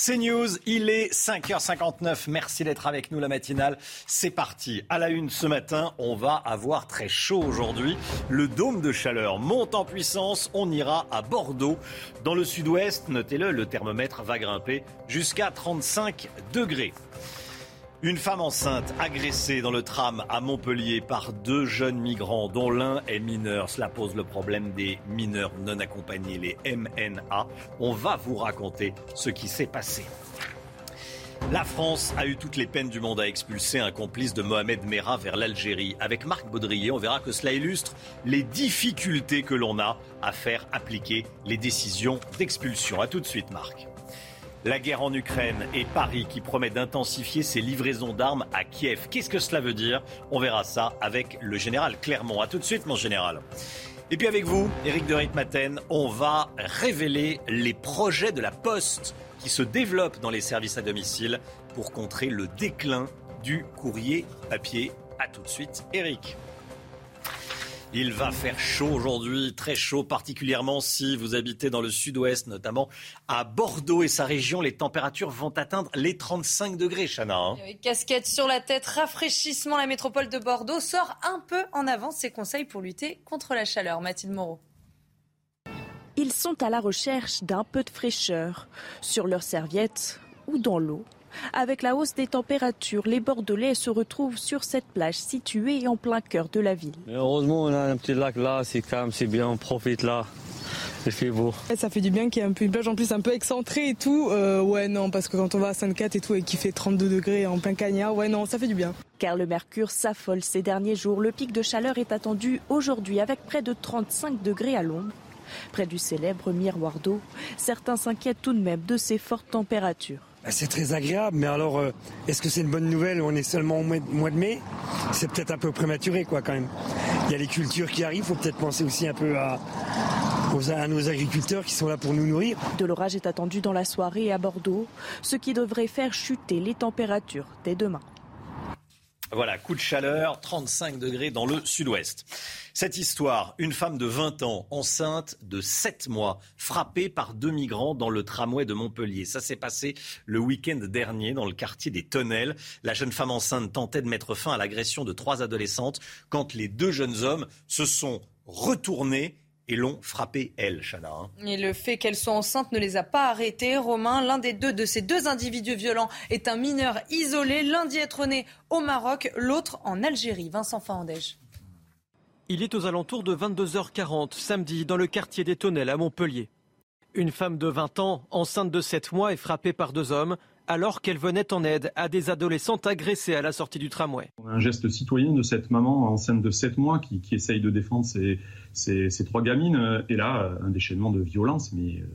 C'est News, il est 5h59. Merci d'être avec nous la matinale. C'est parti. À la une ce matin, on va avoir très chaud aujourd'hui. Le dôme de chaleur monte en puissance. On ira à Bordeaux. Dans le sud-ouest, notez-le, le thermomètre va grimper jusqu'à 35 degrés. Une femme enceinte agressée dans le tram à Montpellier par deux jeunes migrants dont l'un est mineur. Cela pose le problème des mineurs non accompagnés, les MNA. On va vous raconter ce qui s'est passé. La France a eu toutes les peines du monde à expulser un complice de Mohamed Merah vers l'Algérie. Avec Marc Baudrier, on verra que cela illustre les difficultés que l'on a à faire appliquer les décisions d'expulsion. A tout de suite, Marc. La guerre en Ukraine et Paris qui promet d'intensifier ses livraisons d'armes à Kiev. Qu'est-ce que cela veut dire? On verra ça avec le général Clermont. A tout de suite, mon général. Et puis avec vous, Éric de Ritmaten, on va révéler les projets de la Poste qui se développent dans les services à domicile pour contrer le déclin du courrier papier. A tout de suite, Éric. Il va faire chaud aujourd'hui, très chaud, particulièrement si vous habitez dans le sud-ouest, notamment à Bordeaux et sa région. Les températures vont atteindre les 35 degrés, Chana. hein. Avec Casquette sur la tête, rafraîchissement, la métropole de Bordeaux sort un peu en avant ses conseils pour lutter contre la chaleur. Mathilde Moreau. Ils sont à la recherche d'un peu de fraîcheur sur leurs serviettes ou dans l'eau. Avec la hausse des températures, les Bordelais se retrouvent sur cette plage située en plein cœur de la ville. Mais heureusement, on a un petit lac là, c'est calme, c'est bien, on profite là. Il fait beau. Et Ça fait du bien qu'il y ait un peu une plage en plus un peu excentrée et tout. Euh, ouais, non, parce que quand on va à Sainte-Cat et tout et qu'il fait 32 degrés en plein cagnard, ouais, non, ça fait du bien. Car le mercure s'affole ces derniers jours. Le pic de chaleur est attendu aujourd'hui avec près de 35 degrés à l'ombre. Près du célèbre miroir d'eau, certains s'inquiètent tout de même de ces fortes températures. Bah, C'est très agréable, mais alors euh, est-ce que c'est une bonne nouvelle On est seulement au mois de- mai? C'est peut-être un peu prématuré, quoi, quand même. Il y a les cultures qui arrivent, faut peut-être penser aussi un peu à nos agriculteurs qui sont là pour nous nourrir. De l'orage est attendu dans la soirée à Bordeaux, ce qui devrait faire chuter les températures dès demain. Voilà, coup de chaleur, 35 degrés dans le sud-ouest. Cette histoire, une femme de 20 ans, enceinte de 7 mois, frappée par deux migrants dans le tramway de Montpellier. Ça s'est passé le week-end dernier dans le quartier des Tonnelles. La jeune femme enceinte tentait de mettre fin à l'agression de trois adolescentes quand les deux jeunes hommes se sont retournés et l'ont frappée, elle, Chana. hein. Et le fait qu'elle soit enceinte ne les a pas arrêtés. Romain, l'un des deux de ces deux individus violents est un mineur isolé. L'un dit être né au Maroc, l'autre en Algérie. Vincent Fahandège. Il est aux alentours de 22h40 samedi dans le quartier des Tonnelles à Montpellier. Une femme de 20 ans, enceinte de 7 mois, est frappée par deux hommes alors qu'elle venait en aide à des adolescentes agressées à la sortie du tramway. Un geste citoyen de cette maman enceinte de 7 mois qui, essaye de défendre ses, trois gamines. Et là, un déchaînement de violence, mais euh,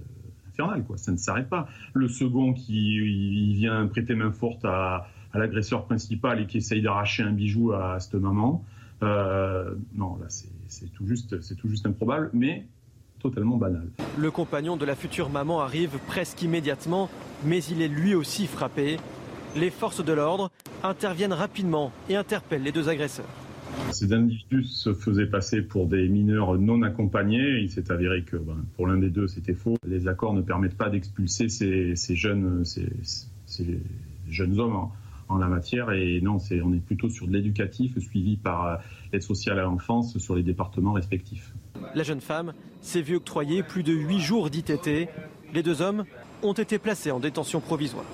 infernal, quoi. Ça ne s'arrête pas. Le second qui vient prêter main forte à, à l'agresseur principal et qui essaye d'arracher un bijou à cette maman. Euh, non, là, c'est tout juste, tout juste improbable, mais totalement banal. Le compagnon de la future maman arrive presque immédiatement, mais il est lui aussi frappé. Les forces de l'ordre interviennent rapidement et interpellent les deux agresseurs. Ces individus se faisaient passer pour des mineurs non accompagnés. Il s'est avéré que ben, pour l'un des deux, c'était faux. Les accords ne permettent pas d'expulser ces, ces jeunes, ces, ces jeunes hommes en, en la matière. Et non, on est plutôt sur de l'éducatif suivi par l'aide sociale à l'enfance sur les départements respectifs. La jeune femme s'est vue octroyer plus de 8 jours d'ITT. Les deux hommes ont été placés en détention provisoire.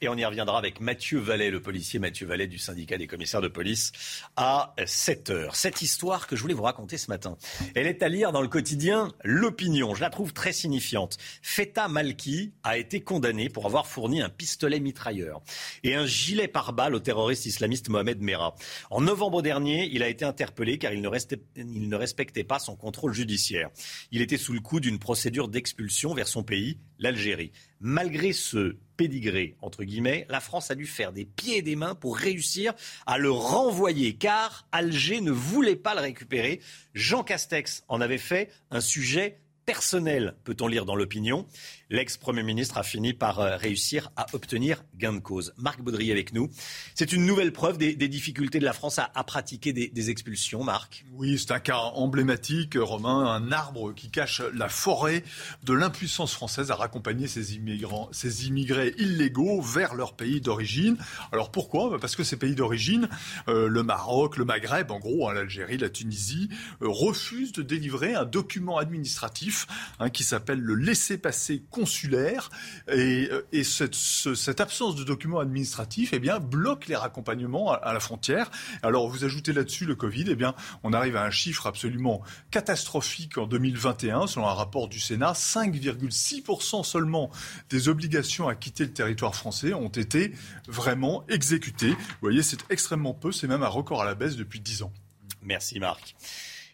Et on y reviendra avec Mathieu Vallet, le policier Mathieu Vallet du syndicat des commissaires de police, à 7 heures. Cette histoire que je voulais vous raconter ce matin, elle est à lire dans le quotidien L'Opinion. Je la trouve très signifiante. Feta Malki a été condamné pour avoir fourni un pistolet mitrailleur et un gilet pare-balles au terroriste islamiste Mohamed Merah. En novembre dernier, il a été interpellé car il ne respectait pas son contrôle judiciaire. Il était sous le coup d'une procédure d'expulsion vers son pays, l'Algérie. Malgré ce pédigré, entre guillemets, la France a dû faire des pieds et des mains pour réussir à le renvoyer, car Alger ne voulait pas le récupérer. Jean Castex en avait fait un sujet personnel, peut-on lire dans l'opinion. L'ex-premier ministre a fini par euh, réussir à obtenir gain de cause. Marc Baudry avec nous. C'est une nouvelle preuve des, difficultés de la France à, pratiquer des, expulsions, Marc. Oui, c'est un cas emblématique, Romain, un arbre qui cache la forêt de l'impuissance française à raccompagner ces, immigrants, ces immigrés illégaux vers leur pays d'origine. Alors pourquoi? Bah, Parce que ces pays d'origine, euh, le Maroc, le Maghreb, en gros, hein, l'Algérie, la Tunisie, euh, refusent de délivrer un document administratif Hein, qui s'appelle le laissez-passer consulaire. Et, euh, cette, absence de documents administratifs eh bien, bloque les raccompagnements à, la frontière. Alors vous ajoutez là-dessus le Covid, eh bien, on arrive à un chiffre absolument catastrophique en 2021, selon un rapport du Sénat. 5,6% seulement des obligations à quitter le territoire français ont été vraiment exécutées. Vous voyez, c'est extrêmement peu, c'est même un record à la baisse depuis 10 ans. Merci Marc.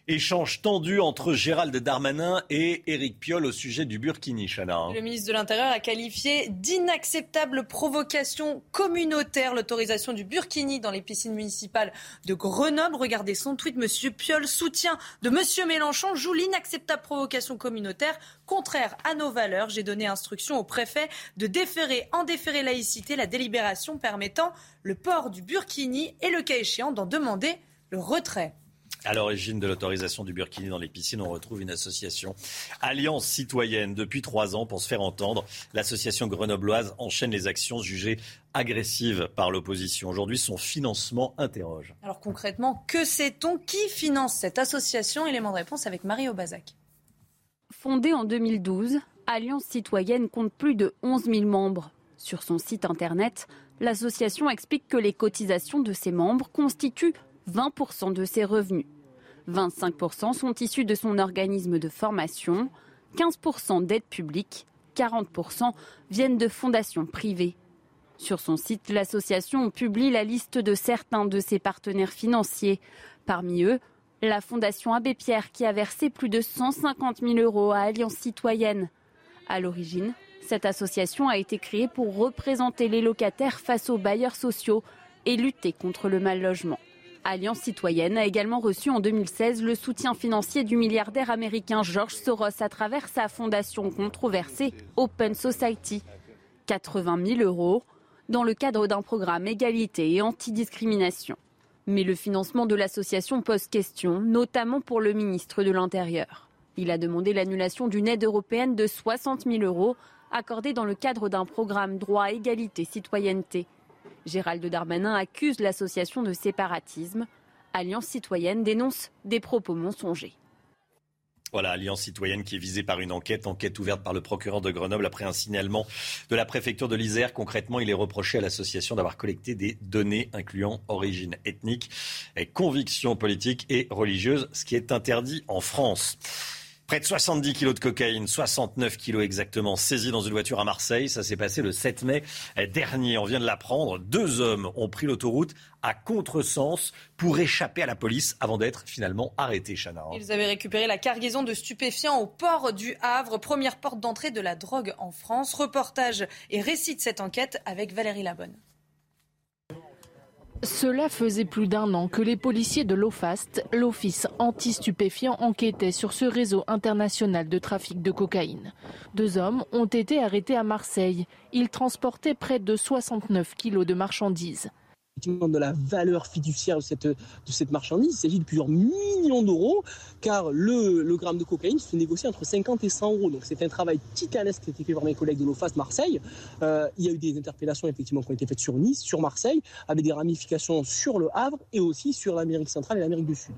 Échange tendu entre Gérald Darmanin et Éric Piolle au sujet du Burkini, Chana. Hein. Le ministre de l'Intérieur a qualifié d'inacceptable provocation communautaire l'autorisation du Burkini dans les piscines municipales de Grenoble. Regardez son tweet. Monsieur Piolle, soutien de Monsieur Mélenchon, joue l'inacceptable provocation communautaire contraire à nos valeurs. J'ai donné instruction au préfet de déférer en déférer laïcité la délibération permettant le port du Burkini et le cas échéant d'en demander le retrait. À l'origine de l'autorisation du burkini dans les piscines, on retrouve une association Alliance citoyenne. Depuis trois ans, pour se faire entendre, l'association grenobloise enchaîne les actions jugées agressives par l'opposition. Aujourd'hui, son financement interroge. Alors concrètement, que sait-on Qui finance cette association? Élément de réponse avec Marie Aubazac. Fondée en 2012, Alliance citoyenne compte plus de 11 000 membres. Sur son site internet, l'association explique que les cotisations de ses membres constituent 20% de ses revenus. 25% sont issus de son organisme de formation, 15% d'aides publiques, 40% viennent de fondations privées. Sur son site, l'association publie la liste de certains de ses partenaires financiers. Parmi eux, la Fondation Abbé Pierre qui a versé plus de 150 000 euros à Alliance Citoyenne. À l'origine, cette association a été créée pour représenter les locataires face aux bailleurs sociaux et lutter contre le mal logement. Alliance citoyenne a également reçu en 2016 le soutien financier du milliardaire américain George Soros à travers sa fondation controversée Open Society. 80 000 euros dans le cadre d'un programme égalité et antidiscrimination. Mais le financement de l'association pose question, notamment pour le ministre de l'Intérieur. Il a demandé l'annulation d'une aide européenne de 60 000 euros accordée dans le cadre d'un programme droit, égalité, citoyenneté. Gérald Darmanin accuse l'association de séparatisme. Alliance citoyenne dénonce des propos mensongers. Voilà, Alliance citoyenne qui est visée par une enquête, enquête ouverte par le procureur de Grenoble après un signalement de la préfecture de l'Isère. Concrètement, il est reproché à l'association d'avoir collecté des données incluant origine ethnique, et convictions politiques et religieuses, ce qui est interdit en France. Près de 70 kilos de cocaïne, 69 kilos exactement, saisis dans une voiture à Marseille. Ça s'est passé le 7 mai dernier. On vient de l'apprendre. Deux hommes ont pris l'autoroute à contresens pour échapper à la police avant d'être finalement arrêtés, Chana. Ils avaient récupéré la cargaison de stupéfiants au port du Havre, première porte d'entrée de la drogue en France. Reportage et récit de cette enquête avec Valérie Labonne. Cela faisait plus d'un an que les policiers de l'OFAST, l'Office anti-stupéfiant, enquêtaient sur ce réseau international de trafic de cocaïne. Deux hommes ont été arrêtés à Marseille. Ils transportaient près de 69 kilos de marchandises de la valeur fiduciaire de cette, marchandise. Il s'agit de plusieurs millions d'euros, car le, le, gramme de cocaïne se négocie entre 50 et 100 euros. Donc c'est un travail titanesque qui a été fait par mes collègues de l'OFAS Marseille. Euh, il y a eu des interpellations effectivement qui ont été faites sur Nice, sur Marseille, avec des ramifications sur le Havre et aussi sur l'Amérique centrale et l'Amérique du Sud.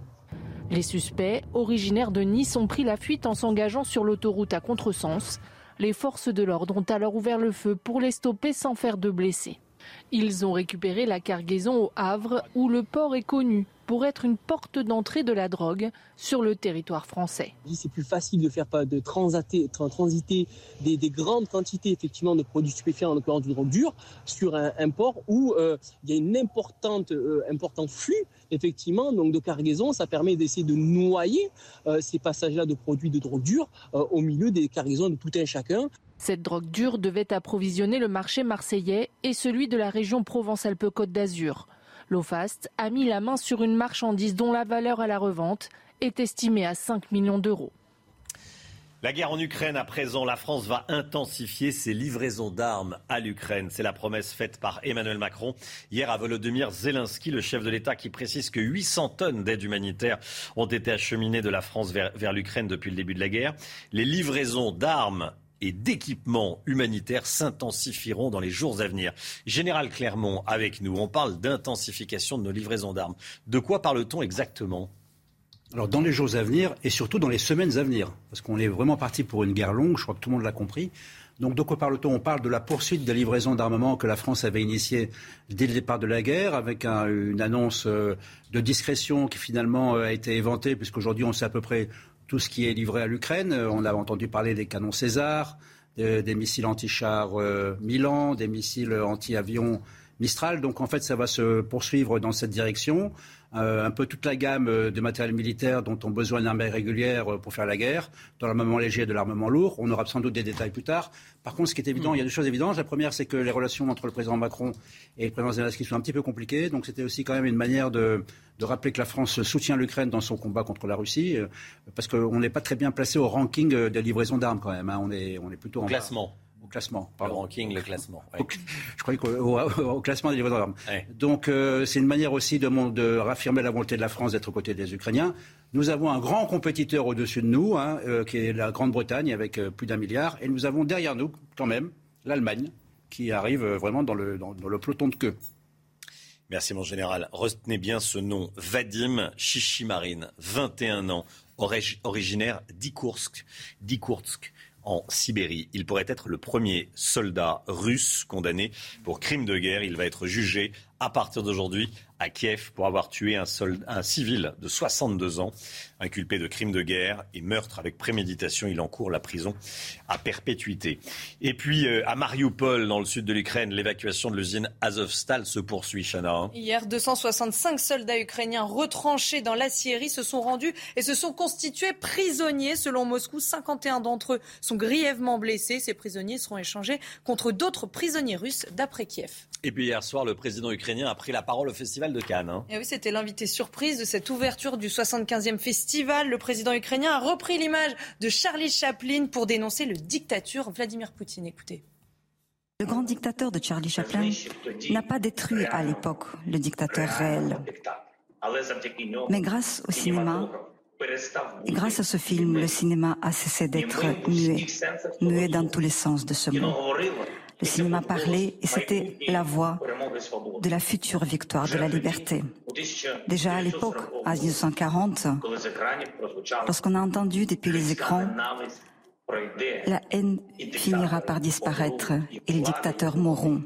Les suspects, originaires de Nice, ont pris la fuite en s'engageant sur l'autoroute à contresens. Les forces de l'ordre ont alors ouvert le feu pour les stopper sans faire de blessés. Ils ont récupéré la cargaison au Havre où le port est connu pour être une porte d'entrée de la drogue sur le territoire français. C'est plus facile de faire de transiter, des, des, grandes quantités effectivement de produits stupéfiants, en l'occurrence de drogue dure, sur un, port où euh, il y a une importante, euh, important flux effectivement donc de cargaison. Ça permet d'essayer de noyer euh, ces passages-là de produits de drogue dure au milieu des cargaisons de tout un chacun. Cette drogue dure devait approvisionner le marché marseillais et celui de la région Provence-Alpes-Côte d'Azur. L'OFAST a mis la main sur une marchandise dont la valeur à la revente est estimée à 5 millions d'euros. La guerre en Ukraine, à présent, la France va intensifier ses livraisons d'armes à l'Ukraine. C'est la promesse faite par Emmanuel Macron hier à Volodymyr Zelensky, le chef de l'État, qui précise que 800 tonnes d'aide humanitaire ont été acheminées de la France vers, vers l'Ukraine depuis le début de la guerre. Les livraisons d'armes et d'équipements humanitaires s'intensifieront dans les jours à venir. Général Clermont, avec nous, on parle d'intensification de nos livraisons d'armes. De quoi parle-t-on exactement? Alors dans les jours à venir et surtout dans les semaines à venir, parce qu'on est vraiment parti pour une guerre longue, je crois que tout le monde l'a compris. Donc de quoi parle-t-on? On parle de la poursuite des livraisons d'armement que la France avait initiée dès le départ de la guerre, avec un, une annonce euh, de discrétion qui finalement euh, a été éventée, puisqu'aujourd'hui on sait à peu près tout ce qui est livré à l'Ukraine. Euh, on a entendu parler des canons César, des, missiles anti-chars euh, Milan, des missiles anti-avions Mistral. Donc en fait, ça va se poursuivre dans cette direction. Euh, un peu toute la gamme euh, de matériel militaire dont ont besoin une armée régulière euh, pour faire la guerre, de l'armement léger et de l'armement lourd. On aura sans doute des détails plus tard. Par contre, ce qui est évident, il y a deux choses évidentes. La première, c'est que les relations entre le président Macron et le président Zelensky sont un petit peu compliquées. Donc c'était aussi quand même une manière de, de rappeler que la France soutient l'Ukraine dans son combat contre la Russie, parce qu'on n'est pas très bien placé au ranking des livraisons d'armes quand même. Hein. On, est, on est plutôt en classement. Bas au classement. Pardon. Le ranking, le classement. Ouais. Je croyais qu'au au, au classement des livres d'armes. Ouais. Donc euh, c'est une manière aussi de, de raffirmer la volonté de la France d'être aux côtés des Ukrainiens. Nous avons un grand compétiteur au-dessus de nous, hein, euh, qui est la Grande-Bretagne, avec euh, plus d'un milliard. Et nous avons derrière nous, quand même, l'Allemagne, qui arrive vraiment dans le, dans, dans le peloton de queue. Merci mon général. Retenez bien ce nom, Vadim Chichimarine, 21 ans, originaire d'Ikoursk. En Sibérie. Il pourrait être le premier soldat russe condamné pour crime de guerre. Il va être jugé à partir d'aujourd'hui à Kiev pour avoir tué un, civil de 62 ans, inculpé de crimes de guerre et meurtre avec préméditation. Il encourt la prison à perpétuité. Et puis euh, à Mariupol, dans le sud de l'Ukraine, l'évacuation de l'usine Azovstal se poursuit, Chana. Hier, 265 soldats ukrainiens retranchés dans l'acierie se sont rendus et se sont constitués prisonniers. Selon Moscou, 51 d'entre eux sont grièvement blessés. Ces prisonniers seront échangés contre d'autres prisonniers russes d'après Kiev. Et puis hier soir, le président ukrainien a pris la parole au Festival de Cannes. Hein. Et oui, c'était l'invité surprise de cette ouverture du 75e festival. Le président ukrainien a repris l'image de Charlie Chaplin pour dénoncer le dictature Vladimir Poutine. Écoutez. Le grand dictateur de Charlie Chaplin n'a pas détruit à l'époque le dictateur réel. Mais grâce au cinéma, et grâce à ce film, le cinéma a cessé d'être muet, muet dans tous les sens de ce mot. Le cinéma parlait et c'était la voix de la future victoire de la liberté. Déjà à l'époque, à 1940, lorsqu'on a entendu depuis les écrans la haine finira par disparaître et les dictateurs mourront.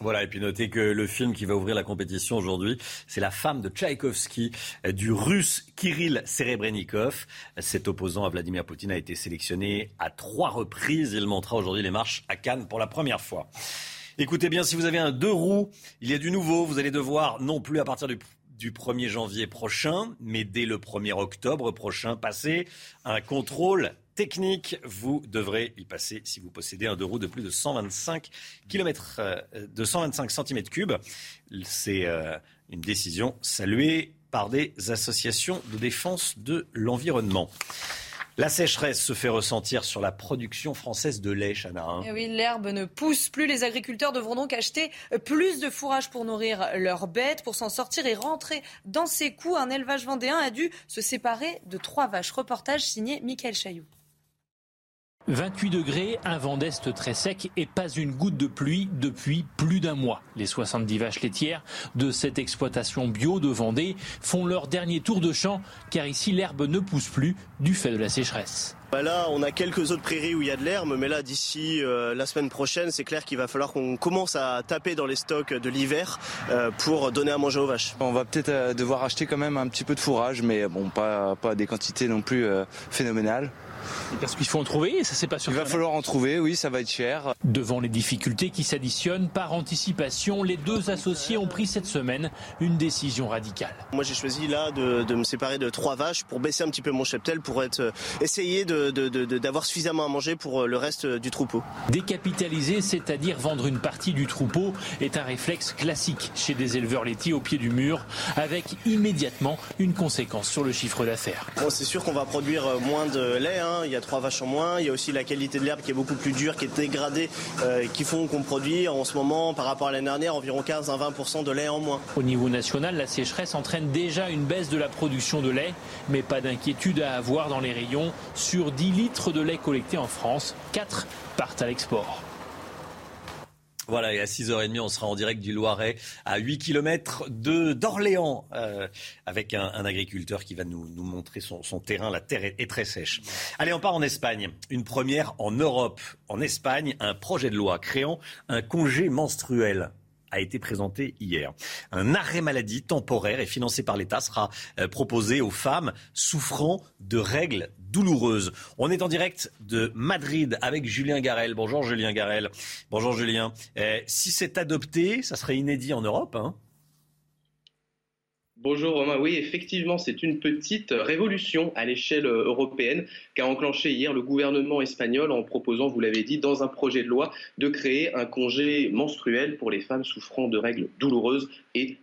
Voilà, et puis notez que le film qui va ouvrir la compétition aujourd'hui, c'est la femme de Tchaïkovski, du russe Kirill Serebrennikov. Cet opposant à Vladimir Poutine a été sélectionné à trois reprises. Il montera aujourd'hui les marches à Cannes pour la première fois. Écoutez bien, si vous avez un deux roues, il y a du nouveau. Vous allez devoir, non plus à partir du du 1er janvier prochain, mais dès le 1er octobre prochain, passer un contrôle technique. Vous devrez y passer si vous possédez un deux roues de plus de 125 km, de 125 cm3. C'est euh, une décision saluée par des associations de défense de l'environnement. La sécheresse se fait ressentir sur la production française de lait, Chana. Hein. Et oui, l'herbe ne pousse plus. Les agriculteurs devront donc acheter plus de fourrage pour nourrir leurs bêtes. Pour s'en sortir et rentrer dans ses coûts, un élevage vendéen a dû se séparer de trois vaches. Reportage signé Michael Chailloux. 28 degrés, un vent d'est très sec et pas une goutte de pluie depuis plus d'un mois. Les 70 vaches laitières de cette exploitation bio de Vendée font leur dernier tour de champ car ici l'herbe ne pousse plus du fait de la sécheresse. Bah là, on a quelques autres prairies où il y a de l'herbe, mais là, d'ici euh, la semaine prochaine, c'est clair qu'il va falloir qu'on commence à taper dans les stocks de l'hiver euh, pour donner à manger aux vaches. On va peut-être euh, devoir acheter quand même un petit peu de fourrage, mais bon, pas, pas des quantités non plus phénoménales. Parce qu'il faut en trouver, ça c'est pas sûr. Il va falloir en trouver, oui, ça va être cher. Devant les difficultés qui s'additionnent, par anticipation, les deux associés ont pris cette semaine une décision radicale. Moi j'ai choisi là de, me séparer de trois vaches pour baisser un petit peu mon cheptel, pour être, euh, essayer d'avoir suffisamment à manger pour euh, le reste euh, du troupeau. Décapitaliser, c'est-à-dire vendre une partie du troupeau, est un réflexe classique chez des éleveurs laitiers au pied du mur, avec immédiatement une conséquence sur le chiffre d'affaires. Bon, c'est sûr qu'on va produire moins de lait, hein, il y a trois vaches en moins. Il y a aussi la qualité de l'herbe qui est beaucoup plus dure, qui est dégradée, euh, qui font qu'on produit en ce moment, par rapport à l'année dernière, environ 15 à 20% de lait en moins. Au niveau national, la sécheresse entraîne déjà une baisse de la production de lait, mais pas d'inquiétude à avoir dans les rayons. Sur 10 litres de lait collectés en France, 4 partent à l'export. Voilà, et à 6h30, on sera en direct du Loiret, à 8 km d'Orléans, euh, avec un, agriculteur qui va nous, montrer son, terrain. La terre est, très sèche. Allez, on part en Espagne. Une première en Europe. En Espagne, un projet de loi créant un congé menstruel a été présenté hier. Un arrêt maladie temporaire et financé par l'État sera euh, proposé aux femmes souffrant de règles douloureuse. On est en direct de Madrid avec Julien Garel. Bonjour Julien Garel. Bonjour Julien. Eh, si c'est adopté, ça serait inédit en Europe. Hein Bonjour Romain, oui effectivement c'est une petite révolution à l'échelle européenne qu'a enclenché hier le gouvernement espagnol en proposant, vous l'avez dit, dans un projet de loi de créer un congé menstruel pour les femmes souffrant de règles douloureuses et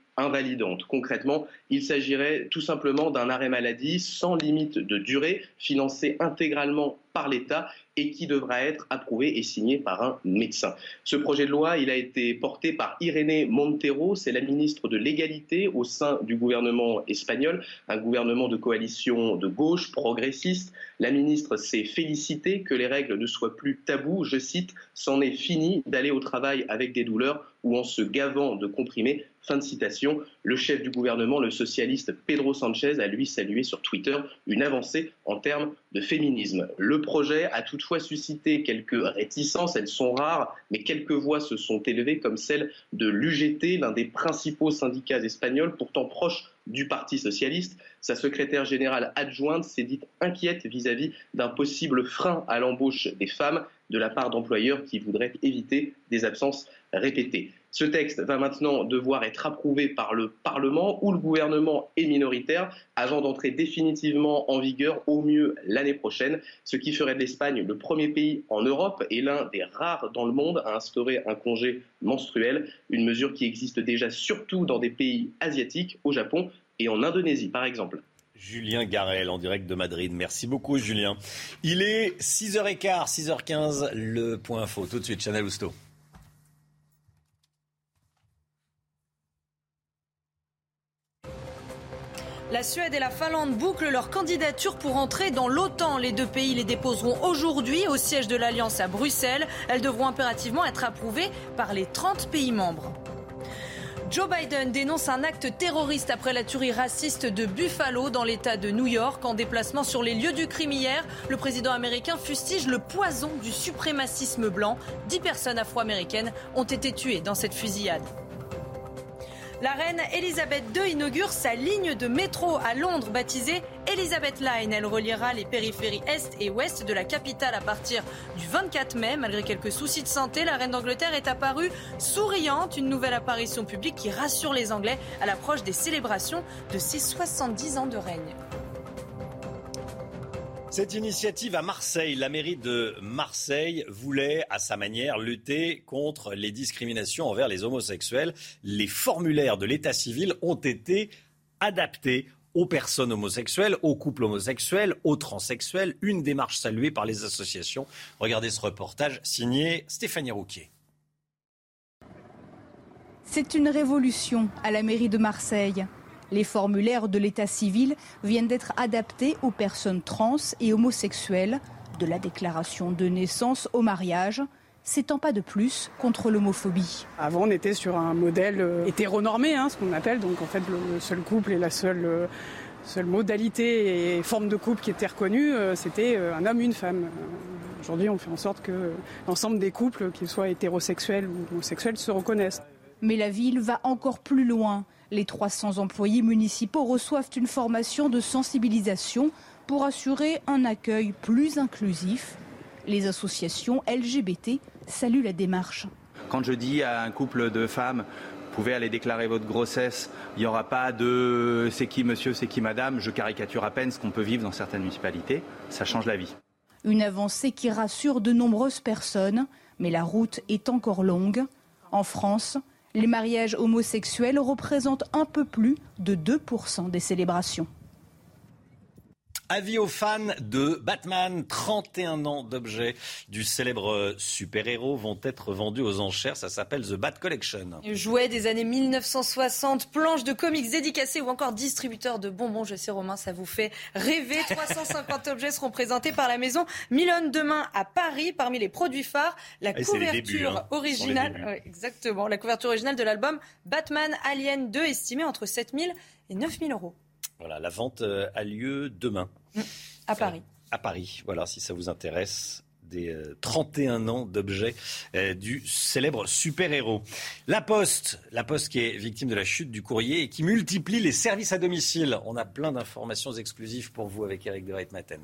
Concrètement, il s'agirait tout simplement d'un arrêt maladie sans limite de durée, financé intégralement par l'État et qui devra être approuvé et signé par un médecin. Ce projet de loi, il a été porté par Irénée Montero, c'est la ministre de l'égalité au sein du gouvernement espagnol, un gouvernement de coalition de gauche progressiste. La ministre s'est félicitée que les règles ne soient plus tabous, je cite, c'en est fini d'aller au travail avec des douleurs ou en se gavant de comprimés. Fin de citation. Le chef du gouvernement, le socialiste Pedro Sanchez, a lui salué sur Twitter une avancée en termes de féminisme. Le projet a toutefois suscité quelques réticences, elles sont rares, mais quelques voix se sont élevées, comme celle de l'UGT, l'un des principaux syndicats espagnols, pourtant proche du Parti socialiste. Sa secrétaire générale adjointe s'est dite inquiète vis-à-vis d'un possible frein à l'embauche des femmes de la part d'employeurs qui voudraient éviter des absences répétées. Ce texte va maintenant devoir être approuvé par le Parlement où le gouvernement est minoritaire avant d'entrer définitivement en vigueur au mieux l'année prochaine, ce qui ferait de l'Espagne le premier pays en Europe et l'un des rares dans le monde à instaurer un congé menstruel, une mesure qui existe déjà surtout dans des pays asiatiques, au Japon et en Indonésie par exemple. Julien Garel en direct de Madrid. Merci beaucoup Julien. Il est 6h15, 6h15, le point info. Tout de suite, Chanel Housteau. La Suède et la Finlande bouclent leur candidature pour entrer dans l'OTAN. Les deux pays les déposeront aujourd'hui au siège de l'Alliance à Bruxelles. Elles devront impérativement être approuvées par les 30 pays membres. Joe Biden dénonce un acte terroriste après la tuerie raciste de Buffalo dans l'État de New York. En déplacement sur les lieux du crime hier, le président américain fustige le poison du suprémacisme blanc. Dix personnes afro-américaines ont été tuées dans cette fusillade. La reine Elisabeth II inaugure sa ligne de métro à Londres baptisée Elizabeth Line. Elle reliera les périphéries est et ouest de la capitale à partir du 24 mai. Malgré quelques soucis de santé, la reine d'Angleterre est apparue souriante. Une nouvelle apparition publique qui rassure les Anglais à l'approche des célébrations de ses 70 ans de règne. Cette initiative à Marseille, la mairie de Marseille voulait à sa manière lutter contre les discriminations envers les homosexuels. Les formulaires de l'état civil ont été adaptés aux personnes homosexuelles, aux couples homosexuels, aux transsexuels. Une démarche saluée par les associations. Regardez ce reportage signé Stéphanie Rouquier. C'est une révolution à la mairie de Marseille. Les formulaires de l'état civil viennent d'être adaptés aux personnes trans et homosexuelles, de la déclaration de naissance au mariage s'étend pas de plus contre l'homophobie. Avant, on était sur un modèle euh, hétéronormé, hein, ce qu'on appelle, donc en fait le seul couple et la seule euh, seule modalité et forme de couple qui était reconnue, c'était un homme, une femme. Aujourd'hui, on fait en sorte que l'ensemble des couples, qu'ils soient hétérosexuels ou homosexuels, se reconnaissent. Mais la ville va encore plus loin. Les 300 employés municipaux reçoivent une formation de sensibilisation pour assurer un accueil plus inclusif. Les associations LGBT saluent la démarche. Quand je dis à un couple de femmes, vous pouvez aller déclarer votre grossesse, il n'y aura pas de c'est qui monsieur, c'est qui madame, je caricature à peine ce qu'on peut vivre dans certaines municipalités, ça change la vie. Une avancée qui rassure de nombreuses personnes, mais la route est encore longue. En France, les mariages homosexuels représentent un peu plus de 2% des célébrations. Avis aux fans de Batman, 31 ans d'objets du célèbre super-héros vont être vendus aux enchères. Ça s'appelle The Bat Collection. Jouets des années 1960, planches de comics dédicacées ou encore distributeurs de bonbons. Je sais Romain, ça vous fait rêver. 350 objets seront présentés par la maison Milone demain à Paris. Parmi les produits phares, la couverture hein. originale, exactement, la couverture originale de l'album Batman Alien 2 estimée entre 7000 et 9000 euros. Voilà, la vente euh, a lieu demain. Mm. À Paris. À Paris, voilà, si ça vous intéresse des 31 euh, ans d'objets euh, du célèbre super-héros. La Poste, la Poste qui est victime de la chute du courrier et qui multiplie les services à domicile. On a plein d'informations exclusives pour vous avec Eric de Maten.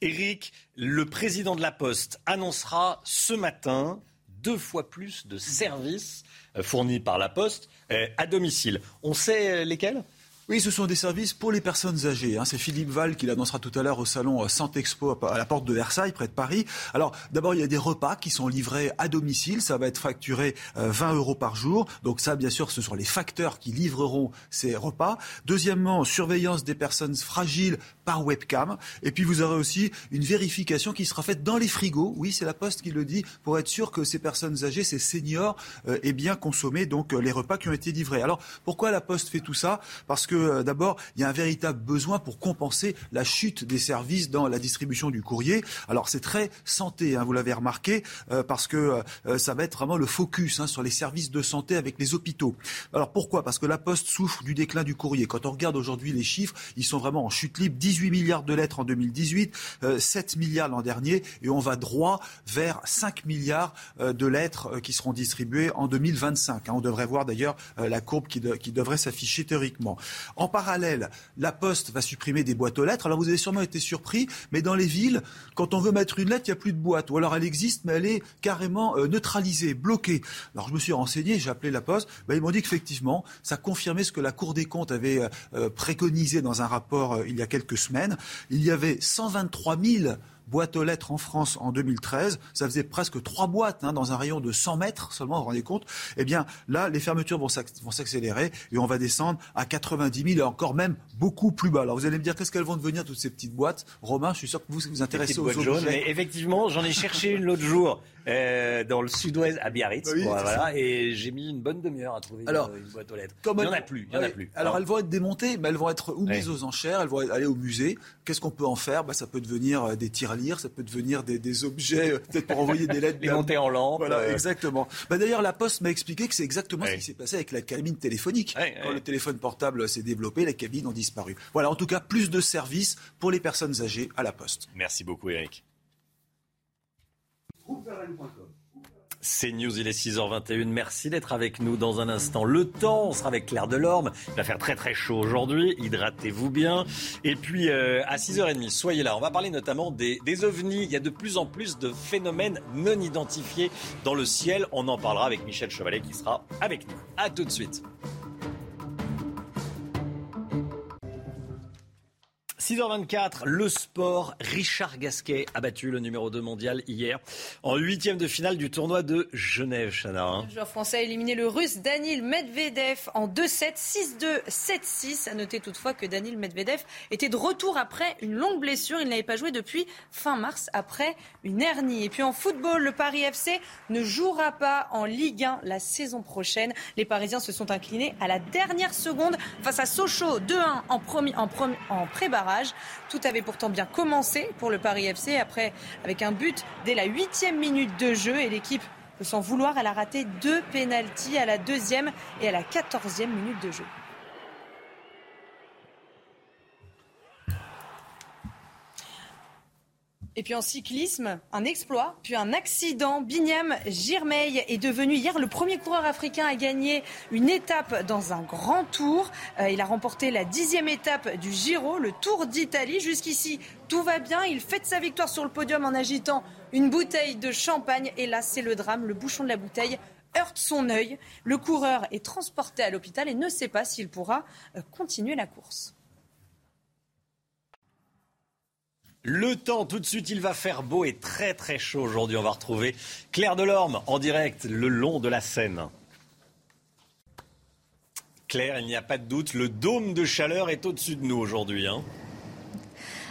Eric, le président de la Poste annoncera ce matin deux fois plus de services euh, fournis par la Poste euh, à domicile. On sait euh, lesquels? Oui, ce sont des services pour les personnes âgées. Hein. C'est Philippe Val qui l'annoncera tout à l'heure au salon Expo à la porte de Versailles, près de Paris. Alors, d'abord, il y a des repas qui sont livrés à domicile. Ça va être facturé 20 euros par jour. Donc ça, bien sûr, ce sont les facteurs qui livreront ces repas. Deuxièmement, surveillance des personnes fragiles par webcam. Et puis, vous aurez aussi une vérification qui sera faite dans les frigos. Oui, c'est la Poste qui le dit, pour être sûr que ces personnes âgées, ces seniors, aient bien consommé donc les repas qui ont été livrés. Alors, pourquoi la Poste fait tout ça? Parce que euh, d'abord, il y a un véritable besoin pour compenser la chute des services dans la distribution du courrier. Alors c'est très santé, hein, vous l'avez remarqué, euh, parce que euh, ça va être vraiment le focus hein, sur les services de santé avec les hôpitaux. Alors pourquoi? Parce que la Poste souffre du déclin du courrier. Quand on regarde aujourd'hui les chiffres, ils sont vraiment en chute libre. 18 milliards de lettres en 2018, 7 milliards l'an dernier, et on va droit vers 5 milliards de lettres qui seront distribuées en 2025. Hein. On devrait voir d'ailleurs la courbe qui, qui devrait s'afficher théoriquement. En parallèle, la Poste va supprimer des boîtes aux lettres. Alors vous avez sûrement été surpris, mais dans les villes, quand on veut mettre une lettre, il n'y a plus de boîte. Ou alors elle existe, mais elle est carrément euh, neutralisée, bloquée. Alors je me suis renseigné, j'ai appelé la Poste. Ben, ils m'ont dit qu'effectivement, ça confirmait ce que la Cour des comptes avait euh, euh, préconisé dans un rapport il y a quelques semaines. Il y avait 123 000 boîte aux lettres en France en 2013. Ça faisait presque trois boîtes hein, dans un rayon de 100 mètres seulement, vous vous rendez compte Eh bien, là, les fermetures vont s'accélérer et on va descendre à 90 000 et encore même beaucoup plus bas. Alors, vous allez me dire, qu'est-ce qu'elles vont devenir, toutes ces petites boîtes? Romain, je suis sûr que vous vous intéressez aux objets. Effectivement, j'en ai cherché une l'autre jour. Euh, dans le sud-ouest à Biarritz. voilà, et j'ai mis une bonne demi-heure à trouver une, boîte aux lettres. il n'y en a plus. Il y en a plus. Alors, elles vont être démontées, mais elles vont être ou mises aux enchères, elles vont aller au musée. Qu'est-ce qu'on peut en faire? Bah, Ça peut devenir euh, tirelires, ça peut devenir des, des objets, euh, peut-être pour envoyer des lettres. Les monter en lampe. Voilà, exactement. Bah, D'ailleurs, la Poste m'a expliqué que c'est exactement ce qui s'est passé avec la cabine téléphonique. Quand le téléphone portable s'est développé, les cabines ont disparu. Voilà, en tout cas, plus de services pour les personnes âgées à la Poste. Merci beaucoup, Eric. C'est News, il est 6h21. Merci d'être avec nous dans un instant. Le temps, on sera avec Claire Delorme. Il va faire très très chaud aujourd'hui. Hydratez-vous bien. Et puis euh, à 6h30, soyez là. On va parler notamment des, des ovnis. Il y a de plus en plus de phénomènes non identifiés dans le ciel. On en parlera avec Michel Chevalet qui sera avec nous. À tout de suite. 6h24, le sport. Richard Gasquet a battu le numéro 2 mondial hier en huitième de finale du tournoi de Genève, Chana. Le joueur français a éliminé le russe Danil Medvedev en 2-7, 6-2, 7-6. A noter toutefois que Danil Medvedev était de retour après une longue blessure. Il n'avait pas joué depuis fin mars après une hernie. Et puis en football, le Paris FC ne jouera pas en Ligue 1 la saison prochaine. Les Parisiens se sont inclinés à la dernière seconde face à Sochaux 2-1 en, en, en pré-barrage. Tout avait pourtant bien commencé pour le Paris FC après avec un but dès la huitième minute de jeu et l'équipe peut s'en vouloir. Elle a raté deux pénalties à la deuxième et à la quatorzième minute de jeu. Et puis en cyclisme, un exploit, puis un accident. Binyam Girmay est devenu hier le premier coureur africain à gagner une étape dans un grand tour. Euh, il a remporté la dixième étape du Giro, le Tour d'Italie. Jusqu'ici, tout va bien. Il fête sa victoire sur le podium en agitant une bouteille de champagne. Et là, c'est le drame. Le bouchon de la bouteille heurte son œil. Le coureur est transporté à l'hôpital et ne sait pas s'il pourra euh, continuer la course. Le temps, tout de suite, il va faire beau et très très chaud aujourd'hui. On va retrouver Claire Delorme en direct le long de la Seine. Claire, il n'y a pas de doute, le dôme de chaleur est au-dessus de nous aujourd'hui. Hein.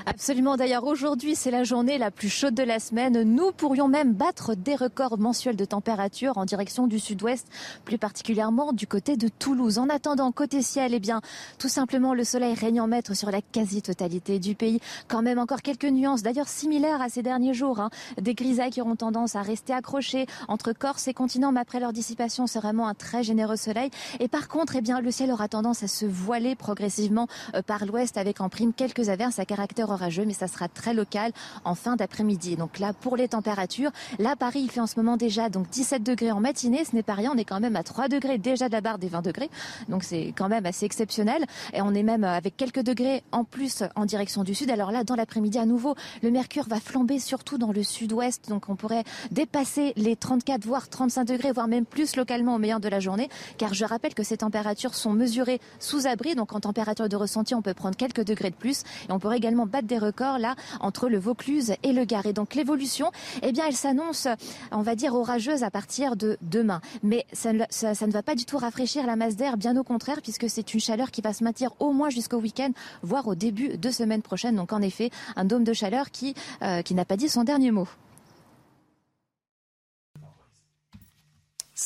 Absolument. D'ailleurs, aujourd'hui, c'est la journée la plus chaude de la semaine. Nous pourrions même battre des records mensuels de température en direction du sud-ouest, plus particulièrement du côté de Toulouse. En attendant, côté ciel, eh bien, tout simplement, le soleil règne en maître sur la quasi-totalité du pays. Quand même encore quelques nuances, d'ailleurs similaires à ces derniers jours. Hein. Des grisailles qui auront tendance à rester accrochées entre Corse et continent, mais après leur dissipation, c'est vraiment un très généreux soleil. Et par contre, eh bien, le ciel aura tendance à se voiler progressivement euh, par l'ouest avec en prime quelques averses à caractère orageux, mais ça sera très local en fin d'après-midi. Donc là, pour les températures, là, Paris, il fait en ce moment déjà donc 17 degrés en matinée. Ce n'est pas rien. On est quand même à 3 degrés déjà de la barre des 20 degrés. Donc c'est quand même assez exceptionnel. Et on est même avec quelques degrés en plus en direction du sud. Alors là, dans l'après-midi, à nouveau, le mercure va flamber surtout dans le sud-ouest. Donc on pourrait dépasser les 34, voire 35 degrés, voire même plus localement au meilleur de la journée. Car je rappelle que ces températures sont mesurées sous abri. Donc en température de ressenti, on peut prendre quelques degrés de plus. Et on pourrait également battre des records là entre le Vaucluse et le Gard. Et donc l'évolution, eh bien, elle s'annonce, on va dire, orageuse à partir de demain. Mais ça, ne va pas du tout rafraîchir la masse d'air, bien au contraire, puisque c'est une chaleur qui va se maintenir au moins jusqu'au week-end, voire au début de semaine prochaine. Donc en effet, un dôme de chaleur qui, euh, qui n'a pas dit son dernier mot.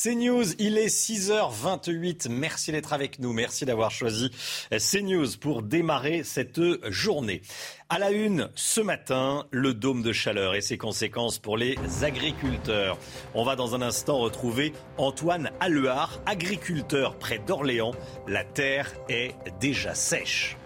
CNews, il est 6h28. Merci d'être avec nous. Merci d'avoir choisi CNews pour démarrer cette journée. À la une, ce matin, le dôme de chaleur et ses conséquences pour les agriculteurs. On va dans un instant retrouver Antoine Alluard, agriculteur près d'Orléans. La terre est déjà sèche.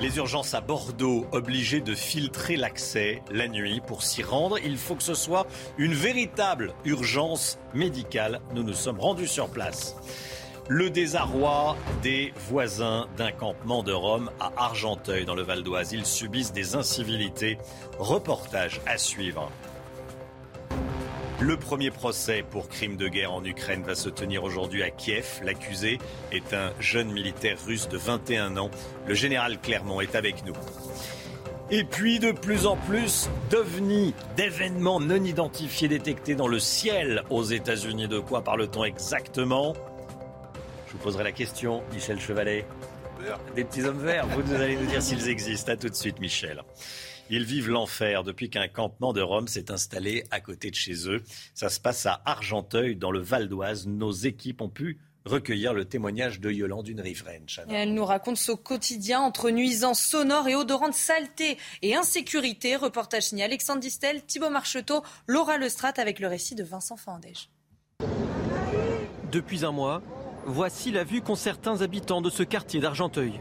Les urgences à Bordeaux, obligées de filtrer l'accès la nuit. Pour s'y rendre, il faut que ce soit une véritable urgence médicale. Nous nous sommes rendus sur place. Le désarroi des voisins d'un campement de Rome à Argenteuil dans le Val d'Oise. Ils subissent des incivilités. Reportage à suivre. Le premier procès pour crime de guerre en Ukraine va se tenir aujourd'hui à Kiev. L'accusé est un jeune militaire russe de 21 ans. Le général Clermont est avec nous. Et puis de plus en plus d'ovnis, d'événements non identifiés détectés dans le ciel aux États-Unis. De quoi parle-t-on exactement? Je vous poserai la question, Michel Chevalet. Des petits hommes verts, vous allez nous dire s'ils existent. À tout de suite, Michel. Ils vivent l'enfer depuis qu'un campement de Rome s'est installé à côté de chez eux. Ça se passe à Argenteuil, dans le Val d'Oise. Nos équipes ont pu recueillir le témoignage de Yolande, une riveraine. Elle nous raconte ce quotidien entre nuisances sonores et odorantes saleté et insécurité. Reportage signé Alexandre Distel, Thibault Marcheteau, Laura Lestrade avec le récit de Vincent Fandège. Depuis un mois, voici la vue qu'ont certains habitants de ce quartier d'Argenteuil.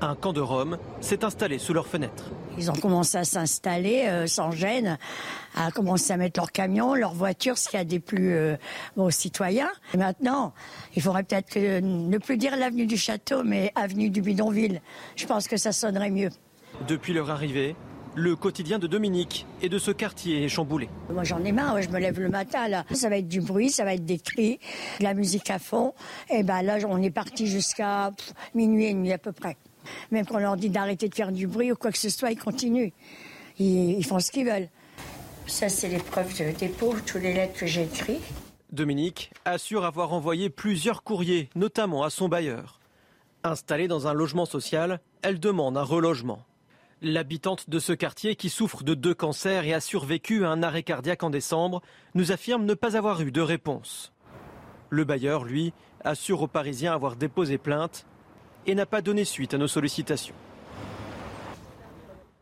Un camp de Rome s'est installé sous leurs fenêtres. Ils ont commencé à s'installer euh, sans gêne, à commencer à mettre leurs camions, leurs voitures, ce qu'il y a des plus euh, aux citoyens. Et maintenant, il faudrait peut-être ne plus dire l'avenue du Château, mais avenue du Bidonville. Je pense que ça sonnerait mieux. Depuis leur arrivée, le quotidien de Dominique et de ce quartier est chamboulé. Moi j'en ai marre, je me lève le matin là. Ça va être du bruit, ça va être des cris, de la musique à fond. Et ben là on est parti jusqu'à minuit et demi à peu près. Même quand on leur dit d'arrêter de faire du bruit ou quoi que ce soit, ils continuent. Ils, font ce qu'ils veulent. Ça, c'est l'épreuve de dépôt, toutes les lettres que j'ai écrites. Dominique assure avoir envoyé plusieurs courriers, notamment à son bailleur. Installée dans un logement social, elle demande un relogement. L'habitante de ce quartier, qui souffre de deux cancers et a survécu à un arrêt cardiaque en décembre, nous affirme ne pas avoir eu de réponse. Le bailleur, lui, assure aux Parisiens avoir déposé plainte et n'a pas donné suite à nos sollicitations.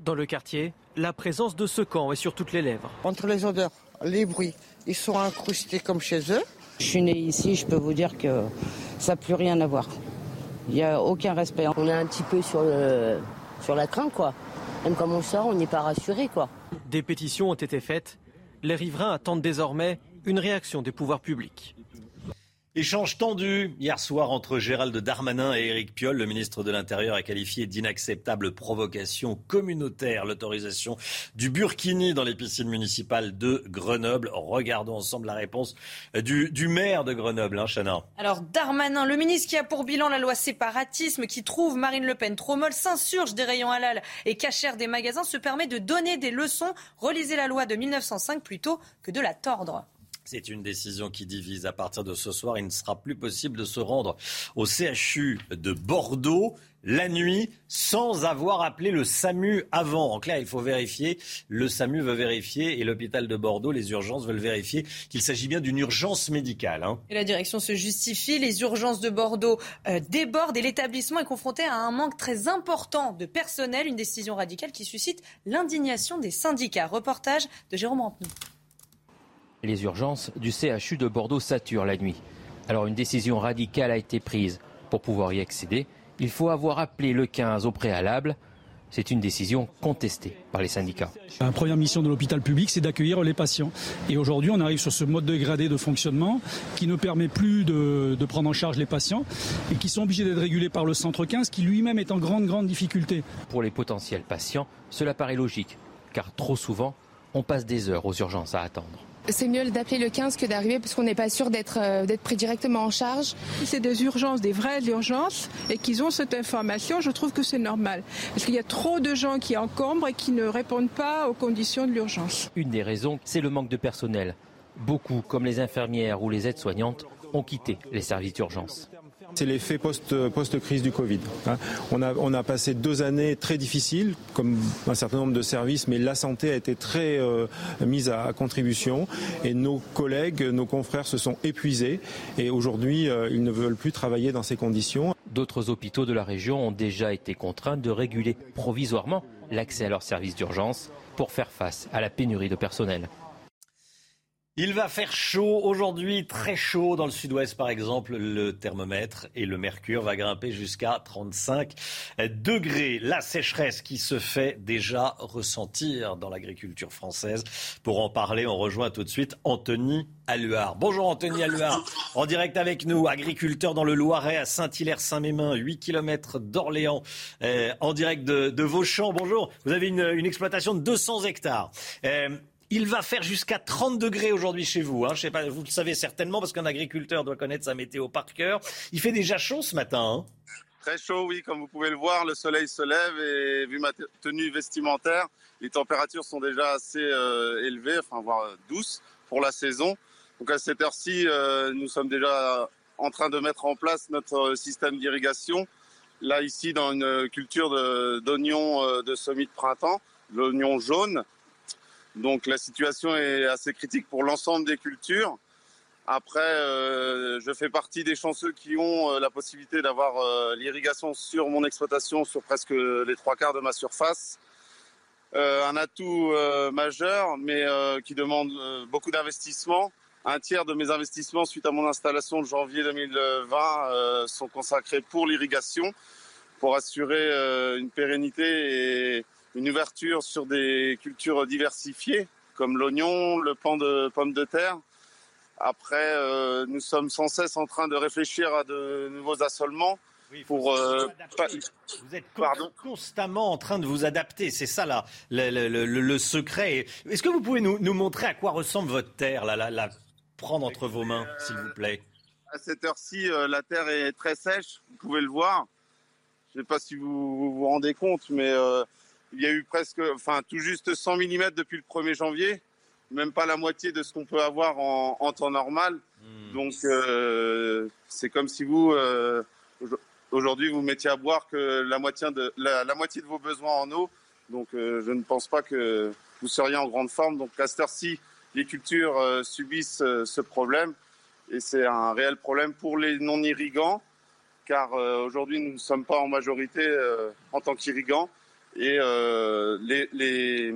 Dans le quartier, la présence de ce camp est sur toutes les lèvres. Entre les odeurs, les bruits. Ils sont incrustés comme chez eux. Je suis née ici, je peux vous dire que ça n'a plus rien à voir. Il n'y a aucun respect. On est un petit peu sur, le, sur la crainte, quoi. Même comme on sort, on n'est pas rassuré, quoi. Des pétitions ont été faites. Les riverains attendent désormais une réaction des pouvoirs publics. Échange tendu hier soir entre Gérald Darmanin et Éric Piolle. Le ministre de l'Intérieur a qualifié d'inacceptable provocation communautaire l'autorisation du burkini dans les piscines municipales de Grenoble. Regardons ensemble la réponse du, maire de Grenoble, hein. Alors Darmanin, le ministre qui a pour bilan la loi séparatisme, qui trouve Marine Le Pen trop molle, s'insurge des rayons halal et cachère des magasins, se permet de donner des leçons. Relisez la loi de 1905 plutôt que de la tordre. C'est une décision qui divise. À partir de ce soir, il ne sera plus possible de se rendre au CHU de Bordeaux la nuit sans avoir appelé le SAMU avant. En clair, il faut vérifier, le SAMU veut vérifier et l'hôpital de Bordeaux, les urgences veulent vérifier qu'il s'agit bien d'une urgence médicale. Hein. Et la direction se justifie, les urgences de Bordeaux euh, débordent et l'établissement est confronté à un manque très important de personnel, une décision radicale qui suscite l'indignation des syndicats. Reportage de Jérôme Rampenou. Les urgences du CHU de Bordeaux saturent la nuit. Alors une décision radicale a été prise. Pour pouvoir y accéder, il faut avoir appelé le 15 au préalable. C'est une décision contestée par les syndicats. La première mission de l'hôpital public, c'est d'accueillir les patients. Et aujourd'hui, on arrive sur ce mode dégradé de fonctionnement qui ne permet plus de, de, prendre en charge les patients et qui sont obligés d'être régulés par le centre 15 qui lui-même est en grande, grande difficulté. Pour les potentiels patients, cela paraît logique, car trop souvent, on passe des heures aux urgences à attendre c'est mieux d'appeler le 15 que d'arriver parce qu'on n'est pas sûr d'être euh, d'être pris directement en charge. C'est des urgences, des vraies urgences, et qu'ils ont cette information, je trouve que c'est normal. Parce qu'il y a trop de gens qui encombrent et qui ne répondent pas aux conditions de l'urgence. Une des raisons, c'est le manque de personnel. Beaucoup, comme les infirmières ou les aides-soignantes, ont quitté les services d'urgence. C'est l'effet post-crise du Covid. Hein. On a, on a passé deux années très difficiles, comme un certain nombre de services, mais la santé a été très euh, mise à, contribution et nos collègues, nos confrères se sont épuisés et aujourd'hui, euh, ils ne veulent plus travailler dans ces conditions. D'autres hôpitaux de la région ont déjà été contraints de réguler provisoirement l'accès à leurs services d'urgence pour faire face à la pénurie de personnel. Il va faire chaud aujourd'hui, très chaud dans le sud-ouest par exemple. Le thermomètre et le mercure va grimper jusqu'à 35 degrés. La sécheresse qui se fait déjà ressentir dans l'agriculture française. Pour en parler, on rejoint tout de suite Anthony Alluard. Bonjour Anthony Alluard, en direct avec nous, agriculteur dans le Loiret à Saint-Hilaire-Saint-Mémin, 8 km d'Orléans, euh, en direct de, de, vos champs. Bonjour, vous avez une, une exploitation de 200 hectares. Euh, il va faire jusqu'à 30 degrés aujourd'hui chez vous. Hein. Sais pas, vous le savez certainement parce qu'un agriculteur doit connaître sa météo par cœur. Il fait déjà chaud ce matin. Hein. Très chaud, oui, comme vous pouvez le voir, le soleil se lève et vu ma tenue vestimentaire, les températures sont déjà assez euh, élevées, enfin voire douces pour la saison. Donc à cette heure-ci, euh, nous sommes déjà en train de mettre en place notre système d'irrigation. Là ici, dans une culture d'oignons de, euh, de semis de printemps, l'oignon jaune. Donc la situation est assez critique pour l'ensemble des cultures. Après, euh, je fais partie des chanceux qui ont euh, la possibilité d'avoir euh, l'irrigation sur mon exploitation sur presque les trois quarts de ma surface. Un atout majeur, mais qui demande beaucoup d'investissement. Un tiers de mes investissements suite à mon installation de janvier 2020 sont consacrés pour l'irrigation, pour assurer une pérennité et une ouverture sur des cultures diversifiées comme l'oignon, le pan de pommes de terre. Après, euh, nous sommes sans cesse en train de réfléchir à de nouveaux assolements. Oui, pour euh, vous êtes Pardon constamment en train de vous adapter, c'est ça là, le, le, le, le secret. Est-ce que vous pouvez nous, nous, montrer à quoi ressemble votre terre, là, la, la prendre entre vos mains, s'il vous plaît? À cette heure-ci, euh, la terre est très sèche, vous pouvez le voir. Je ne sais pas si vous, vous vous rendez compte, mais il y a eu presque, enfin tout juste 100 mm depuis le 1er janvier, même pas la moitié de ce qu'on peut avoir en, en, temps normal. Mmh. Donc euh, c'est comme si vous, euh, aujourd'hui, vous mettiez à boire que la moitié de, la, la moitié de vos besoins en eau. Donc euh, je ne pense pas que vous seriez en grande forme. Donc à cette heure-ci, les cultures subissent ce problème et c'est un réel problème pour les non-irrigants car aujourd'hui nous ne sommes pas en majorité en tant qu'irrigants et euh, les, les,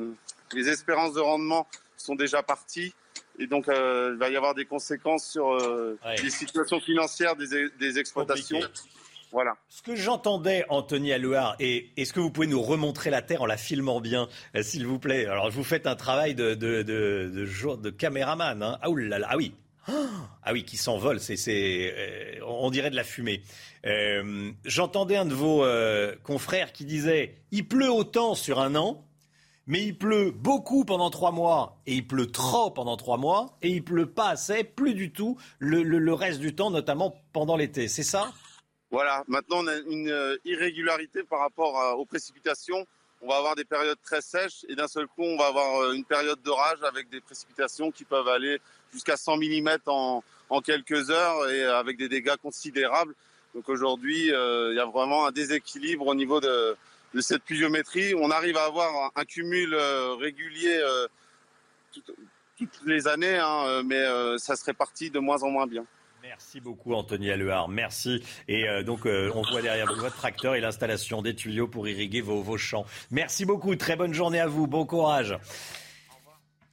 les, espérances de rendement sont déjà parties Et donc, euh, il va y avoir des conséquences sur euh, Ouais. les situations financières des, des exploitations. Compliqué. Voilà. Ce que j'entendais, Anthony Alouard, et est-ce que vous pouvez nous remontrer la Terre en la filmant bien, s'il vous plaît? Alors, vous faites un travail de, de, de, de caméraman. Hein ah, oulala, ah oui ah oui, qui s'envole, c'est, c'est, euh, on dirait de la fumée. Euh, j'entendais un de vos euh, confrères qui disait il pleut autant sur un an, mais il pleut beaucoup pendant trois mois, et il pleut trop pendant trois mois, et il pleut pas assez, plus du tout, le, le- reste du temps, notamment pendant l'été. C'est ça? Voilà. Maintenant, on a une irrégularité par rapport aux précipitations. On va avoir des périodes très sèches et d'un seul coup, on va avoir une période d'orage avec des précipitations qui peuvent aller jusqu'à 100 mm en, quelques heures et avec des dégâts considérables. Donc aujourd'hui, euh, il y a vraiment un déséquilibre au niveau de, cette pluviométrie. On arrive à avoir un, cumul euh, régulier euh, tout- toutes les années, hein, mais ça se répartit de moins en moins bien. Merci beaucoup Anthony Aluard, merci. Et donc on voit derrière vous votre tracteur et l'installation des tuyaux pour irriguer vos, vos champs. Merci beaucoup, très bonne journée à vous, bon courage.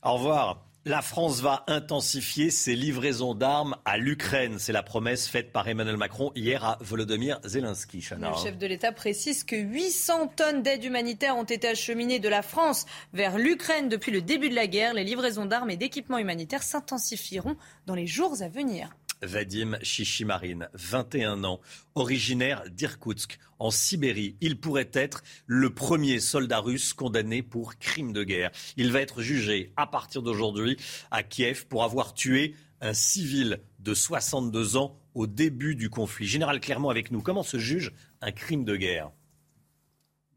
Au revoir. La France va intensifier ses livraisons d'armes à l'Ukraine. C'est la promesse faite par Emmanuel Macron hier à Volodymyr Zelensky. Le chef de l'État précise que 800 tonnes d'aide humanitaire ont été acheminées de la France vers l'Ukraine depuis le début de la guerre. Les livraisons d'armes et d'équipements humanitaires s'intensifieront dans les jours à venir. Vadim Chichimarine, 21 ans, originaire d'Irkoutsk, en Sibérie. Il pourrait être le premier soldat russe condamné pour crime de guerre. Il va être jugé à partir d'aujourd'hui à Kiev pour avoir tué un civil de 62 ans au début du conflit. Général Clermont avec nous, comment se juge un crime de guerre?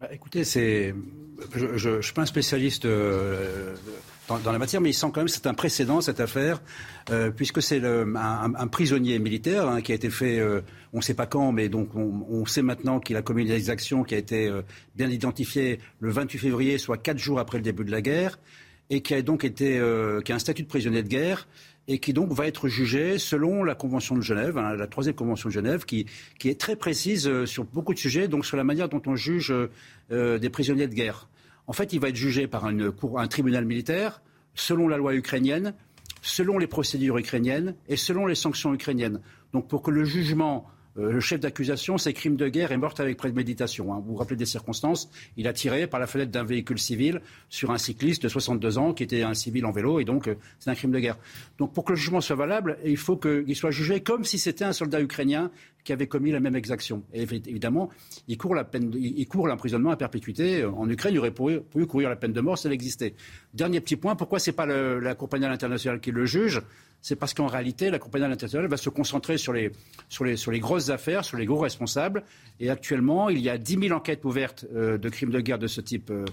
Bah, écoutez, je ne suis pas un spécialiste euh, dans, la matière, mais il sent quand même c'est un précédent cette affaire, euh, puisque c'est un, prisonnier militaire hein, qui a été fait, euh, on ne sait pas quand, mais donc on, sait maintenant qu'il a commis des actions qui a été euh, bien identifié le 28 février, soit quatre jours après le début de la guerre, et qui a donc été, qui a un statut de prisonnier de guerre et qui donc va être jugé selon la Convention de Genève, hein, la troisième Convention de Genève, qui, qui est très précise sur beaucoup de sujets, donc sur la manière dont on juge des prisonniers de guerre. En fait, il va être jugé par un tribunal militaire, selon la loi ukrainienne, selon les procédures ukrainiennes et selon les sanctions ukrainiennes. Donc pour que le jugement, euh, le chef d'accusation, c'est crime de guerre et morte avec préméditation. hein. Vous vous rappelez des circonstances? Il a tiré par la fenêtre d'un véhicule civil sur un cycliste de 62 ans qui était un civil en vélo et donc euh, c'est un crime de guerre. Donc pour que le jugement soit valable, il faut qu'il soit jugé comme si c'était un soldat ukrainien qui avait commis la même exaction. Et évi- évidemment, il court la peine, il court l'emprisonnement à perpétuité. En Ukraine, il aurait pu, pu courir la peine de mort si elle existait. Dernier petit point, pourquoi c'est pas le- la Cour pénale internationale qui le juge? C'est parce qu'en réalité, la pénale internationale va se concentrer sur les, sur, les, sur les grosses affaires, sur les gros responsables. Et actuellement, il y a 10 000 enquêtes ouvertes euh, de crimes de guerre de ce type. euh,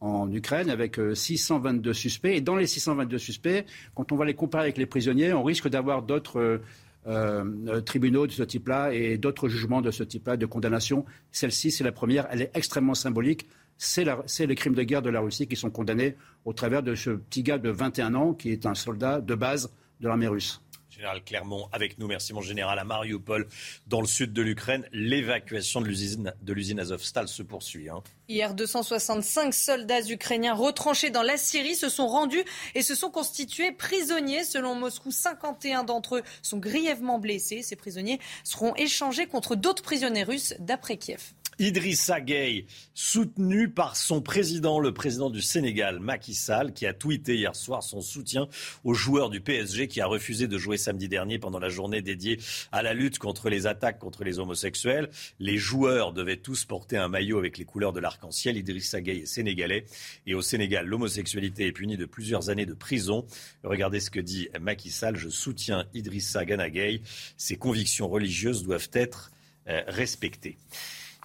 en Ukraine avec euh, 622 suspects. Et dans les 622 suspects, quand on va les comparer avec les prisonniers, on risque d'avoir d'autres euh, tribunaux de ce type-là et d'autres jugements de ce type-là, de condamnation. Celle-ci, c'est la première. Elle est extrêmement symbolique. C'est les crimes de guerre de la Russie qui sont condamnés au travers de ce petit gars de 21 ans qui est un soldat de base de l'armée russe. Général Clermont avec nous, merci mon général à Mariupol, dans le sud de l'Ukraine. L'évacuation de l'usine de l'usine Azovstal se poursuit. hein. Hier, 265 soldats ukrainiens retranchés dans la Syrie se sont rendus et se sont constitués prisonniers. Selon Moscou, 51 d'entre eux sont grièvement blessés. Ces prisonniers seront échangés contre d'autres prisonniers russes d'après Kiev. Idrissa Gueye, soutenu par son président, le président du Sénégal, Macky Sall, qui a tweeté hier soir son soutien aux joueurs du PSG qui a refusé de jouer samedi dernier pendant la journée dédiée à la lutte contre les attaques contre les homosexuels. Les joueurs devaient tous porter un maillot avec les couleurs de l'arc-en-ciel. Idrissa Gueye est sénégalais et au Sénégal, l'homosexualité est punie de plusieurs années de prison. Regardez ce que dit Macky Sall. Je soutiens Idrissa Gana Gueye. Ses convictions religieuses doivent être euh, respectées.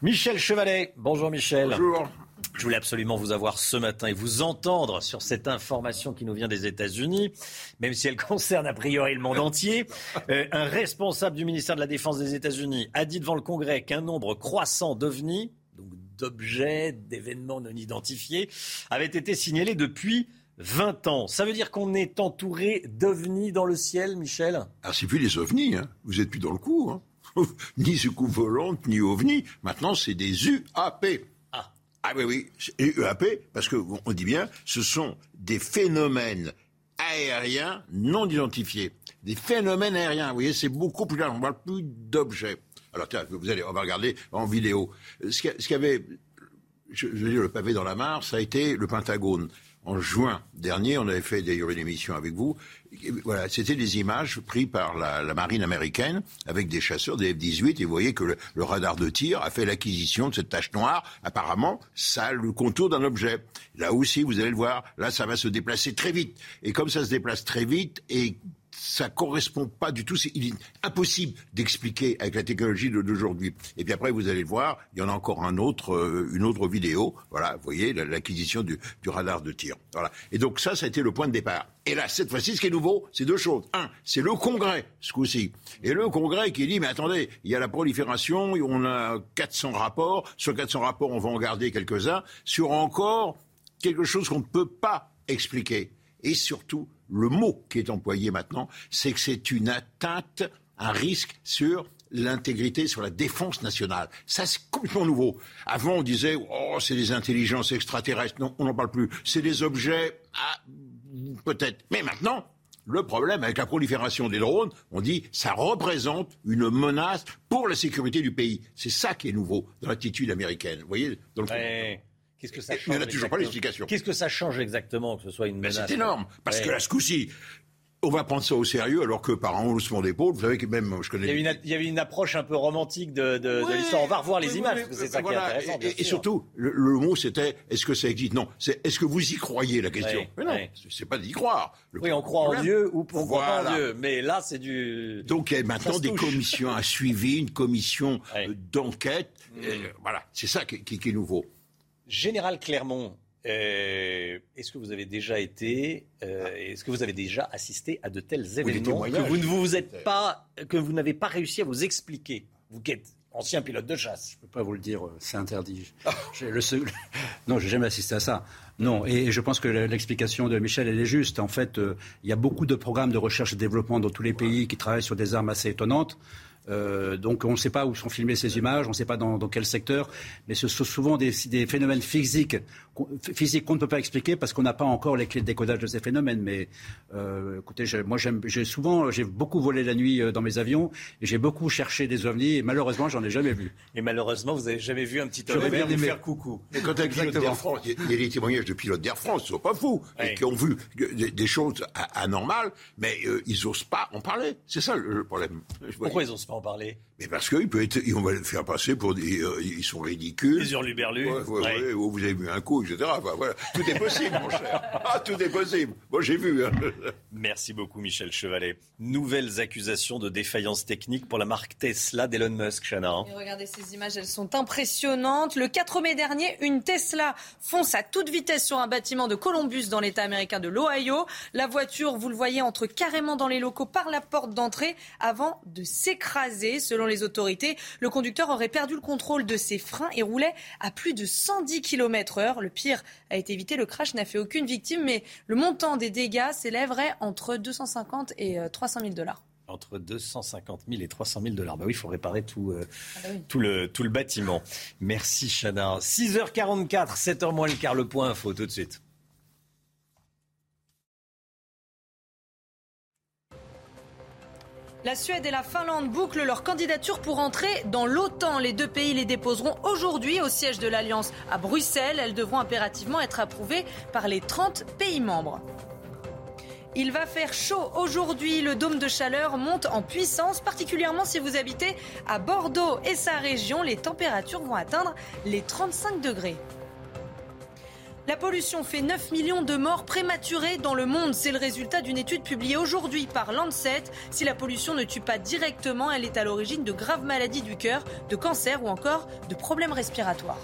Michel Chevalet. Bonjour Michel. Bonjour. Je voulais absolument vous avoir ce matin et vous entendre sur cette information qui nous vient des États-Unis, même si elle concerne a priori le monde entier. Euh, un responsable du ministère de la Défense des États-Unis a dit devant le Congrès qu'un nombre croissant d'ovnis, donc d'objets, d'événements non identifiés, avait été signalé depuis 20 ans. Ça veut dire qu'on est entouré d'ovnis dans le ciel, Michel? Ah, c'est plus des ovnis, hein. Vous êtes plus dans le coup, hein. ni soucoupe volante, ni ovnis. Maintenant, c'est des UAP. Ah. oui, oui. Et UAP, parce que on dit bien, ce sont des phénomènes aériens non identifiés. Des phénomènes aériens. Vous voyez, c'est beaucoup plus large. On ne parle plus d'objets. Alors, tiens, vous allez, on va regarder en vidéo. Ce qui avait, je, je veux dire, le pavé dans la mare, ça a été le Pentagone. En juin dernier, on avait fait d'ailleurs une émission avec vous. Voilà, c'était des images prises par la, marine américaine avec des chasseurs des F-18 et vous voyez que le, radar de tir a fait l'acquisition de cette tache noire. Apparemment, ça le contour d'un objet. Là aussi, vous allez le voir, là, ça va se déplacer très vite. Et comme ça se déplace très vite et ça correspond pas du tout. C'est, il est impossible d'expliquer avec la technologie d'aujourd'hui. Et puis après, vous allez le voir, il y en a encore un autre, euh, une autre vidéo. Voilà, vous voyez l'acquisition du, du, radar de tir. Voilà. Et donc ça, ça a été le point de départ. Et là, cette fois-ci, ce qui est nouveau, c'est deux choses. Un, c'est le Congrès, ce coup-ci. Et le Congrès qui dit, mais attendez, il y a la prolifération, on a 400 rapports. Sur 400 rapports, on va en garder quelques-uns. Sur encore quelque chose qu'on ne peut pas expliquer. Et surtout, le mot qui est employé maintenant, c'est que c'est une atteinte, un risque sur l'intégrité, sur la défense nationale. Ça, c'est complètement nouveau. Avant, on disait, oh, c'est des intelligences extraterrestres. Non, on n'en parle plus. C'est des objets, ah, peut-être. Mais maintenant, le problème avec la prolifération des drones, on dit, ça représente une menace pour la sécurité du pays. C'est ça qui est nouveau dans l'attitude américaine. Vous voyez dans le ouais. Qu'est-ce que ça change Il n'y a toujours pas l'explication. Qu'est-ce que ça change exactement que ce soit une menace C'est énorme. Parce ouais. que là, ce coup-ci, on va prendre ça au sérieux, alors que par un haussement d'épaule, vous savez que même, je connais. Il y, avait une, il y avait une approche un peu romantique de, de, l'histoire. On va revoir les images, oui, parce que c'est ça voilà. qui est intéressant. Et, et, surtout, le, le mot c'était est-ce que ça existe? Non, c'est est-ce que vous y croyez la question Mais non, c'est pas d'y croire. Le Oui, on croit en Dieu ou croit pas en Voilà. Dieu. Mais là, c'est du. Donc il y a maintenant des commissions à suivi, une commission d'enquête. Euh, voilà, c'est ça qui, qui- qui est nouveau. Général Clermont, euh, est-ce que vous avez déjà été, euh, est-ce que vous avez déjà assisté à de tels événements que vous ne vous êtes pas, que vous n'avez pas réussi à vous expliquer, vous qui êtes ancien pilote de chasse Je ne peux pas vous le dire, euh, c'est interdit. Le seul- Non, j'ai jamais assisté à ça. Non, et je pense que l'explication de Michel, elle est juste. En fait, euh, il y a beaucoup de programmes de recherche et développement dans tous les pays qui travaillent sur des armes assez étonnantes. Euh, donc on ne sait pas où sont filmées ces images, on ne sait pas dans, quel secteur, mais ce sont souvent des phénomènes physiques qu'on physiques qu'on ne peut pas expliquer parce qu'on n'a pas encore les clés de décodage de ces phénomènes. Mais euh, écoutez, moi j'aime, j'ai souvent, j'ai beaucoup volé la nuit euh, dans mes avions et j'ai beaucoup cherché des ovnis et malheureusement j'en ai jamais vu. Et malheureusement, vous n'avez jamais vu un petit bien vous faire coucou. Et quand un pilote d'Air France, il y a- des témoignages de pilotes d'Air France, ils sont pas fous, Ouais. et qui ont vu des, des choses anormales, mais euh, ils osent pas en parler. C'est ça le, le problème. Pourquoi ils n'osent pas en parler? Mais parce qu'ils peuvent être, on va les faire passer pour des, euh, ils sont ridicules. Les hurluberlus. Ouais, ouais, Ouais. ouais, ou vous avez vu un coup, etc. Enfin, voilà. Tout est possible, mon cher. Ah, tout est possible. Moi, j'ai vu. hein. Merci beaucoup, Michel Chevalet. Nouvelles accusations de défaillance technique pour la marque Tesla d'Elon Musk, Chana. hein. Regardez ces images, elles sont impressionnantes. Le 4 mai dernier, une Tesla fonce à toute vitesse sur un bâtiment de Columbus dans l'État américain de l'Ohio. La voiture, vous le voyez, entre carrément dans les locaux par la porte d'entrée avant de s'écraser. Selon les autorités, le conducteur aurait perdu le contrôle de ses freins et roulait à plus de 110 km heure. Le pire a été évité, le crash n'a fait aucune victime, mais le montant des dégâts s'élèverait entre 250 et euh, 300 000 dollars. Entre 250 000 et 300 000 dollars. Bah oui, il faut réparer tout, euh, Ah bah oui. tout, le, tout le bâtiment. Merci, Chana. 6h44, 7h moins le quart, le point info, tout de suite. La Suède et la Finlande bouclent leur candidature pour entrer dans l'OTAN. Les deux pays les déposeront aujourd'hui au siège de l'Alliance à Bruxelles. Elles devront impérativement être approuvées par les 30 pays membres. Il va faire chaud aujourd'hui. Le dôme de chaleur monte en puissance, particulièrement si vous habitez à Bordeaux et sa région. Les températures vont atteindre les 35 degrés. La pollution fait 9 millions de morts prématurées dans le monde. C'est le résultat d'une étude publiée aujourd'hui par Lancet. Si la pollution ne tue pas directement, elle est à l'origine de graves maladies du cœur, de cancer ou encore de problèmes respiratoires.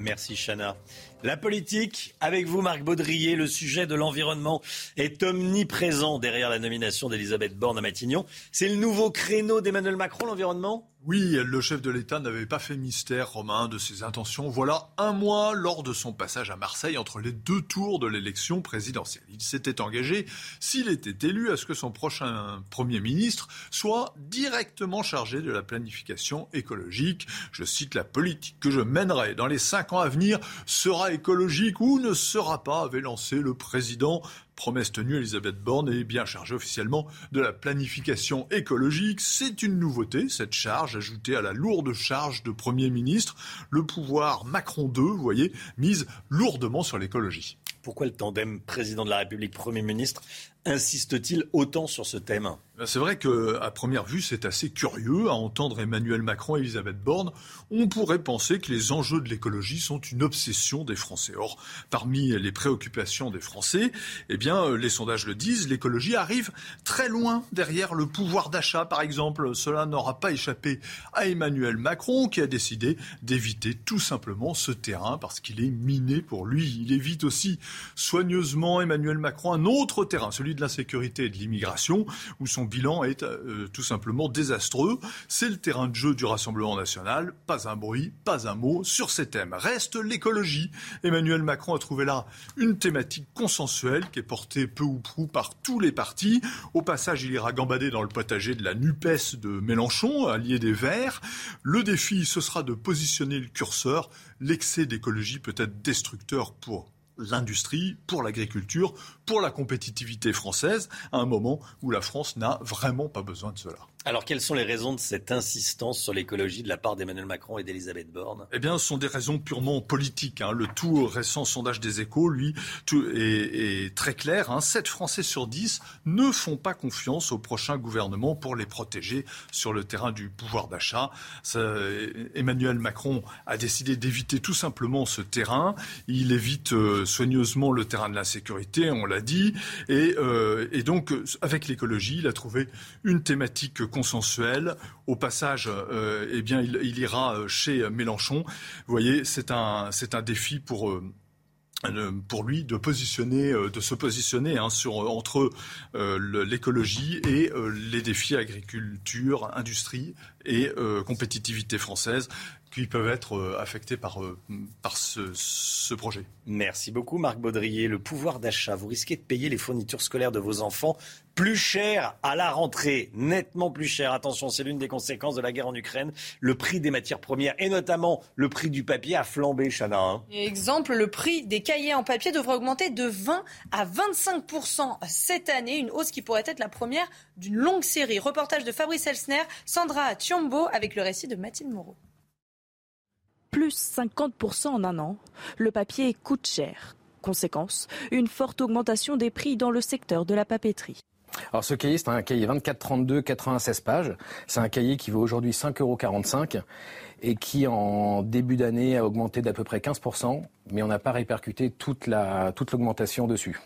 Merci, Chana. La politique, avec vous, Marc Baudrier, le sujet de l'environnement est omniprésent derrière la nomination d'Elisabeth Borne à Matignon. C'est le nouveau créneau d'Emmanuel Macron, l'environnement? Oui, le chef de l'État n'avait pas fait mystère, Romain, de ses intentions. Voilà un mois lors de son passage à Marseille entre les deux tours de l'élection présidentielle. Il s'était engagé, s'il était élu, à ce que son prochain Premier ministre soit directement chargé de la planification écologique. Je cite, la politique que je mènerai dans les cinq ans à venir sera écologique ou ne sera pas, avait lancé le président. Promesse tenue, Elisabeth Borne est bien chargée officiellement de la planification écologique. C'est une nouveauté, cette charge, ajoutée à la lourde charge de Premier ministre. Le pouvoir Macron 2, vous voyez, mise lourdement sur l'écologie. Pourquoi le tandem président de la République, Premier ministre insiste-t-il autant sur ce thème? C'est vrai qu'à première vue, c'est assez curieux à entendre Emmanuel Macron et Elisabeth Borne. On pourrait penser que les enjeux de l'écologie sont une obsession des Français. Or, parmi les préoccupations des Français, eh bien, euh, les sondages le disent, l'écologie arrive très loin derrière le pouvoir d'achat, par exemple. Cela n'aura pas échappé à Emmanuel Macron, qui a décidé d'éviter tout simplement ce terrain parce qu'il est miné pour lui. Il évite aussi soigneusement Emmanuel Macron un autre terrain, celui de l'insécurité et de l'immigration, où son bilan est euh, tout simplement désastreux. C'est le terrain de jeu du Rassemblement national. Pas un bruit, pas un mot sur ces thèmes. Reste l'écologie. Emmanuel Macron a trouvé là une thématique consensuelle qui est portée peu ou prou par tous les partis. Au passage, il ira gambader dans le potager de la NUPES de Mélenchon, allié des Verts. Le défi, ce sera de positionner le curseur. L'excès d'écologie peut être destructeur pour l'industrie, pour l'agriculture, pour la compétitivité française, à un moment où la France n'a vraiment pas besoin de cela. Alors, quelles sont les raisons de cette insistance sur l'écologie de la part d'Emmanuel Macron et d'Elisabeth Borne? Eh bien, ce sont des raisons purement politiques. Hein. Le tout récent sondage des échos, lui, est, très clair. Hein. 7 Français sur 10 ne font pas confiance au prochain gouvernement pour les protéger sur le terrain du pouvoir d'achat. Emmanuel Macron a décidé d'éviter tout simplement ce terrain. Il évite euh, soigneusement le terrain de l'insécurité, on l'a dit. Et, euh, et donc, avec l'écologie, il a trouvé une thématique consensuel. Au passage, euh, eh bien, il, ira chez Mélenchon. Vous voyez, c'est un, c'est un défi pour. Euh, lui de positionner, euh, de se positionner hein, sur entre l'écologie et les défis agriculture, industrie et compétitivité française qui peuvent être euh, affectés par, euh, par ce, projet. Merci beaucoup Marc Baudrier. Le pouvoir d'achat, vous risquez de payer les fournitures scolaires de vos enfants plus cher à la rentrée, nettement plus cher. Attention, c'est l'une des conséquences de la guerre en Ukraine. Le prix des matières premières et notamment le prix du papier a flambé, Chana. Hein. Exemple, le prix des cahiers en papier devrait augmenter de 20 à 25% cette année, une hausse qui pourrait être la première d'une longue série. Reportage de Fabrice Elsner, Sandra Thiombo avec le récit de Mathilde Moreau plus 50% en un an. Le papier coûte cher. Conséquence, une forte augmentation des prix dans le secteur de la papeterie. Alors ce cahier, c'est un cahier 24-32, 96 pages. C'est un cahier qui vaut aujourd'hui 5,45 euros et qui en début d'année a augmenté d'à peu près 15%, mais on n'a pas répercuté toute l'augmentation dessus.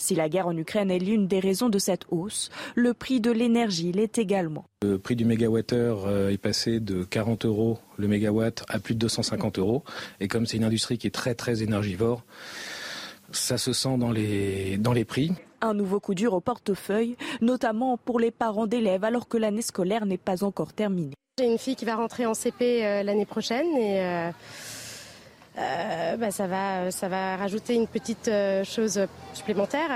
Si la guerre en Ukraine est l'une des raisons de cette hausse, le prix de l'énergie l'est également. Le prix du mégawattheure euh, est passé de 40 euros le mégawatt à plus de 250 euros. Et comme c'est une industrie qui est très très énergivore, ça se sent dans les, dans les prix. Un nouveau coup dur au portefeuille, notamment pour les parents d'élèves alors que l'année scolaire n'est pas encore terminée. J'ai une fille qui va rentrer en CP euh, l'année prochaine et euh, bah, ça, va, ça va rajouter une petite euh, chose supplémentaire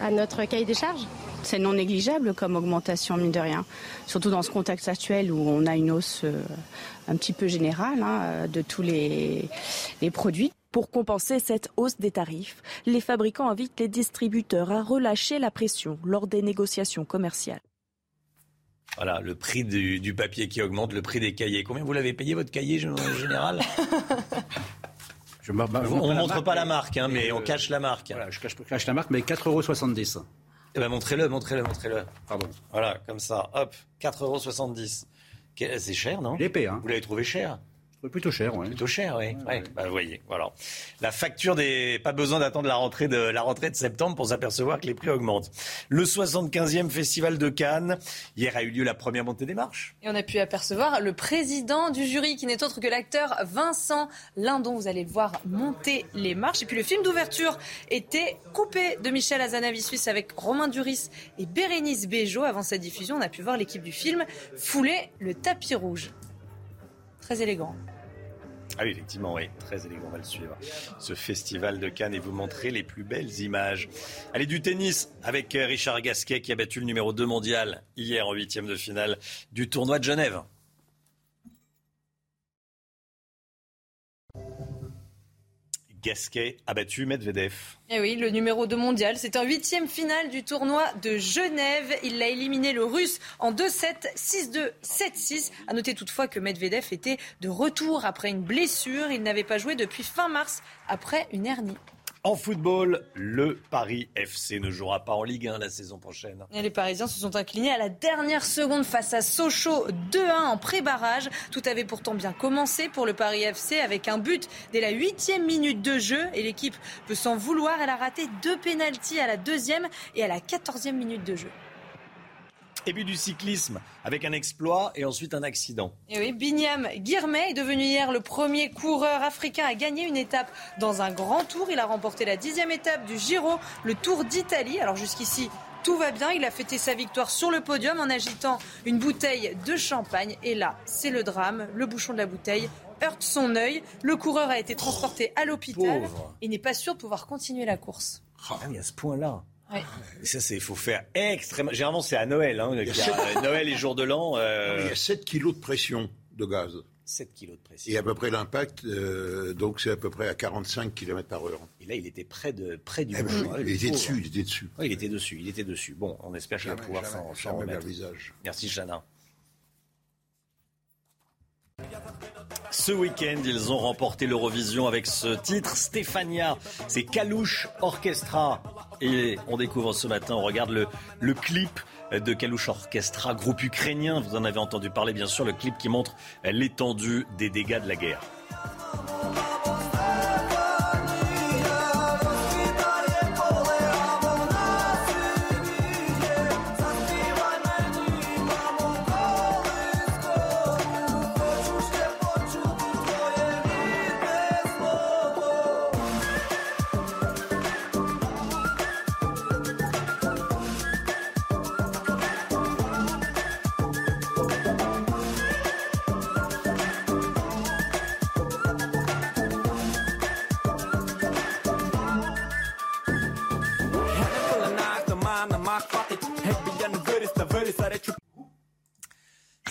à, notre cahier des charges. C'est non négligeable comme augmentation, mine de rien. Surtout dans ce contexte actuel où on a une hausse euh, un petit peu générale hein, de tous les, les produits. Pour compenser cette hausse des tarifs, les fabricants invitent les distributeurs à relâcher la pression lors des négociations commerciales. Voilà, le prix du, papier qui augmente, le prix des cahiers. Combien vous l'avez payé votre cahier en général? Je on ne montre pas la marque, hein, mais on cache la marque. Voilà, je cache, la marque, mais 4,70 euros. Eh ben, montrez-le, montrez-le, montrez-le. Pardon. Voilà, comme ça, hop, 4,70 euros. C'est cher, non? L'épée, hein. Vous l'avez trouvé cher? Plutôt cher, oui. Plutôt cher, oui. Bah, vous voyez, voilà. La facture des. Pas besoin d'attendre la rentrée de la rentrée de septembre pour s'apercevoir que les prix augmentent. Le 75e festival de Cannes. Hier a eu lieu la première montée des marches. Et on a pu apercevoir le président du jury, qui n'est autre que l'acteur Vincent Lindon. Vous allez le voir monter les marches. Et puis le film d'ouverture était coupé de Michel Azanavi-Suisse avec Romain Duris et Bérénice Bejo. Avant sa diffusion, on a pu voir l'équipe du film fouler le tapis rouge. Très élégant. Ah oui, effectivement, oui, très élégant, on va le suivre. Ce festival de Cannes et vous montrer les plus belles images. Allez, du tennis avec euh, Richard Gasquet qui a battu le numéro 2 mondial hier en huitième de finale du tournoi de Genève. Gasquet a battu Medvedev. Eh oui, le numéro 2 mondial. C'est un huitième finale du tournoi de Genève. Il l'a éliminé le russe en 2-7, 6-2, 7-6. À noter toutefois que Medvedev était de retour après une blessure. Il n'avait pas joué depuis fin mars après une hernie. En football, le Paris FC ne jouera pas en Ligue 1 la saison prochaine. Les Parisiens se sont inclinés à la dernière seconde face à Sochaux 2-1 en pré-barrage. Tout avait pourtant bien commencé pour le Paris FC avec un but dès la huitième minute de jeu et l'équipe peut s'en vouloir. Elle a raté deux pénalties à la deuxième et à la quatorzième minute de jeu. Et puis du cyclisme avec un exploit et ensuite un accident. Et oui, Binyam Guirmet est devenu hier le premier coureur africain à gagner une étape dans un grand tour. Il a remporté la dixième étape du Giro, le Tour d'Italie. Alors jusqu'ici, tout va bien. Il a fêté sa victoire sur le podium en agitant une bouteille de champagne. Et là, c'est le drame. Le bouchon de la bouteille heurte son œil. Le coureur a été transporté à l'hôpital et n'est pas sûr de pouvoir continuer la course. Ah oui, à ce point-là. Ouais. Ça, c'est, il faut faire extrêmement. Généralement, c'est à Noël. Hein, a Noël et jour de l'an. euh, Il y a 7 kilos de pression de gaz. 7 kilos de pression. Et à peu près l'impact, euh, donc c'est à peu près à 45 km par heure. Et là, il était près, de, près du Eh ben Ouais, il était dessus, il était dessus. Ouais, il était dessus, il était dessus. Bon, on espère qu'il va pouvoir s'en, remettre. visage. Merci, Chana. Ce week-end, ils ont remporté l'Eurovision avec ce titre, Stéphania. C'est Kalouche Orchestra. Et on découvre ce matin, on regarde le, clip de Kalouche Orchestra, groupe ukrainien. Vous en avez entendu parler, bien sûr, le clip qui montre l'étendue des dégâts de la guerre.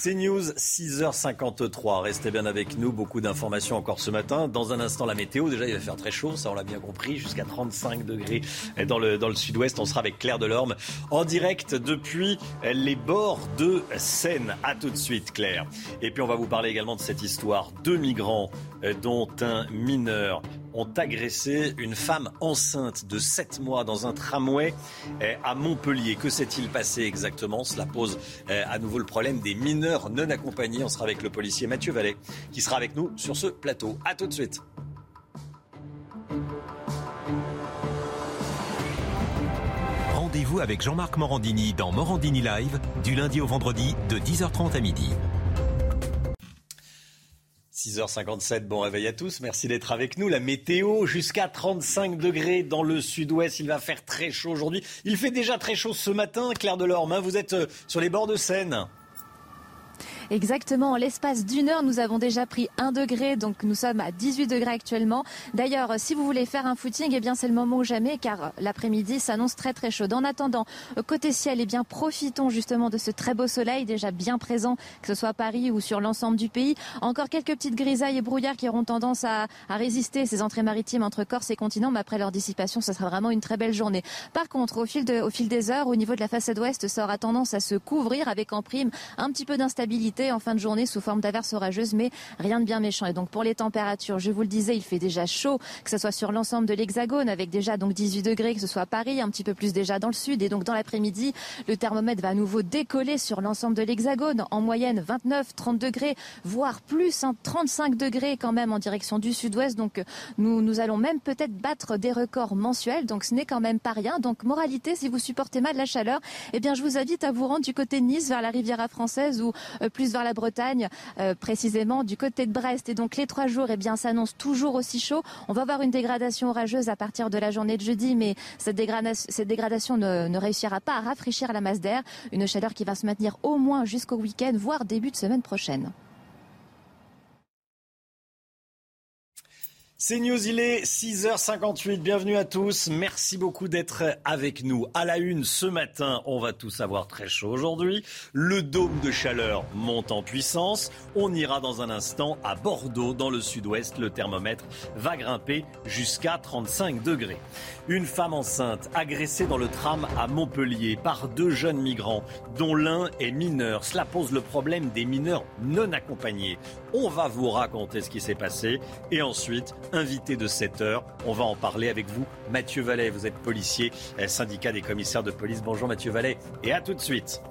C'est News, 6h53. Restez bien avec nous. Beaucoup d'informations encore ce matin. Dans un instant, la météo. Déjà, il va faire très chaud. Ça, on l'a bien compris. Jusqu'à 35 degrés dans le, dans le sud-ouest. On sera avec Claire Delorme en direct depuis les bords de Seine. À tout de suite, Claire. Et puis, on va vous parler également de cette histoire. Deux migrants, euh, dont un mineur, ont agressé une femme enceinte de 7 mois dans un tramway euh, à Montpellier. Que s'est-il passé exactement? Cela pose euh, à nouveau le problème des mineurs non accompagnés. On sera avec le policier Mathieu Vallet qui sera avec nous sur ce plateau. À tout de suite. Rendez-vous avec Jean-Marc Morandini dans Morandini Live du lundi au vendredi de 10h30 à midi. 6h57, bon réveil à tous, merci d'être avec nous. La météo, jusqu'à 35 degrés dans le sud-ouest, il va faire très chaud aujourd'hui. Il fait déjà très chaud ce matin, Claire Delorme, hein, vous êtes euh, sur les bords de Seine. Exactement, en l'espace d'une heure, nous avons déjà pris 1 degré, donc nous sommes à 18 degrés actuellement. D'ailleurs, si vous voulez faire un footing, eh bien c'est le moment ou jamais, car l'après-midi s'annonce très très chaud. En attendant, côté ciel, eh bien profitons justement de ce très beau soleil déjà bien présent, que ce soit à Paris ou sur l'ensemble du pays. Encore quelques petites grisailles et brouillards qui auront tendance à, à résister ces entrées maritimes entre Corse et continent, mais après leur dissipation, ce sera vraiment une très belle journée. Par contre, au fil, de, au fil des heures, au niveau de la façade ouest, ça aura tendance à se couvrir avec en prime un petit peu d'instabilité en fin de journée sous forme d'averses orageuses, mais rien de bien méchant. Et donc pour les températures, je vous le disais, il fait déjà chaud, que ce soit sur l'ensemble de l'Hexagone, avec déjà donc 18 degrés, que ce soit à Paris, un petit peu plus déjà dans le sud. Et donc dans l'après-midi, le thermomètre va à nouveau décoller sur l'ensemble de l'Hexagone, en moyenne 29, 30 degrés, voire plus, hein, 35 degrés quand même en direction du sud-ouest. Donc nous, nous allons même peut-être battre des records mensuels, donc ce n'est quand même pas rien. Donc moralité, si vous supportez mal la chaleur, eh bien je vous invite à vous rendre du côté de Nice, vers la Riviera française ou euh, plus vers la Bretagne, euh, précisément du côté de Brest. Et donc les trois jours, eh bien, s'annoncent toujours aussi chaud. On va avoir une dégradation orageuse à partir de la journée de jeudi, mais cette dégradation, ne réussira pas à rafraîchir la masse d'air. Une chaleur qui va se maintenir au moins jusqu'au week-end, voire début de semaine prochaine. C'est News, il est 6h58. Bienvenue à tous. Merci beaucoup d'être avec nous. À la une ce matin, on va tous avoir très chaud aujourd'hui. Le dôme de chaleur monte en puissance. On ira dans un instant à Bordeaux, dans le sud-ouest. Le thermomètre va grimper jusqu'à 35 degrés. Une femme enceinte agressée dans le tram à Montpellier par deux jeunes migrants, dont l'un est mineur. Cela pose le problème des mineurs non accompagnés. On va vous raconter ce qui s'est passé. Et ensuite, invité de 7 heures. On va en parler avec vous. Mathieu Vallet, vous êtes policier, euh, syndicat des commissaires de police. Bonjour Mathieu Vallet et à tout de suite.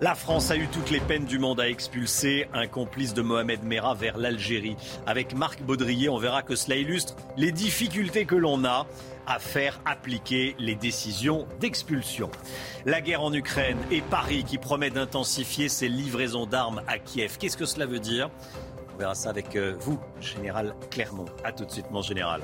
La France a eu toutes les peines du monde à expulser un complice de Mohamed Merah vers l'Algérie. Avec Marc Baudrier, on verra que cela illustre les difficultés que l'on a à faire appliquer les décisions d'expulsion. La guerre en Ukraine et Paris qui promet d'intensifier ses livraisons d'armes à Kiev. Qu'est-ce que cela veut dire? Verra ça avec euh, vous, Général Clermont. A tout de suite, mon général.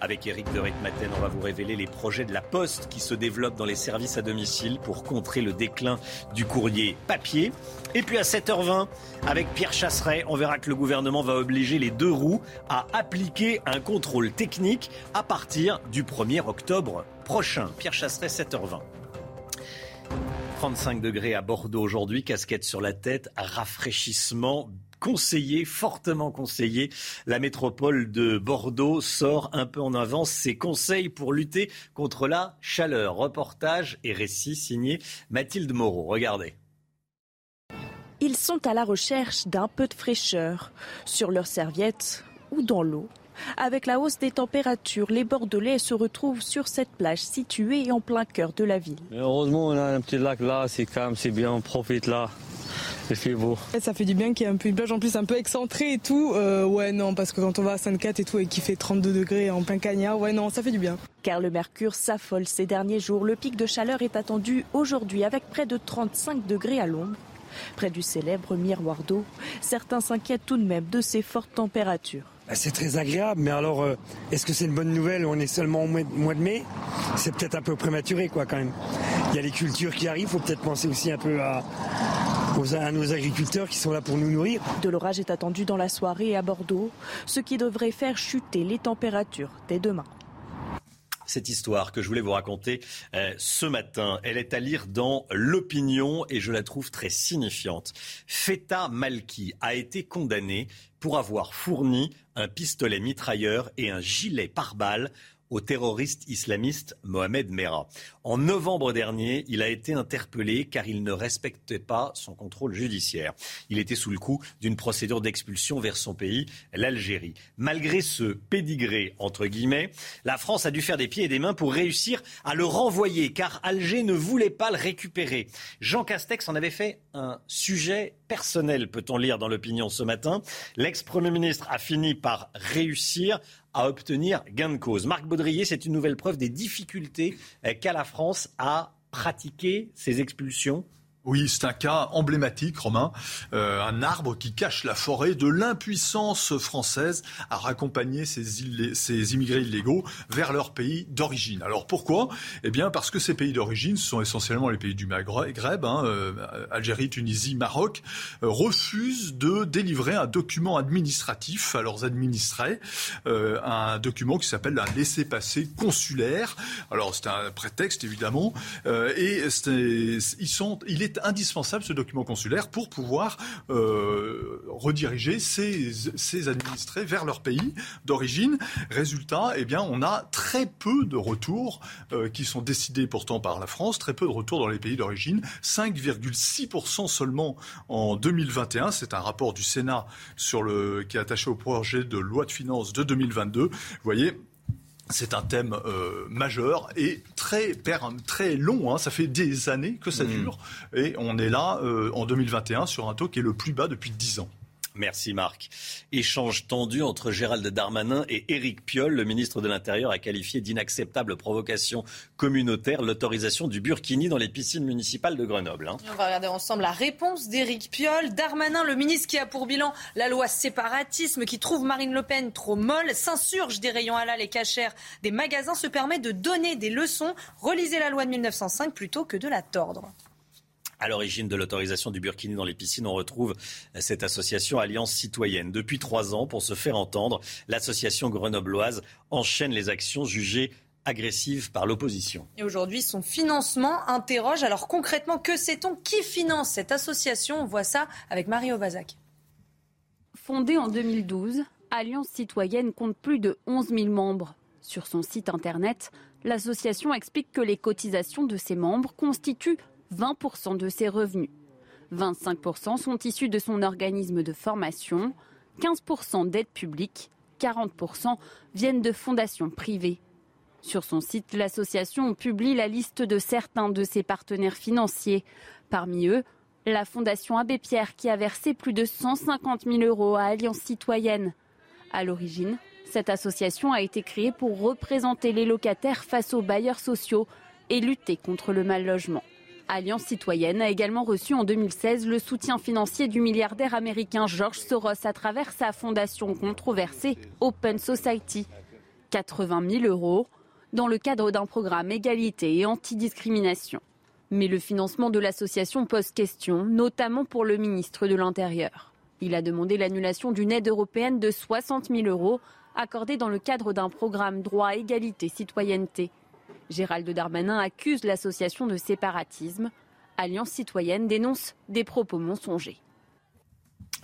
Avec Eric de Ritmaten, on va vous révéler les projets de la Poste qui se développent dans les services à domicile pour contrer le déclin du courrier papier. Et puis à 7h20, avec Pierre Chasseret, on verra que le gouvernement va obliger les deux roues à appliquer un contrôle technique à partir du 1er octobre prochain. Pierre Chasseret, 7h20. 35 degrés à Bordeaux aujourd'hui, casquette sur la tête, rafraîchissement conseillé, fortement conseillé. La métropole de Bordeaux sort un peu en avance ses conseils pour lutter contre la chaleur. Reportage et récit signé Mathilde Moreau. Regardez. Ils sont à la recherche d'un peu de fraîcheur sur leurs serviettes ou dans l'eau. Avec la hausse des températures, les Bordelais se retrouvent sur cette plage située en plein cœur de la ville. heureusement, on a un petit lac là, c'est calme, c'est bien, on profite là. Beau. Ça fait du bien qu'il y ait un peu une plage en plus un peu excentrée et tout. Euh, ouais, non, parce que quand on va à Sainte-Cat et tout et qu'il fait 32 degrés en plein cagnard, ouais, non, ça fait du bien. Car le mercure s'affole ces derniers jours. Le pic de chaleur est attendu aujourd'hui avec près de 35 degrés à l'ombre. Près du célèbre miroir d'eau, certains s'inquiètent tout de même de ces fortes températures. Bah, c'est très agréable, mais alors, euh, est-ce que c'est une bonne nouvelle? On est seulement au mois de mai? C'est peut-être un peu prématuré, quoi, quand même. Il y a les cultures qui arrivent, il faut peut-être penser aussi un peu à, à nos agriculteurs qui sont là pour nous nourrir. De l'orage est attendu dans la soirée à Bordeaux, ce qui devrait faire chuter les températures dès demain cette histoire que je voulais vous raconter euh, ce matin. Elle est à lire dans l'opinion et je la trouve très signifiante. Feta Malki a été condamné pour avoir fourni un pistolet mitrailleur et un gilet pare-balles au terroriste islamiste Mohamed Merah. En novembre dernier, il a été interpellé car il ne respectait pas son contrôle judiciaire. Il était sous le coup d'une procédure d'expulsion vers son pays, l'Algérie. Malgré ce pédigré, entre guillemets, la France a dû faire des pieds et des mains pour réussir à le renvoyer car Alger ne voulait pas le récupérer. Jean Castex en avait fait un sujet personnel, peut-on lire dans l'opinion ce matin. L'ex-premier ministre a fini par réussir à obtenir gain de cause. Marc Baudrier, c'est une nouvelle preuve des difficultés euh, qu'a la France à pratiquer ces expulsions oui, c'est un cas emblématique, Romain. Euh, un arbre qui cache la forêt de l'impuissance française à raccompagner ces, ces, immigrés illégaux vers leur pays d'origine. Alors pourquoi? Eh bien parce que ces pays d'origine, ce sont essentiellement les pays du Maghreb, hein, euh, Algérie, Tunisie, Maroc, euh, refusent de délivrer un document administratif à leurs administrés, euh, un document qui s'appelle un laissez-passer consulaire. Alors c'est un prétexte évidemment, et ils sont, il est indispensable ce document consulaire pour pouvoir euh, rediriger ces, administrés vers leur pays d'origine. Résultat, eh bien, on a très peu de retours euh, qui sont décidés pourtant par la France, très peu de retours dans les pays d'origine, 5,6% seulement en 2021. C'est un rapport du Sénat sur le, qui est attaché au projet de loi de finances de 2022. Vous voyez, c'est un thème euh, majeur et très, très long. Hein. Ça fait des années que ça mmh. dure. Et on est là, euh, en 2021, sur un taux qui est le plus bas depuis 10 ans. Merci Marc. Échange tendu entre Gérald Darmanin et Éric Piolle. Le ministre de l'Intérieur a qualifié d'inacceptable provocation communautaire l'autorisation du burkini dans les piscines municipales de Grenoble. Hein. On va regarder ensemble la réponse d'Éric Piolle. Darmanin, le ministre qui a pour bilan la loi séparatisme, qui trouve Marine Le Pen trop molle, s'insurge des rayons halal et cachères des magasins, se permet de donner des leçons. Relisez la loi de 1905 plutôt que de la tordre. À l'origine de l'autorisation du burkini dans les piscines, on retrouve cette association Alliance citoyenne. Depuis trois ans, pour se faire entendre, l'association grenobloise enchaîne les actions jugées agressives par l'opposition. Et aujourd'hui, son financement interroge. Alors concrètement, que sait-on Qui finance cette association? On voit ça avec Mario Bazac. Fondée en 2012, Alliance citoyenne compte plus de 11 000 membres. Sur son site internet, l'association explique que les cotisations de ses membres constituent 20% de ses revenus. 25% sont issus de son organisme de formation, 15% d'aides publiques, 40% viennent de fondations privées. Sur son site, l'association publie la liste de certains de ses partenaires financiers. Parmi eux, la Fondation Abbé Pierre qui a versé plus de 150 000 euros à Alliance citoyenne. À l'origine, cette association a été créée pour représenter les locataires face aux bailleurs sociaux et lutter contre le mal logement. Alliance citoyenne a également reçu en 2016 le soutien financier du milliardaire américain George Soros à travers sa fondation controversée Open Society. 80 000 euros dans le cadre d'un programme égalité et antidiscrimination. Mais le financement de l'association pose question, notamment pour le ministre de l'Intérieur. Il a demandé l'annulation d'une aide européenne de 60 000 euros accordée dans le cadre d'un programme droit, égalité, citoyenneté. Gérald Darmanin accuse l'association de séparatisme. Alliance citoyenne dénonce des propos mensongers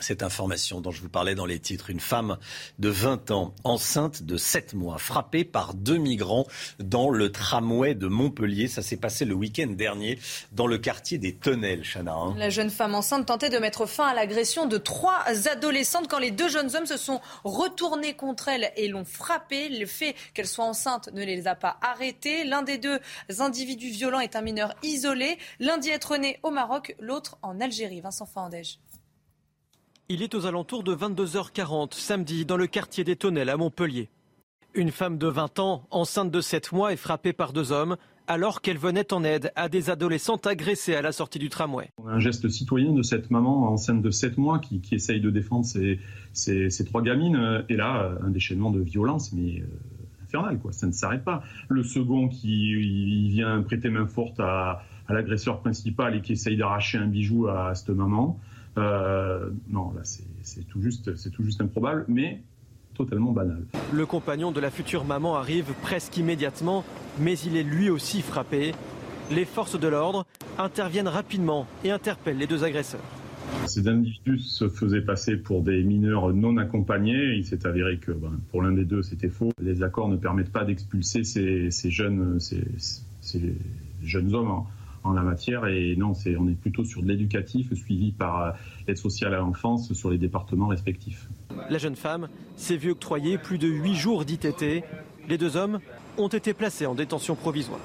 cette information dont je vous parlais dans les titres. Une femme de 20 ans, enceinte de 7 mois, frappée par deux migrants dans le tramway de Montpellier. Ça s'est passé le week-end dernier dans le quartier des Tonnelles, Chana. Hein. La jeune femme enceinte tentait de mettre fin à l'agression de trois adolescentes quand les deux jeunes hommes se sont retournés contre elle et l'ont frappée. Le fait qu'elle soit enceinte ne les a pas arrêtés. L'un des deux individus violents est un mineur isolé. L'un dit être né au Maroc, l'autre en Algérie. Vincent Fandège. Il est aux alentours de 22h40 samedi dans le quartier des Tonnelles à Montpellier. Une femme de 20 ans, enceinte de 7 mois, est frappée par deux hommes alors qu'elle venait en aide à des adolescentes agressées à la sortie du tramway. Un geste citoyen de cette maman enceinte de 7 mois qui, essaye de défendre ses, trois gamines. Et là, un déchaînement de violence, mais euh, infernal, quoi. Ça ne s'arrête pas. Le second qui vient prêter main forte à, à l'agresseur principal et qui essaye d'arracher un bijou à cette maman. Euh, non, là, c'est tout, juste, tout juste improbable, mais totalement banal. Le compagnon de la future maman arrive presque immédiatement, mais il est lui aussi frappé. Les forces de l'ordre interviennent rapidement et interpellent les deux agresseurs. Ces individus se faisaient passer pour des mineurs non accompagnés. Il s'est avéré que ben, pour l'un des deux, c'était faux. Les accords ne permettent pas d'expulser ces, jeunes, ces, jeunes hommes. Hein en la matière. Et non, c'est, on est plutôt sur de l'éducatif suivi par euh, l'aide sociale à l'enfance sur les départements respectifs. La jeune femme s'est vue octroyer plus de 8 jours d'ITT. Les deux hommes ont été placés en détention provisoire.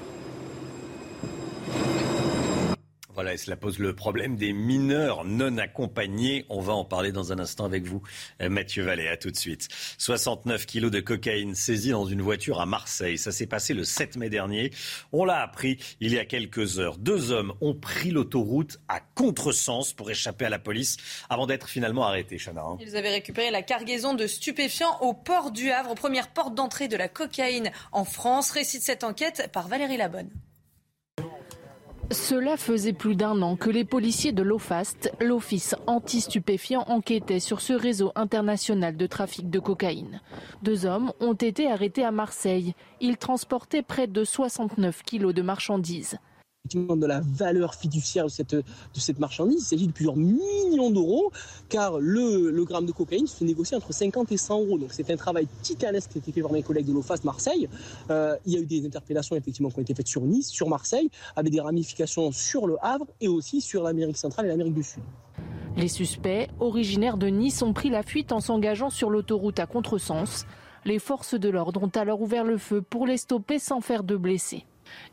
Voilà, et cela pose le problème des mineurs non accompagnés. On va en parler dans un instant avec vous, euh, Mathieu Vallée. À tout de suite. 69 kilos de cocaïne saisis dans une voiture à Marseille. Ça s'est passé le 7 mai dernier. On l'a appris il y a quelques heures. Deux hommes ont pris l'autoroute à contresens pour échapper à la police avant d'être finalement arrêtés, Chana. Hein. Ils avaient récupéré la cargaison de stupéfiants au port du Havre, première porte d'entrée de la cocaïne en France. Récit de cette enquête par Valérie Labonne. Cela faisait plus d'un an que les policiers de l'OFAST, l'Office anti-stupéfiant, enquêtaient sur ce réseau international de trafic de cocaïne. Deux hommes ont été arrêtés à Marseille. Ils transportaient près de 69 kilos de marchandises de la valeur fiduciaire de cette, de cette marchandise. Il s'agit de plusieurs millions d'euros, car le, le, gramme de cocaïne se négocie entre 50 et 100 euros. Donc c'est un travail titanesque qui a été fait par mes collègues de l'OFAS Marseille. Euh, il y a eu des interpellations effectivement qui ont été faites sur Nice, sur Marseille, avec des ramifications sur le Havre et aussi sur l'Amérique centrale et l'Amérique du Sud. Les suspects, originaires de Nice, ont pris la fuite en s'engageant sur l'autoroute à contresens. Les forces de l'ordre ont alors ouvert le feu pour les stopper sans faire de blessés.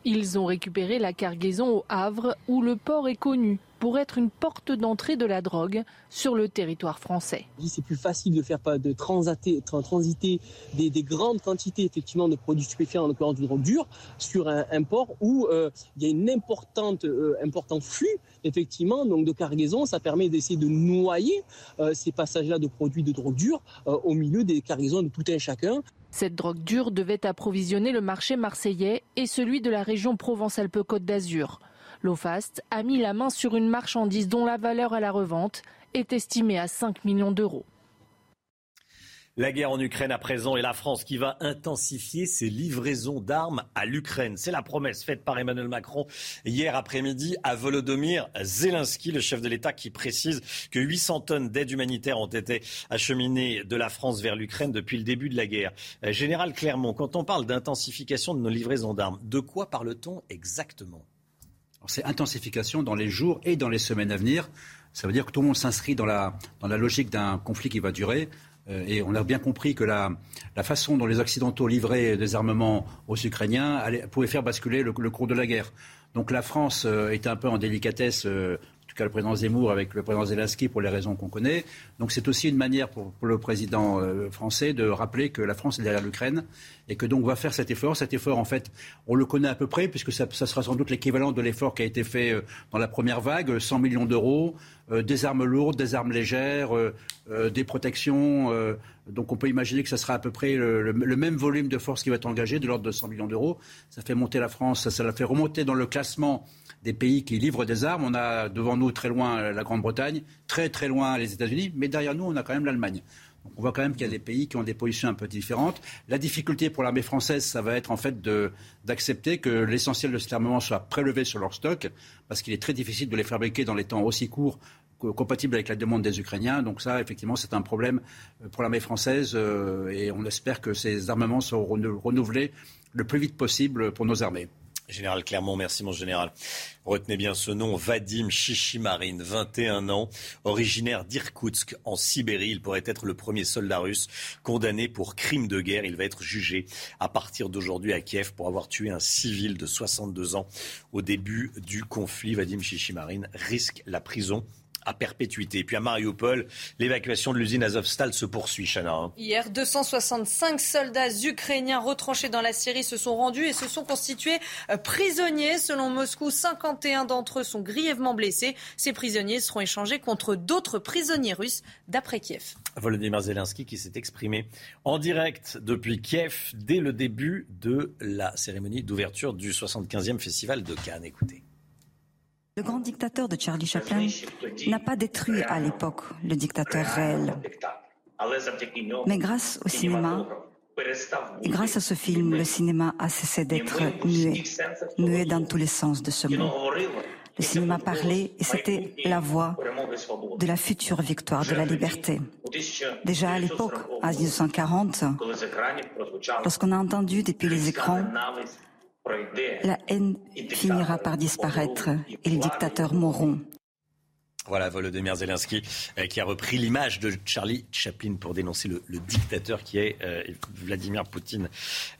Ils ont récupéré la cargaison au Havre, où le port est connu pour être une porte d'entrée de la drogue sur le territoire français. C'est plus facile de faire de transiter, des, grandes quantités effectivement de produits stupéfiants, en l'occurrence du drogue dur, sur un, port où euh, il y a une importante, euh, important flux effectivement de cargaison. Ça permet d'essayer de noyer euh, ces passages-là de produits de drogue dure au milieu des cargaisons de tout un chacun. Cette drogue dure devait approvisionner le marché marseillais et celui de la région Provence-Alpes-Côte d'Azur. L'OFAST a mis la main sur une marchandise dont la valeur à la revente est estimée à 5 millions d'euros. La guerre en Ukraine à présent et la France qui va intensifier ses livraisons d'armes à l'Ukraine. C'est la promesse faite par Emmanuel Macron hier après-midi à Volodymyr Zelensky, le chef de l'État, qui précise que 800 tonnes d'aide humanitaire ont été acheminées de la France vers l'Ukraine depuis le début de la guerre. Euh, Général Clermont, quand on parle d'intensification de nos livraisons d'armes, de quoi parle-t-on exactement? C'est intensification dans les jours et dans les semaines à venir. Ça veut dire que tout le monde s'inscrit dans la, dans la logique d'un conflit qui va durer. Euh, et on a bien compris que la, façon dont les Occidentaux livraient des armements aux Ukrainiens pouvait faire basculer le, cours de la guerre. Donc la France euh, est un peu en délicatesse euh, tout cas le président Zemmour avec le président Zelensky pour les raisons qu'on connaît. Donc c'est aussi une manière pour, le président euh, français de rappeler que la France est derrière l'Ukraine et que donc on va faire cet effort. Cet effort, en fait, on le connaît à peu près puisque ça, sera sans doute l'équivalent de l'effort qui a été fait euh, dans la première vague, 100 millions d'euros, euh, des armes lourdes, des armes légères, des protections. donc on peut imaginer que ça sera à peu près le, même volume de force qui va être engagé, de l'ordre de 100 millions d'euros. Ça fait monter la France, ça, ça la fait remonter dans le classement des pays qui livrent des armes. On a devant nous très loin la Grande-Bretagne, très très loin les États-Unis, mais derrière nous, on a quand même l'Allemagne. on voit quand même qu'il y a des pays qui ont des positions un peu différentes. La difficulté pour l'armée française, ça va être en fait d'accepter que l'essentiel de cet armement soit prélevé sur leur stock, parce qu'il est très difficile de les fabriquer dans les temps aussi courts compatibles avec la demande des Ukrainiens. Donc ça, effectivement, c'est un problème euh, pour l'armée française euh, et on espère que ces armements seront renouvelés le plus vite possible pour nos armées. Général Clermont, merci mon général. Retenez bien ce nom, Vadim Chichimarine, 21 ans, originaire d'Irkoutsk en Sibérie. Il pourrait être le premier soldat russe condamné pour crime de guerre. Il va être jugé à partir d'aujourd'hui à Kiev pour avoir tué un civil de 62 ans au début du conflit. Vadim Chichimarine risque la prison à perpétuité. puis à Mariupol, l'évacuation de l'usine Azovstal se poursuit, Chana. Hein. Hier, 265 soldats ukrainiens retranchés dans la Syrie se sont rendus et se sont constitués euh, prisonniers. Selon Moscou, 51 d'entre eux sont grièvement blessés. Ces prisonniers seront échangés contre d'autres prisonniers russes, d'après Kiev. Volodymyr Zelensky qui s'est exprimé en direct depuis Kiev dès le début de la cérémonie d'ouverture du 75e festival de Cannes. Écoutez. Le grand dictateur de Charlie Chaplin n'a pas détruit à l'époque le dictateur réel. Mais grâce au cinéma, et grâce à ce film, le cinéma a cessé d'être muet, muet dans tous les sens de ce mot. Le cinéma parlait et c'était la voix de la future victoire de la liberté. Déjà à l'époque, en 1940, lorsqu'on a entendu depuis les écrans la haine finira par disparaître et les dictateurs mourront. Voilà, Volodymyr Zelensky euh, qui a repris l'image de Charlie Chaplin pour dénoncer le, dictateur qui est euh, Vladimir Poutine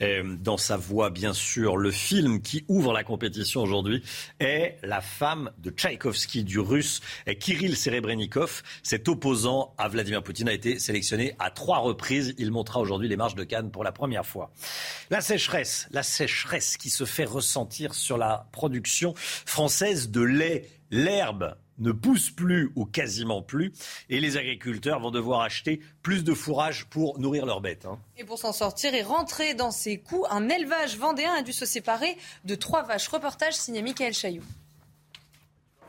euh, dans sa voix, bien sûr. Le film qui ouvre la compétition aujourd'hui est La femme de Tchaïkovski, du russe Kirill Serebrennikov. Cet opposant à Vladimir Poutine a été sélectionné à trois reprises. Il montrera aujourd'hui les marches de Cannes pour la première fois. La sécheresse, la sécheresse qui se fait ressentir sur la production française de lait. L'herbe ne pousse plus ou quasiment plus et les agriculteurs vont devoir acheter plus de fourrage pour nourrir leurs bêtes. Hein. Et pour s'en sortir et rentrer dans ses coûts, un élevage vendéen a dû se séparer de trois vaches. Reportage signé Michael Chailloux.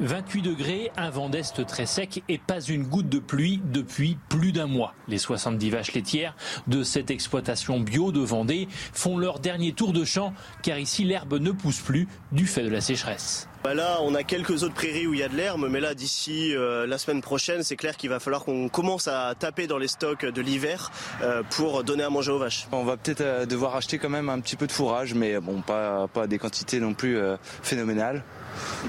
28 degrés, un vent d'est très sec et pas une goutte de pluie depuis plus d'un mois. Les 70 vaches laitières de cette exploitation bio de Vendée font leur dernier tour de champ car ici l'herbe ne pousse plus du fait de la sécheresse. Bah là, on a quelques autres prairies où il y a de l'herbe, mais là, d'ici euh, la semaine prochaine, c'est clair qu'il va falloir qu'on commence à taper dans les stocks de l'hiver euh, pour donner à manger aux vaches. On va peut-être euh, devoir acheter quand même un petit peu de fourrage, mais bon, pas, pas des quantités non plus phénoménales.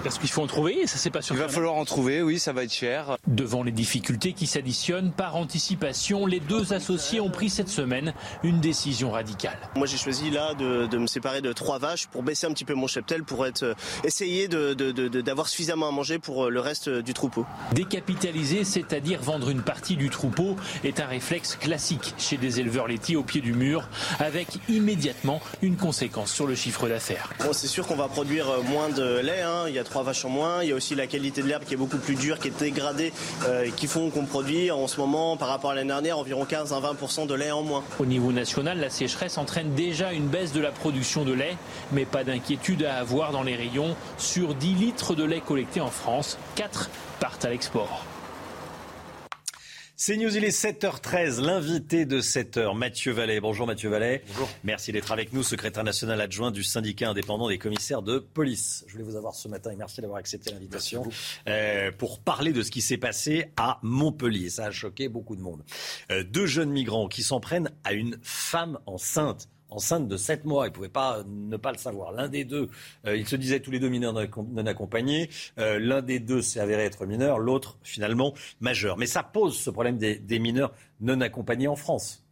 Parce qu'il faut en trouver, et ça c'est pas sûr. Il va falloir en trouver, oui, ça va être cher. Devant les difficultés qui s'additionnent par anticipation, les deux associés ont pris cette semaine une décision radicale. Moi j'ai choisi là de, me séparer de trois vaches pour baisser un petit peu mon cheptel, pour être, euh, essayer d'avoir suffisamment à manger pour euh, le reste du troupeau. Décapitaliser, c'est-à-dire vendre une partie du troupeau, est un réflexe classique chez des éleveurs laitiers au pied du mur, avec immédiatement une conséquence sur le chiffre d'affaires. Bon, c'est sûr qu'on va produire euh, moins de lait. Hein, il y a trois vaches en moins. Il y a aussi la qualité de l'herbe qui est beaucoup plus dure, qui est dégradée, euh, qui font qu'on produit en ce moment, par rapport à l'année dernière, environ 15 à 20% de lait en moins. Au niveau national, la sécheresse entraîne déjà une baisse de la production de lait, mais pas d'inquiétude à avoir dans les rayons sur Sur 10 litres de lait collectés en France, 4 partent à l'export. C'est News, il est 7h13, l'invité de 7h, Mathieu Vallet. Bonjour Mathieu Vallet. Bonjour. Merci d'être avec nous, secrétaire national adjoint du syndicat indépendant des commissaires de police. Je voulais vous avoir ce matin et merci d'avoir accepté l'invitation euh, pour parler de ce qui s'est passé à Montpellier. Ça a choqué beaucoup de monde. Euh, deux jeunes migrants qui s'en prennent à une femme enceinte enceinte de 7 mois. Ils ne pouvaient pas ne pas le savoir. L'un des deux, euh, ils se disaient tous les deux mineurs non accompagnés. Euh, L'un des deux s'est avéré être mineur, l'autre finalement majeur. Mais ça pose ce problème des mineurs non accompagnés en France.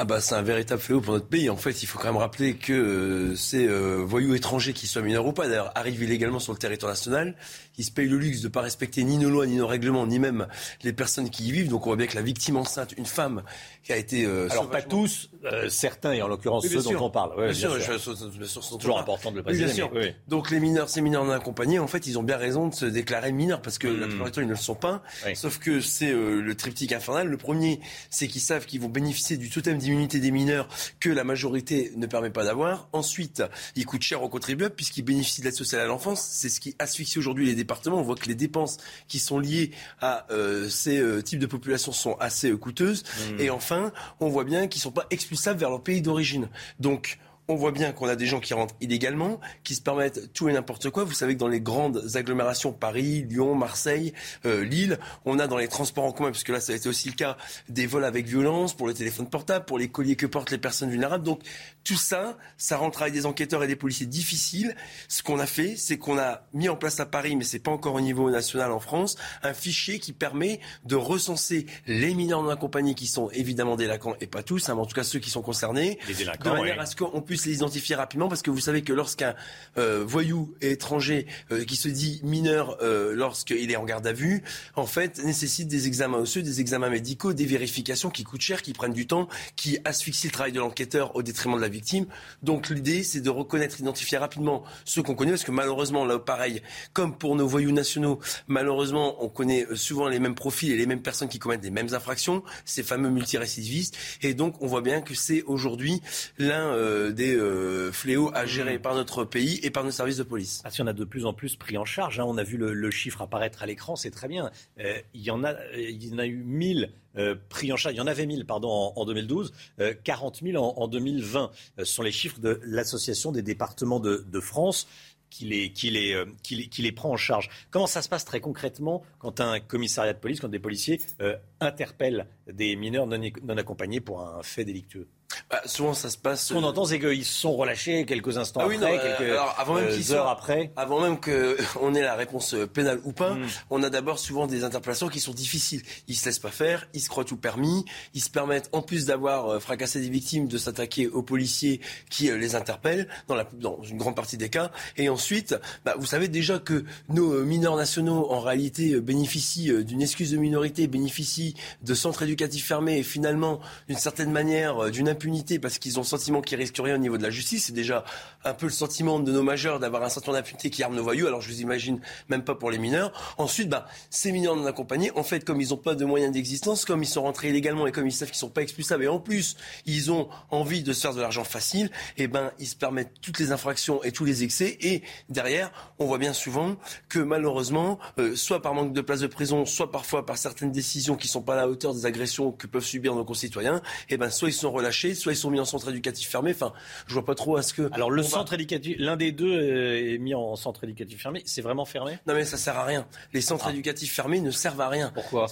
Ah bah c'est un véritable fléau pour notre pays. En fait, il faut quand même rappeler que euh, ces euh, voyous étrangers, qui soient mineurs ou pas, d'ailleurs, arrivent illégalement sur le territoire national, ils se payent le luxe de ne pas respecter ni nos lois, ni nos règlements, ni même les personnes qui y vivent. Donc on voit bien que la victime enceinte, une femme qui a été... Euh, Alors pas tous, certains, et en l'occurrence ceux dont on parle. bien, sûr, c'est toujours important de le préciser. bien sûr. Donc les mineurs, ces mineurs non accompagnés, en fait, ils ont bien raison de se déclarer mineurs, parce que la Hmm. plupart du temps, ils ne le sont pas. Sauf que c'est le triptyque infernal. Le premier, c'est qu'ils savent qu'ils vont bénéficier du totem d'immunité des mineurs que la majorité ne permet pas d'avoir. Ensuite, ils coûtent cher aux contribuables puisqu'ils bénéficient de l'aide sociale à l'enfance. C'est ce qui asphyxie aujourd'hui les départements. On voit que les dépenses qui sont liées à euh, ces euh, types de populations sont assez euh, coûteuses. Mmh. Et enfin, on voit bien qu'ils ne sont pas expulsables vers leur pays d'origine. Donc, on voit bien qu'on a des gens qui rentrent illégalement, qui se permettent tout et n'importe quoi. Vous savez que dans les grandes agglomérations, Paris, Lyon, Marseille, euh, Lille, on a dans les transports en commun, puisque là ça a été aussi le cas, des vols avec violence pour le téléphone portable, pour les colliers que portent les personnes vulnérables. Donc tout ça, ça rend le travail des enquêteurs et des policiers difficile. Ce qu'on a fait, c'est qu'on a mis en place à Paris, mais c'est pas encore au niveau national en France, un fichier qui permet de recenser les mineurs non accompagnés qui sont évidemment délinquants et pas tous, hein, mais en tout cas ceux qui sont concernés, Les délinquants, de manière à ce qu'on puisse les identifier rapidement, parce que vous savez que lorsqu'un euh, voyou étranger euh, qui se dit mineur euh, lorsqu'il est en garde à vue, en fait, nécessite des examens osseux, des examens médicaux, des vérifications qui coûtent cher, qui prennent du temps, qui asphyxient le travail de l'enquêteur au détriment de la victime. Donc l'idée, c'est de reconnaître, identifier rapidement ceux qu'on connaît, parce que malheureusement, là, pareil, comme pour nos voyous nationaux, malheureusement, on connaît euh, souvent les mêmes profils et les mêmes personnes qui commettent les mêmes infractions, ces fameux multirécidivistes. Et donc, on voit bien que c'est aujourd'hui l'un des euh, fléaux à gérer par notre pays et par nos services de police. Ah, si on a de plus en plus pris en charge, hein. on a vu le, le chiffre apparaître à l'écran, c'est très bien. Euh, il, y en a, euh, il y en a eu 1000 euh, pris en charge, il y en avait 1000 pardon, en, en 2012, euh, 40 000 en, en 2020. Euh, ce sont les chiffres de l'Association des départements de, de France qui les, qui, les, qui, les, qui les prend en charge. Comment ça se passe très concrètement quand un commissariat de police, quand des policiers euh, interpellent des mineurs non, non accompagnés pour un fait délictueux? Bah, souvent, ça se passe. Ce qu'on entend, c'est qu'ils sont relâchés quelques instants Ah oui, après, non, euh, quelques alors, avant même euh, heures après. Avant même qu'on ait la réponse euh, pénale ou pas, Mm. on a d'abord souvent des interpellations qui sont difficiles. Ils se laissent pas faire, ils se croient tout permis, ils se permettent, en plus d'avoir euh, fracassé des victimes, de s'attaquer aux policiers qui euh, les interpellent, dans, la, dans une grande partie des cas. Et ensuite, bah, vous savez déjà que nos euh, mineurs nationaux, en réalité, euh, bénéficient euh, d'une excuse de minorité, bénéficient de centres éducatifs fermés et finalement, d'une certaine manière, euh, d'une impunité parce qu'ils ont le sentiment qu'ils risquent rien au niveau de la justice. C'est déjà un peu le sentiment de nos majeurs d'avoir un sentiment d'impunité qui arme nos voyous. Alors je vous imagine même pas pour les mineurs. Ensuite, bah, ces mineurs non accompagnés, en fait, comme ils n'ont pas de moyens d'existence, comme ils sont rentrés illégalement et comme ils savent qu'ils sont pas expulsables et en plus ils ont envie de se faire de l'argent facile, et ben ils se permettent toutes les infractions et tous les excès. Et derrière, on voit bien souvent que malheureusement, euh, soit par manque de place de prison, soit parfois par certaines décisions qui sont pas à la hauteur des agressions que peuvent subir nos concitoyens, et ben soit ils sont relâchés, soit ils sont mis en centre éducatif fermé. Enfin, je vois pas trop à ce que. Alors le va- centre éducatif, l'un des deux euh, est mis en centre éducatif fermé. C'est vraiment fermé? Non mais ça sert à rien. Les centres éducatifs fermés ne servent à rien. Pourquoi?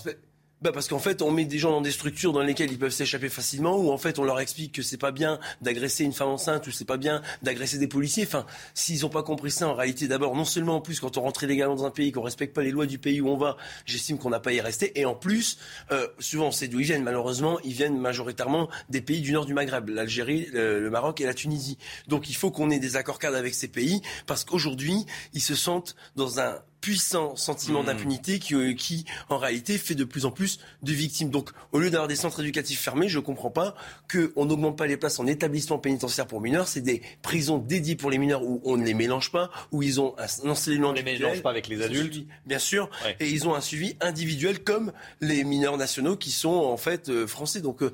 Bah parce qu'en fait, on met des gens dans des structures dans lesquelles ils peuvent s'échapper facilement, ou en fait, on leur explique que c'est pas bien d'agresser une femme enceinte, ou c'est pas bien d'agresser des policiers. Enfin, s'ils ont pas compris ça, en réalité, d'abord, non seulement en plus, quand on rentre illégalement dans un pays, qu'on respecte pas les lois du pays où on va, j'estime qu'on n'a pas y rester. Et en plus, euh, souvent, sait d'où ils viennent. Malheureusement, ils viennent majoritairement des pays du nord du Maghreb, l'Algérie, le, le Maroc et la Tunisie. Donc, il faut qu'on ait des accords cadres avec ces pays, parce qu'aujourd'hui, ils se sentent dans un puissant sentiment Mmh. d'impunité qui, euh, qui, en réalité, fait de plus en plus de victimes. Donc, au lieu d'avoir des centres éducatifs fermés, je comprends pas qu'on n'augmente pas les places en établissement pénitentiaire pour mineurs. C'est des prisons dédiées pour les mineurs où on ne les mélange pas, où ils ont un enseignement On les individuel, mélange pas avec les adultes. bien sûr, Ouais. et ils ont un suivi individuel comme les mineurs nationaux qui sont en fait euh, français. Donc, Euh,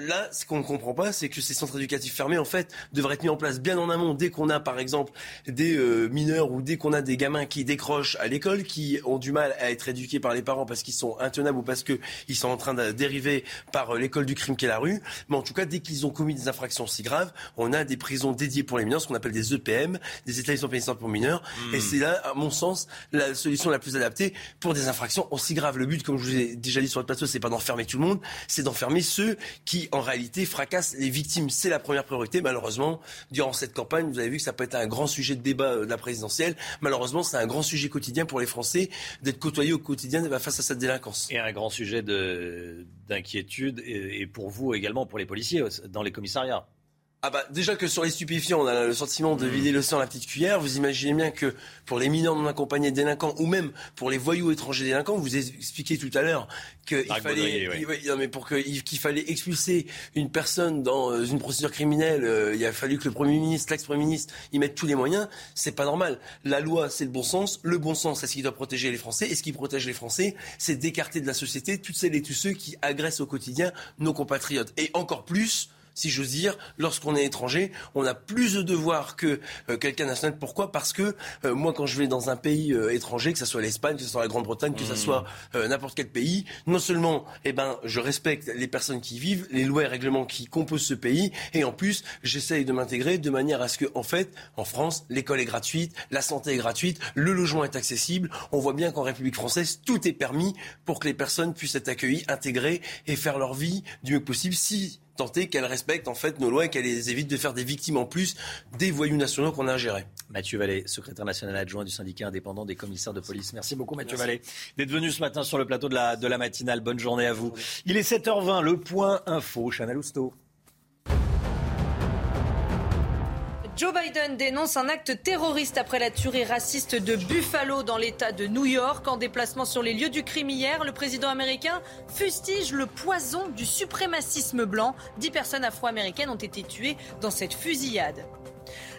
là, ce qu'on ne comprend pas, c'est que ces centres éducatifs fermés, en fait, devraient être mis en place bien en amont. Dès qu'on a, par exemple, des euh, mineurs ou dès qu'on a des gamins qui décrochent à l'école, qui ont du mal à être éduqués par les parents parce qu'ils sont intenables ou parce qu'ils sont en train de dériver par euh, l'école du crime qu'est la rue. Mais en tout cas, dès qu'ils ont commis des infractions si graves, on a des prisons dédiées pour les mineurs, ce qu'on appelle des EPM, des établissements pénitentiaires pour mineurs. Et hmm. c'est là, à mon sens, la solution la plus adaptée pour des infractions aussi graves. Le but, comme je vous ai déjà dit sur le plateau, c'est pas d'enfermer tout le monde, c'est d'enfermer ceux qui, en réalité, fracassent les victimes. C'est la première priorité. Malheureusement, durant cette campagne, vous avez vu que ça peut être un grand sujet de débat euh, de la présidentielle. Malheureusement, c'est un grand sujet quotidien pour les Français d'être côtoyés au quotidien face à cette délinquance. Et un grand sujet d'inquiétude et pour vous également, pour les policiers dans les commissariats. Ah bah déjà que sur les stupéfiants, on a le sentiment de vider le sang à la petite cuillère. Vous imaginez bien que pour les mineurs non accompagnés délinquants ou même pour les voyous étrangers délinquants, vous expliqué tout à l'heure qu'il fallait, mais pour qu'il fallait expulser une personne dans euh, une procédure criminelle, euh, il a fallu que le premier ministre, l'ex-premier ministre, y mette tous les moyens. C'est pas normal. La loi, c'est le bon sens. Le bon sens, c'est ce qui doit protéger les Français. Et ce qui protège les Français, c'est d'écarter de la société toutes celles et tous ceux qui agressent au quotidien nos compatriotes. Et encore plus si j'ose dire, lorsqu'on est étranger, on a plus de devoirs que euh, quelqu'un national. Pourquoi? Parce que euh, moi, quand je vais dans un pays euh, étranger, que ce soit l'Espagne, que ce soit la Grande-Bretagne, que ce mmh. soit n'importe quel pays, non seulement, eh ben, je respecte les personnes qui vivent, les lois et règlements qui composent ce pays, et en plus, j'essaye de m'intégrer de manière à ce que, en fait, en France, l'école est gratuite, la santé est gratuite, le logement est accessible. On voit bien qu'en République française, tout est permis pour que les personnes puissent être accueillies, intégrées et faire leur vie du mieux possible. Si tenter qu'elle respecte en fait nos lois et qu'elle les évite de faire des victimes en plus des voyous nationaux qu'on a ingérés. Mathieu Vallée, secrétaire national adjoint du syndicat indépendant des commissaires de police. Merci beaucoup Mathieu Vallée d'être venu ce matin sur le plateau de la, de la matinale. Bonne journée à vous. Il est 7h20, le point info, Chanel Housteau. Joe Biden dénonce un acte terroriste après la tuerie raciste de Buffalo dans l'État de New York. En déplacement sur les lieux du crime hier, le président américain fustige le poison du suprémacisme blanc. Dix personnes afro-américaines ont été tuées dans cette fusillade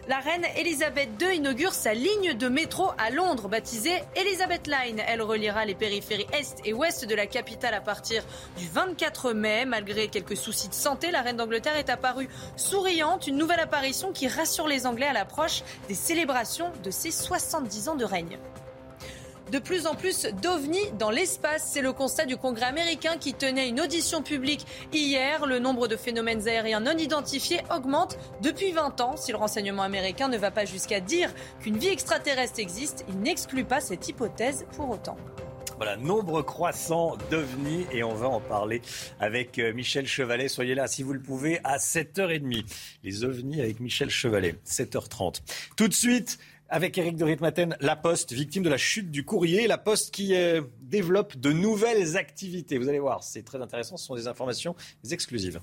la reine Elisabeth II inaugure sa ligne de métro à Londres, baptisée Elizabeth Line. Elle reliera les périphéries est et ouest de la capitale à partir du 24 mai. Malgré quelques soucis de santé, la reine d'Angleterre est apparue souriante, une nouvelle apparition qui rassure les Anglais à l'approche des célébrations de ses 70 ans de règne de plus en plus d'ovnis dans l'espace. C'est le constat du Congrès américain qui tenait une audition publique hier. Le nombre de phénomènes aériens non identifiés augmente depuis 20 ans. Si le renseignement américain ne va pas jusqu'à dire qu'une vie extraterrestre existe, il n'exclut pas cette hypothèse pour autant. Voilà, nombre croissant d'ovnis et on va en parler avec euh, Michel Chevalet. Soyez là si vous le pouvez à 7h30. Les ovnis avec Michel Chevalet, 7h30. Tout de suite, avec Eric de Ritmaten, La Poste, victime de la chute du courrier. La Poste qui euh, développe de nouvelles activités. Vous allez voir, c'est très intéressant. Ce sont des informations exclusives.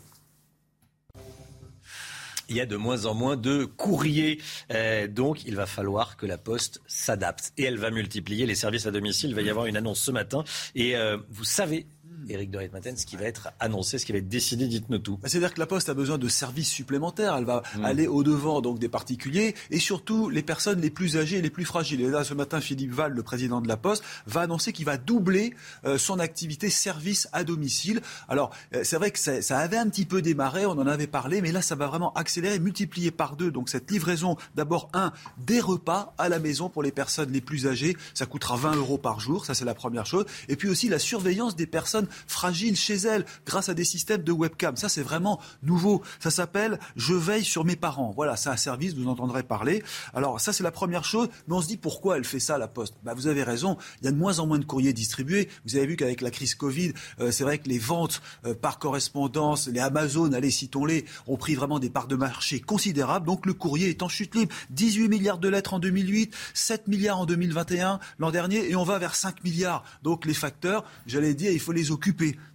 Il y a de moins en moins de courriers. Euh, donc, il va falloir que la Poste s'adapte. Et elle va multiplier les services à domicile. Il va y avoir une annonce ce matin. Et euh, vous savez Éric de Ritmaten, ce qui va être annoncé, ce qui va être décidé, dites-nous tout. Bah, c'est-à-dire que la Poste a besoin de services supplémentaires. Elle va mm. aller au-devant donc des particuliers et surtout les personnes les plus âgées et les plus fragiles. Et là, ce matin, Philippe Val, le président de la Poste, va annoncer qu'il va doubler euh, son activité service à domicile. Alors, euh, c'est vrai que ça, ça, avait un petit peu démarré, on en avait parlé, mais là, ça va vraiment accélérer, multiplier par deux. Donc, cette livraison, d'abord, un, des repas à la maison pour les personnes les plus âgées. Ça coûtera 20 euros par jour. Ça, c'est la première chose. Et puis aussi la surveillance des personnes fragile chez elle grâce à des systèmes de webcam. Ça, c'est vraiment nouveau. Ça s'appelle Je veille sur mes parents. Voilà, c'est un service, vous entendrez parler. Alors, ça, c'est la première chose. Mais on se dit pourquoi elle fait ça, la Poste? Bah, Vous avez raison. Il y a de moins en moins de courriers distribués. Vous avez vu qu'avec la crise Covid, euh, c'est vrai que les ventes euh, par correspondance, les Amazon, allez, citons-les, ont pris vraiment des parts de marché considérables. Donc, le courrier est en chute libre. 18 milliards de lettres en 2008, 7 milliards en 2021, l'an dernier, et on va vers 5 milliards. Donc, les facteurs, j'allais dire, il faut les occuper.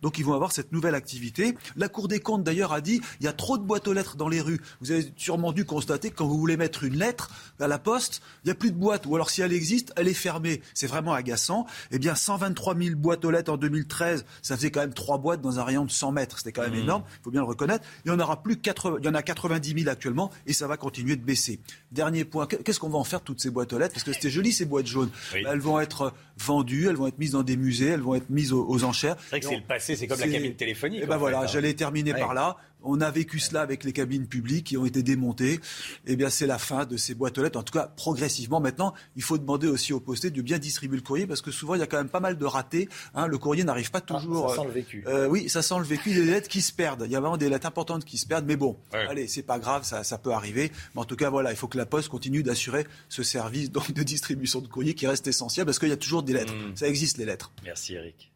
Donc ils vont avoir cette nouvelle activité. La Cour des comptes d'ailleurs a dit il y a trop de boîtes aux lettres dans les rues. Vous avez sûrement dû constater que quand vous voulez mettre une lettre à la poste, il n'y a plus de boîte. Ou alors si elle existe, elle est fermée. C'est vraiment agaçant. Eh bien 123 000 boîtes aux lettres en 2013, ça faisait quand même trois boîtes dans un rayon de 100 mètres. C'était quand même mmh. énorme, il faut bien le reconnaître. Il y en aura plus 80, il y en a 90 000 actuellement et ça va continuer de baisser. Dernier point, qu'est-ce qu'on va en faire toutes ces boîtes aux lettres? Parce que c'était joli ces boîtes jaunes. Elles vont être vendues, elles vont être mises dans des musées, elles vont être mises aux, enchères. vrai que c'est le passé, c'est comme la cabine téléphonique. Et ben voilà, hein. j'allais terminer par là. On a vécu cela avec les cabines publiques qui ont été démontées. Eh bien, c'est la fin de ces boîtes aux lettres. En tout cas, progressivement. Maintenant, il faut demander aussi aux postés de bien distribuer le courrier parce que souvent, il y a quand même pas mal de ratés. Hein. Le courrier n'arrive pas Ah, toujours. ça sent le vécu. Euh, oui, ça sent le vécu. Il y a des lettres qui se perdent. Il y a vraiment des lettres importantes qui se perdent. Mais bon, allez, c'est pas grave, ça, ça peut arriver. Mais en tout cas, voilà, il faut que la Poste continue d'assurer ce service donc, de distribution de courrier qui reste essentiel parce qu'il y a toujours des lettres. Mm. Ça existe, les lettres. Merci Eric.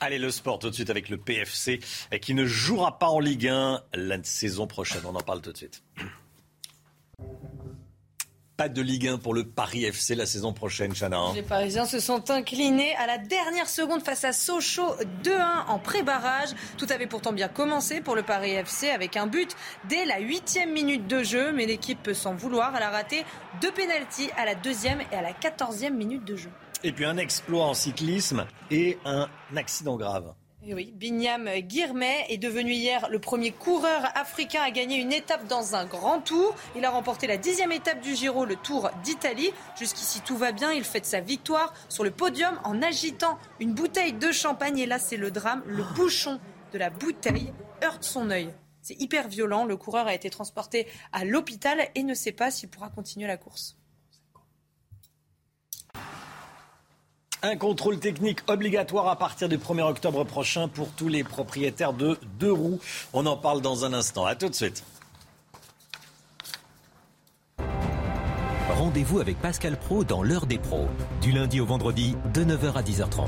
Allez, le sport tout de suite avec le PFC eh, qui ne jouera pas en Ligue 1 la saison prochaine. On en parle tout de suite. Pas de Ligue 1 pour le Paris FC la saison prochaine, Chana. hein. Les Parisiens se sont inclinés à la dernière seconde face à Sochaux 2-1 en pré-barrage. Tout avait pourtant bien commencé pour le Paris FC avec un but dès la huitième minute de jeu, mais l'équipe peut s'en vouloir. Elle a raté deux pénalties à la deuxième et à la quatorzième minute de jeu. Et puis un exploit en cyclisme et un accident grave. Et oui, Binyam Guirmet est devenu hier le premier coureur africain à gagner une étape dans un grand tour. Il a remporté la dixième étape du Giro, le Tour d'Italie. Jusqu'ici, tout va bien. Il fête sa victoire sur le podium en agitant une bouteille de champagne. Et là, c'est le drame. Le bouchon de la bouteille heurte son œil. C'est hyper violent. Le coureur a été transporté à l'hôpital et ne sait pas s'il pourra continuer la course. Un contrôle technique obligatoire à partir du 1er octobre prochain pour tous les propriétaires de deux roues. On en parle dans un instant. À tout de suite. Rendez-vous avec Pascal Pro dans l'heure des pros, du lundi au vendredi de 9h à 10h30.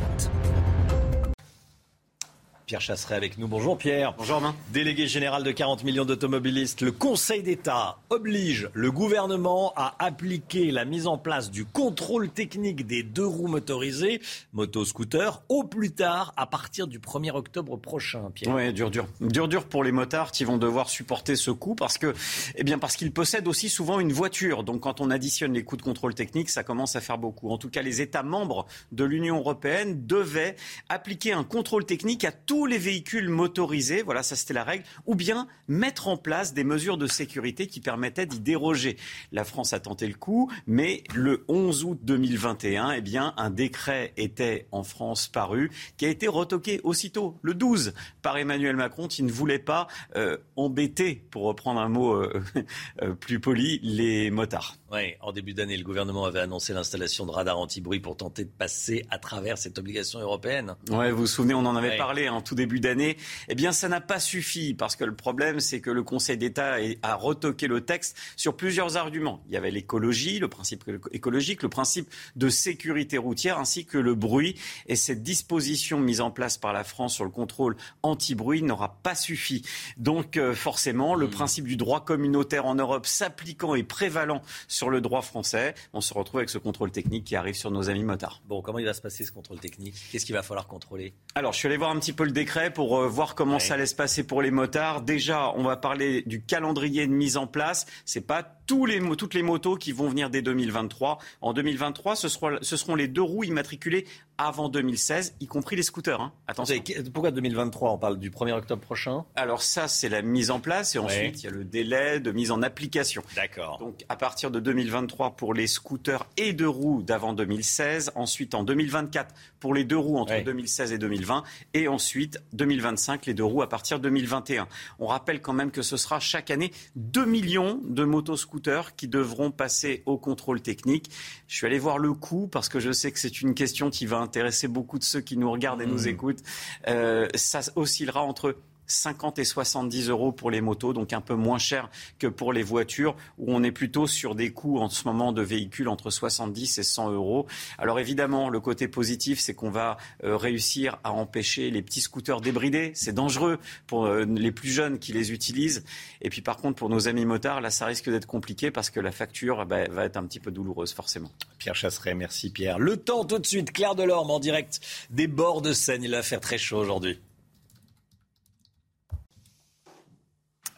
Pierre Chasseret avec nous. Bonjour Pierre. Bonjour Romain. Délégué général de 40 millions d'automobilistes, le Conseil d'État oblige le gouvernement à appliquer la mise en place du contrôle technique des deux roues motorisées, moto-scooter, au plus tard à partir du 1er octobre prochain. Pierre. Oui, dur, dur. Dur, dur pour les motards qui vont devoir supporter ce coût parce que, eh bien, parce qu'ils possèdent aussi souvent une voiture. Donc, quand on additionne les coûts de contrôle technique, ça commence à faire beaucoup. En tout cas, les États membres de l'Union européenne devaient appliquer un contrôle technique à tous les véhicules motorisés. Voilà, ça c'était la règle. Ou bien mettre en place des mesures de sécurité qui permettaient d'y déroger. La France a tenté le coup, mais le 11 août 2021, eh bien, un décret était en France paru qui a été retoqué aussitôt, le 12, par Emmanuel Macron qui ne voulait pas euh, embêter, pour reprendre un mot euh, euh, plus poli, les motards. Oui, en début d'année, le gouvernement avait annoncé l'installation de radars anti-bruit pour tenter de passer à travers cette obligation européenne. Ouais, vous vous souvenez, on en avait Ouais. parlé en tout début d'année. Eh bien, ça n'a pas suffi parce que le problème, c'est que le Conseil d'État a retoqué le texte sur plusieurs arguments. Il y avait l'écologie, le principe écologique, le principe de sécurité routière, ainsi que le bruit. Et cette disposition mise en place par la France sur le contrôle anti-bruit n'aura pas suffi. Donc, euh, forcément, Hmm. le principe du droit communautaire en Europe s'appliquant et prévalant sur le droit français, on se retrouve avec ce contrôle technique qui arrive sur nos amis motards. Bon, comment il va se passer ce contrôle technique? Qu'est-ce qu'il va falloir contrôler? Alors, je suis allé voir un petit peu le décret pour euh, voir comment Ouais. ça allait se passer pour les motards. Déjà, on va parler du calendrier de mise en place. C'est pas tous les, toutes les motos qui vont venir dès 2023. En 2023, ce, sera- ce seront les deux roues immatriculées avant 2016, y compris les scooters. hein. Attention. Pourquoi 2023 On parle du 1er octobre prochain? Alors ça, c'est la mise en place et ensuite Ouais. il y a le délai de mise en application. D'accord. Donc à partir de 2023 pour les scooters et deux roues d'avant 2016, ensuite en 2024 pour les deux roues entre 2016 et 2020 et ensuite 2025 les deux roues à partir de 2021. On rappelle quand même que ce sera chaque année 2 millions de motoscooters qui devront passer au contrôle technique. Je suis allé voir le coût parce que je sais que c'est une question qui va intéresser beaucoup de ceux qui nous regardent et nous Mmh. écoutent. Euh, ça oscillera entre 50 et 70 euros pour les motos, donc un peu moins cher que pour les voitures, où on est plutôt sur des coûts en ce moment de véhicules entre 70 et 100 euros. Alors évidemment, le côté positif, c'est qu'on va euh, réussir à empêcher les petits scooters débridés. C'est dangereux pour euh, les plus jeunes qui les utilisent. Et puis par contre, pour nos amis motards, là, ça risque d'être compliqué parce que la facture bah, va être un petit peu douloureuse, forcément. Pierre Chasseret, merci Pierre. Le temps tout de suite, Claire Delorme en direct des bords de Seine. Il va faire très chaud aujourd'hui.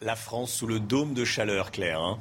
La France sous le dôme de chaleur, Claire. hein.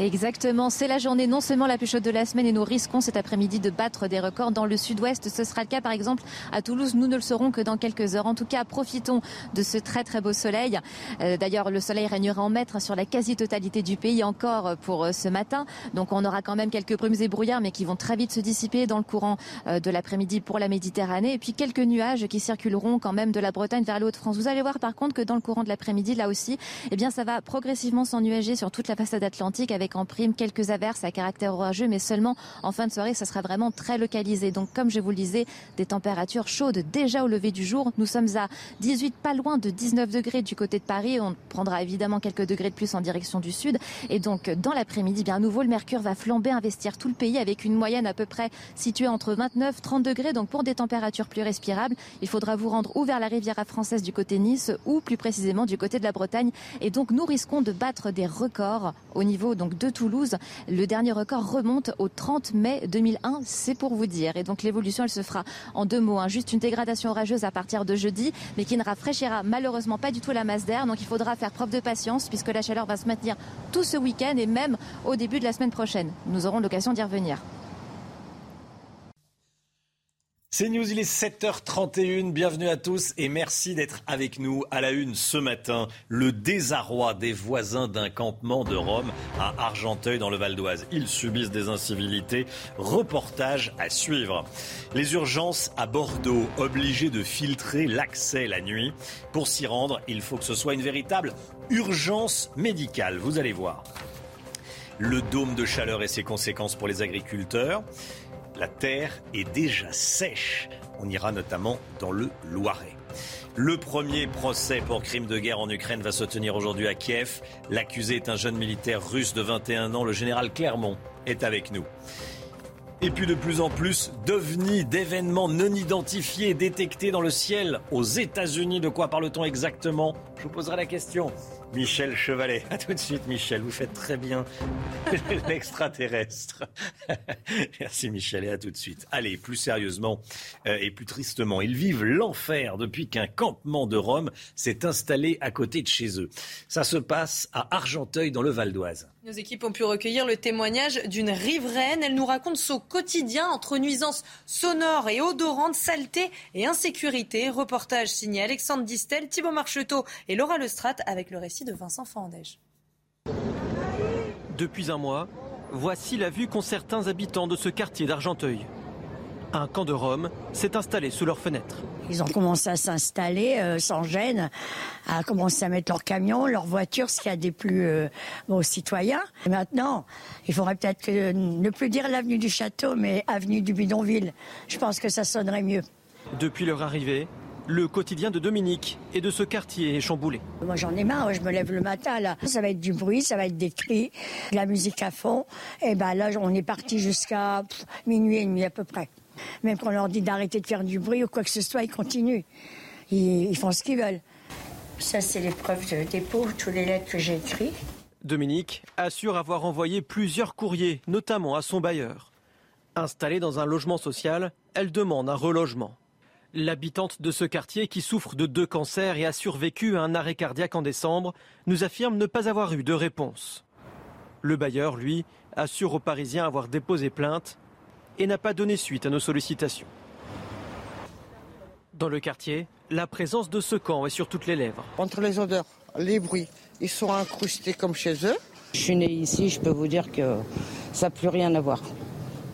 Exactement, c'est la journée non seulement la plus chaude de la semaine et nous risquons cet après-midi de battre des records dans le sud-ouest. Ce sera le cas par exemple à Toulouse. Nous ne le saurons que dans quelques heures. En tout cas, profitons de ce très très beau soleil. Euh, d'ailleurs, le soleil régnera en maître sur la quasi-totalité du pays encore pour euh, ce matin. Donc on aura quand même quelques brumes et brouillards, mais qui vont très vite se dissiper dans le courant euh, de l'après-midi pour la Méditerranée. Et puis quelques nuages qui circuleront quand même de la Bretagne vers les Hauts-de-France. Vous allez voir par contre que dans le courant de l'après-midi, là aussi, eh bien ça va progressivement s'ennuager sur toute la façade atlantique avec en prime quelques averses à caractère orageux, mais seulement en fin de soirée, ça sera vraiment très localisé. Donc comme je vous le disais, des températures chaudes déjà au lever du jour. Nous sommes à 18, pas loin de 19 degrés du côté de Paris. On prendra évidemment quelques degrés de plus en direction du sud. Et donc, dans l'après-midi, bien à nouveau, le mercure va flamber, investir tout le pays avec une moyenne à peu près située entre 29 et 30 degrés. Donc, pour des températures plus respirables, il faudra vous rendre ou vers la Riviera française du côté Nice ou plus précisément du côté de la Bretagne. Et donc, nous risquons de battre des records au niveau donc de Toulouse. Le dernier record remonte au 30 mai 2001. C'est pour vous dire. Et donc, l'évolution, elle se fera en deux mots. Hein. Juste une dégradation orageuse à partir de jeudi, mais qui ne rafraîchira malheureusement pas du tout la masse d'air. Donc, il faudra faire preuve de patience puisque la chaleur va se maintenir tout ce week-end et même au début de la semaine prochaine. Nous aurons l'occasion d'y revenir. C'est News, il est 7h31. Bienvenue à tous et merci d'être avec nous à la une ce matin. Le désarroi des voisins d'un campement de Rome à Argenteuil dans le Val d'Oise. Ils subissent des incivilités. Reportage à suivre. Les urgences à Bordeaux, obligés de filtrer l'accès la nuit. Pour s'y rendre, il faut que ce soit une véritable urgence médicale. Vous allez voir. Le dôme de chaleur et ses conséquences pour les agriculteurs. La terre est déjà sèche. On ira notamment dans le Loiret. Le premier procès pour crime de guerre en Ukraine va se tenir aujourd'hui à Kiev. L'accusé est un jeune militaire russe de 21 ans. Le général Clermont est avec nous. Et puis de plus en plus d'ovnis, d'événements non identifiés détectés dans le ciel aux États-Unis. De quoi parle-t-on exactement? Je vous poserai la question. Michel Chevalet. À tout de suite, Michel. Vous faites très bien l'extraterrestre. Merci, Michel. Et à tout de suite. Allez, plus sérieusement euh, et plus tristement, ils vivent l'enfer depuis qu'un campement de Rome s'est installé à côté de chez eux. Ça se passe à Argenteuil, dans le Val d'Oise. Nos équipes ont pu recueillir le témoignage d'une riveraine. Elle nous raconte son quotidien entre nuisances sonores et odorantes, saleté et insécurité. Reportage signé Alexandre Distel, Thibault Marcheteau et Laura Lestrat avec le récit de Vincent Fandège. Depuis un mois, voici la vue qu'ont certains habitants de ce quartier d'Argenteuil. Un camp de Rome s'est installé sous leurs fenêtres. Ils ont commencé à s'installer euh, sans gêne, à commencer à mettre leurs camions, leurs voitures, ce qu'il y a des plus euh, aux citoyens. Et maintenant, il faudrait peut-être ne plus dire l'avenue du château, mais avenue du bidonville. Je pense que ça sonnerait mieux. Depuis leur arrivée, le quotidien de Dominique et de ce quartier est chamboulé. Moi j'en ai marre, je me lève le matin là. Ça va être du bruit, ça va être des cris, de la musique à fond. Et ben là on est parti jusqu'à minuit et demi à peu près. Même quand on leur dit d'arrêter de faire du bruit ou quoi que ce soit, ils continuent. Ils, font ce qu'ils veulent. Ça, c'est l'épreuve de dépôt, toutes les lettres que j'ai écrites. Dominique assure avoir envoyé plusieurs courriers, notamment à son bailleur. Installée dans un logement social, elle demande un relogement. L'habitante de ce quartier, qui souffre de deux cancers et a survécu à un arrêt cardiaque en décembre, nous affirme ne pas avoir eu de réponse. Le bailleur, lui, assure aux Parisiens avoir déposé plainte et n'a pas donné suite à nos sollicitations. Dans le quartier, la présence de ce camp est sur toutes les lèvres. Entre les odeurs, les bruits, ils sont incrustés comme chez eux. Je suis né ici, je peux vous dire que ça n'a plus rien à voir.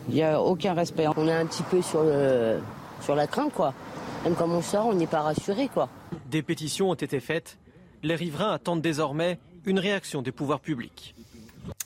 Il n'y a aucun respect. On est un petit peu sur, le, sur la crainte, quoi. Même quand on sort, on n'est pas rassuré, quoi. Des pétitions ont été faites. Les riverains attendent désormais une réaction des pouvoirs publics.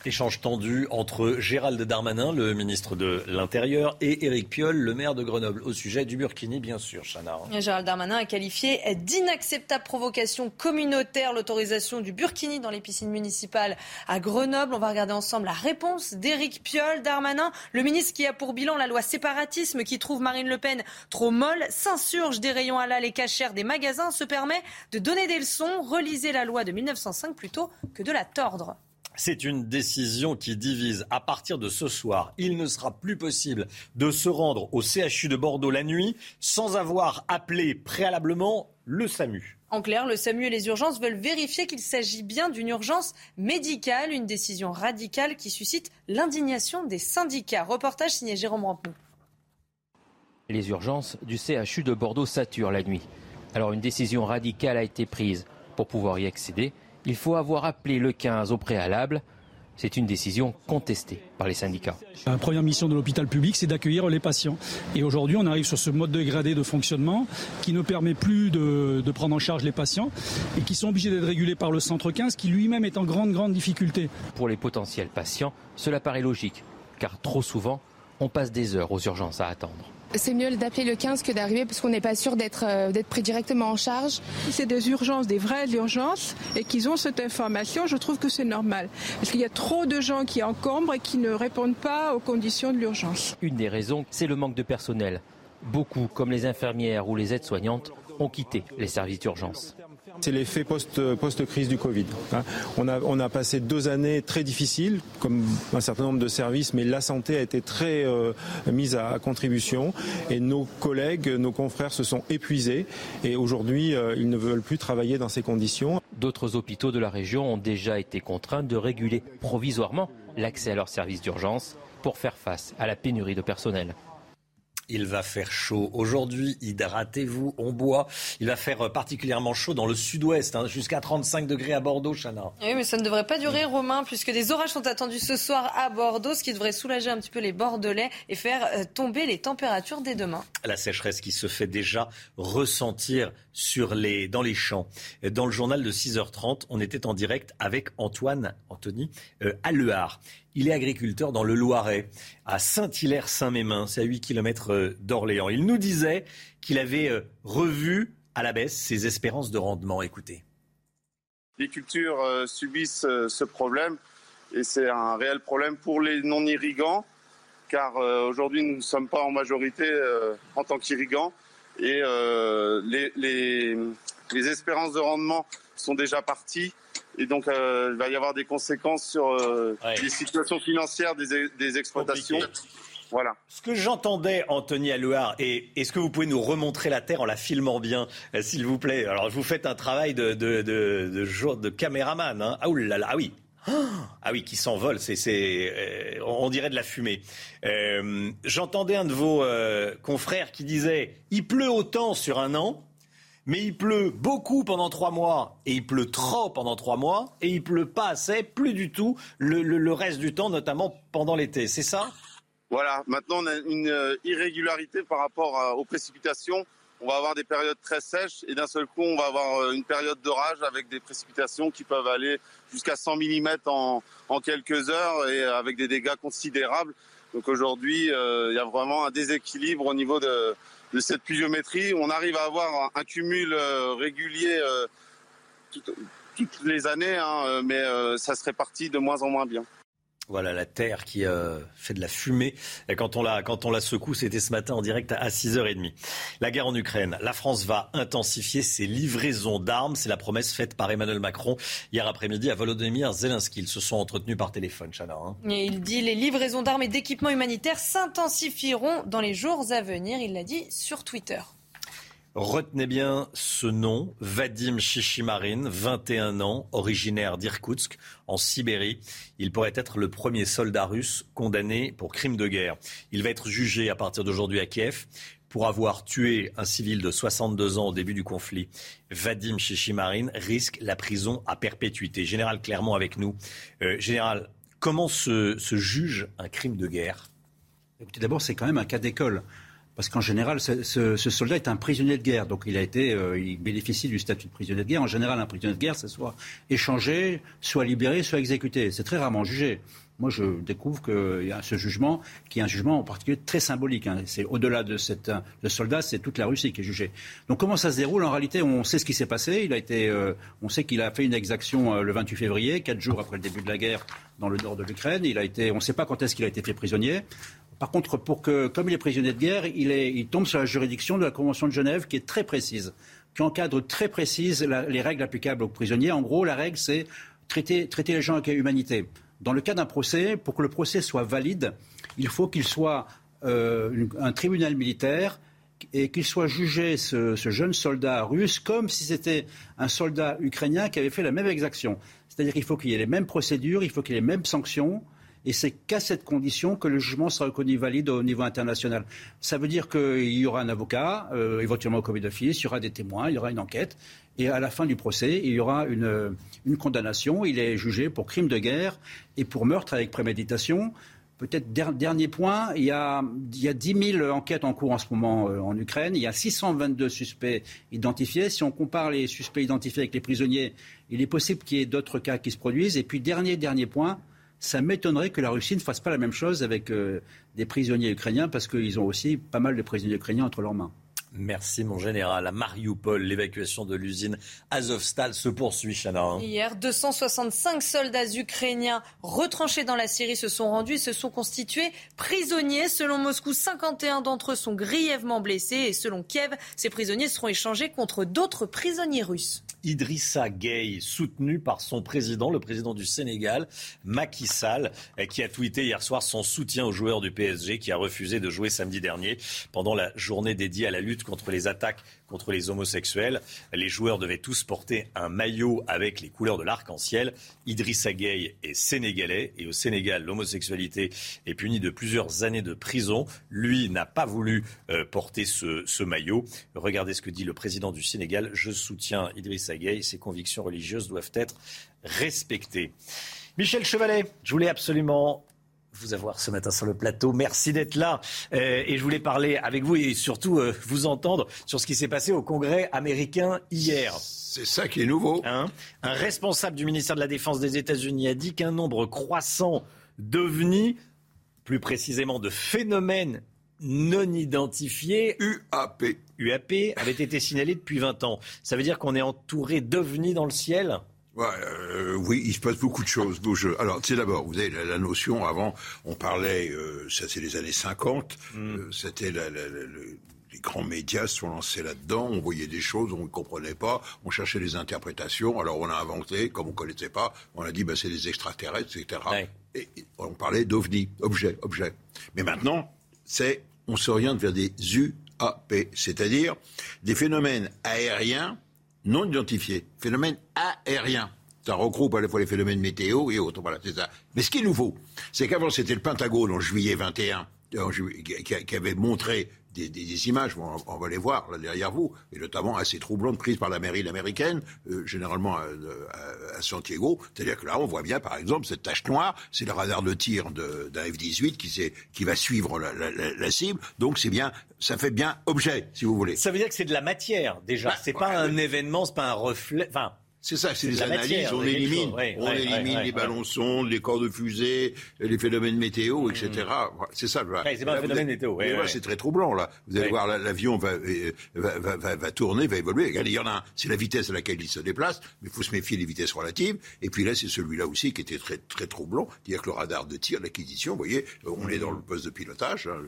Échange tendu entre Gérald Darmanin, le ministre de l'Intérieur, et Éric Piolle, le maire de Grenoble, au sujet du Burkini, bien sûr, Chana. Gérald Darmanin a qualifié d'inacceptable provocation communautaire l'autorisation du Burkini dans les piscines municipales à Grenoble. On va regarder ensemble la réponse d'Éric Piolle. Darmanin, le ministre qui a pour bilan la loi séparatisme qui trouve Marine Le Pen trop molle, s'insurge des rayons halal et cachères des magasins, se permet de donner des leçons. Relisez la loi de 1905 plutôt que de la tordre. C'est une décision qui divise. À partir de ce soir, il ne sera plus possible de se rendre au CHU de Bordeaux la nuit sans avoir appelé préalablement le SAMU. En clair, le SAMU et les urgences veulent vérifier qu'il s'agit bien d'une urgence médicale, une décision radicale qui suscite l'indignation des syndicats. Reportage signé Jérôme Rampenou. Les urgences du CHU de Bordeaux saturent la nuit. Alors une décision radicale a été prise. Pour pouvoir y accéder, il faut avoir appelé le 15 au préalable. C'est une décision contestée par les syndicats. La première mission de l'hôpital public, c'est d'accueillir les patients. Et aujourd'hui, on arrive sur ce mode dégradé de fonctionnement qui ne permet plus de, de, prendre en charge les patients et qui sont obligés d'être régulés par le centre 15 qui lui-même est en grande, grande difficulté. Pour les potentiels patients, cela paraît logique, car trop souvent, on passe des heures aux urgences à attendre. C'est mieux d'appeler le 15 que d'arriver parce qu'on n'est pas sûr d'être euh, d'être pris directement en charge. Si c'est des urgences, des vraies urgences, et qu'ils ont cette information, je trouve que c'est normal. Parce qu'il y a trop de gens qui encombrent et qui ne répondent pas aux conditions de l'urgence. Une des raisons, c'est le manque de personnel. Beaucoup, comme les infirmières ou les aides-soignantes, ont quitté les services d'urgence. C'est l'effet post-crise du Covid. Hein. On a, on a passé deux années très difficiles, comme un certain nombre de services, mais la santé a été très euh, mise à, contribution et nos collègues, nos confrères se sont épuisés et aujourd'hui, euh, ils ne veulent plus travailler dans ces conditions. D'autres hôpitaux de la région ont déjà été contraints de réguler provisoirement l'accès à leurs services d'urgence pour faire face à la pénurie de personnel. Il va faire chaud. Aujourd'hui, hydratez-vous, on boit. Il va faire particulièrement chaud dans le sud-ouest, hein, jusqu'à 35 degrés à Bordeaux, Chana. Oui, mais ça ne devrait pas durer, Romain, puisque des orages sont attendus ce soir à Bordeaux, ce qui devrait soulager un petit peu les Bordelais et faire euh, tomber les températures dès demain. La sécheresse qui se fait déjà ressentir dans les champs. Dans le journal de 6h30, on était en direct avec Antoine, Anthony, euh. Il est agriculteur dans le Loiret, à Saint-Hilaire-Saint-Mémin, c'est à 8 km euh, d'Orléans. Il nous disait qu'il avait euh, revu à la baisse ses espérances de rendement. Écoutez. Les cultures euh, subissent ce problème et c'est un réel problème pour les non-irrigants car aujourd'hui nous ne sommes pas en majorité en tant qu'irrigants et les, les, les espérances de rendement sont déjà parties et donc, euh, il va y avoir des conséquences sur euh, les situations financières des, des exploitations. Voilà. Ce que j'entendais, Anthony Allouard, et est-ce que vous pouvez nous remontrer la Terre en la filmant bien, euh, s'il vous plaît? Alors, vous faites un travail de, de, de, de, de caméraman. Hein ah, oulala, ah oui ah oui, qui s'envole, c'est, c'est, on dirait de la fumée. Euh, j'entendais un de vos confrères qui disait il pleut autant sur un an mais il pleut beaucoup pendant trois mois et il pleut trop pendant trois mois et il pleut pas assez, plus du tout le, reste du temps, notamment pendant l'été. C'est ça? Voilà. Maintenant, on a une euh, irrégularité par rapport aux précipitations. On va avoir des périodes très sèches et d'un seul coup, on va avoir euh, une période d'orage avec des précipitations qui peuvent aller jusqu'à 100 mm en, quelques heures et avec des dégâts considérables. Donc aujourd'hui, euh, il y a vraiment un déséquilibre au niveau de, cette pluviométrie. On arrive à avoir un, cumul euh, régulier euh, toutes les années, hein, euh, mais ça se répartit de moins en moins bien. Voilà la terre qui fait de la fumée. Quand on la quand on la secoue, c'était ce matin en direct à 6h30. La guerre en Ukraine. La France va intensifier ses livraisons d'armes. C'est la promesse faite par Emmanuel Macron hier après-midi à Volodymyr Zelensky. Ils se sont entretenus par téléphone, Chana. Hein. Et il dit les livraisons d'armes et d'équipements humanitaires s'intensifieront dans les jours à venir. Il l'a dit sur Twitter. Retenez bien ce nom, Vadim Shishimarin, 21 ans, originaire d'Irkoutsk, en Sibérie. Il pourrait être le premier soldat russe condamné pour crime de guerre. Il va être jugé à partir d'aujourd'hui à Kiev pour avoir tué un civil de 62 ans au début du conflit. Vadim Shishimarin risque la prison à perpétuité. Général Clermont avec nous. Euh, général, comment se, juge un crime de guerre? D'abord, c'est quand même un cas d'école. Parce qu'en général, ce, soldat est un prisonnier de guerre, donc il a été, euh, bénéficie du statut de prisonnier de guerre. En général, un prisonnier de guerre, c'est soit échangé, soit libéré, soit exécuté. C'est très rarement jugé. Moi, je découvre qu'il y a ce jugement, qui est un jugement en particulier très symbolique. Hein. C'est au-delà de cet de soldat, c'est toute la Russie qui est jugée. Donc, comment ça se déroule? En réalité, on sait ce qui s'est passé. Il a été, euh, on sait qu'il a fait une exaction euh, le 28 février, quatre jours après le début de la guerre dans le nord de l'Ukraine. Il a été, on ne sait pas quand est-ce qu'il a été fait prisonnier. Par contre, comme il est prisonnier de guerre, il, tombe sur la juridiction de la Convention de Genève qui est très précise, qui encadre très précise les règles applicables aux prisonniers. En gros, la règle, c'est traiter, les gens avec humanité. Dans le cas d'un procès, pour que le procès soit valide, il faut qu'il soit euh, un tribunal militaire et qu'il soit jugé, ce, jeune soldat russe, comme si c'était un soldat ukrainien qui avait fait la même exaction. C'est-à-dire qu'il faut qu'il y ait les mêmes procédures, il faut qu'il y ait les mêmes sanctions. Et c'est qu'à cette condition que le jugement sera reconnu valide au niveau international. Ça veut dire qu'il y aura un avocat, euh, éventuellement au comité d'office, il y aura des témoins, il y aura une enquête. Et à la fin du procès, il y aura une, condamnation. Il est jugé pour crime de guerre et pour meurtre avec préméditation. Peut-être dernier point, il y, a, il y a 10 000 enquêtes en cours en ce moment euh, en Ukraine. Il y a 622 suspects identifiés. Si on compare les suspects identifiés avec les prisonniers, il est possible qu'il y ait d'autres cas qui se produisent. Et puis, dernier, dernier point, ça m'étonnerait que la Russie ne fasse pas la même chose avec euh, des prisonniers ukrainiens parce qu'ils ont aussi pas mal de prisonniers ukrainiens entre leurs mains. Merci mon général. À Mariupol, l'évacuation de l'usine Azovstal se poursuit, Chana. Hier, 265 soldats ukrainiens retranchés dans la Syrie se sont rendus et se sont constitués prisonniers. Selon Moscou, 51 d'entre eux sont grièvement blessés et selon Kiev, ces prisonniers seront échangés contre d'autres prisonniers russes. Idrissa Gueye, soutenu par son président, le président du Sénégal, Macky Sall, qui a tweeté hier soir son soutien aux joueurs du PSG qui a refusé de jouer samedi dernier pendant la journée dédiée à la lutte contre les attaques contre les homosexuels. Les joueurs devaient tous porter un maillot avec les couleurs de l'arc-en-ciel. Idrissa Gueye est sénégalais et au Sénégal, l'homosexualité est punie de plusieurs années de prison. Lui n'a pas voulu euh, porter ce, maillot. Regardez ce que dit le président du Sénégal. Je soutiens Idrissa Gueye. Ses convictions religieuses doivent être respectées. Michel Chevalet, je voulais absolument vous avoir ce matin sur le plateau. Merci d'être là. Euh, et je voulais parler avec vous et surtout euh, vous entendre sur ce qui s'est passé au Congrès américain hier. C'est ça qui est nouveau. Hein? Un responsable du ministère de la Défense des États-Unis a dit qu'un nombre croissant d'ovnis, plus précisément de phénomènes non identifiés, UAP. UAP, avaient été signalés depuis 20 ans. Ça veut dire qu'on est entouré d'ovnis dans le ciel? Euh, oui, il se passe beaucoup de choses. Alors, c'est d'abord, vous avez la, notion, avant, on parlait, euh, ça c'est les années 50, mm. euh, c'était les grands médias se sont lancés là-dedans, on voyait des choses, on ne comprenait pas, on cherchait des interprétations, alors on a inventé, comme on ne connaissait pas, on a dit, bah, c'est des extraterrestres, etc. Et, on parlait d'ovnis, objets, objets. Mais maintenant, c'est, on s'oriente vers des UAP, c'est-à-dire des phénomènes aériens non identifiés, phénomènes aériens. Ça regroupe à la fois les phénomènes météo et autres. Voilà, c'est ça. Mais ce qui est nouveau, c'est qu'avant, c'était le Pentagone en juillet 21 qui avait montré des, images, on, va les voir là derrière vous, et notamment assez troublantes prises par la marine américaine, euh, généralement à, Santiago. C'est-à-dire que là, on voit bien, par exemple, cette tache noire, c'est le radar de tir d'un F-18 qui, qui va suivre la, cible. Donc c'est bien, ça fait bien objet, si vous voulez. Ça veut dire que c'est de la matière déjà. Bah, c'est pas un événement, c'est pas un reflet. Enfin, c'est ça, c'est des analyses, on élimine, on élimine les ballons sondes, les corps de fusée, les phénomènes météo, etc. Mm. C'est ça. c'est pas un phénomène météo. c'est très troublant là. Vous allez voir, l'avion va va, va, va, tourner, va évoluer. Regardez, il y en a un, c'est la vitesse à laquelle il se déplace, mais il faut se méfier des vitesses relatives. Et puis là, c'est celui-là aussi qui était très très troublant, c'est-à-dire que le radar de tir, l'acquisition, vous voyez, on est dans le poste de pilotage. Hein,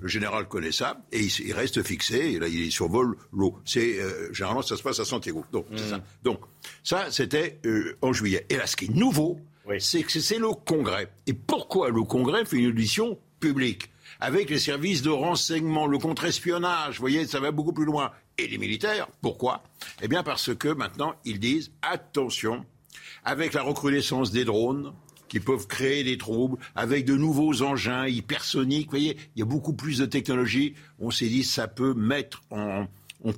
le, général connaît ça et il, reste fixé. Et là, il survole l'eau. C'est euh, généralement ça se passe à Santiago. Donc, c'est ça. Mm. Donc ça, c'était euh, en juillet. Et là, ce qui est nouveau, c'est que c'est le Congrès. Et pourquoi le Congrès fait une audition publique avec les services de renseignement, le contre-espionnage, vous voyez, ça va beaucoup plus loin. Et les militaires, pourquoi Eh bien parce que maintenant, ils disent, attention, avec la recrudescence des drones, qui peuvent créer des troubles, avec de nouveaux engins hypersoniques, vous voyez, il y a beaucoup plus de technologie, on s'est dit, ça peut mettre en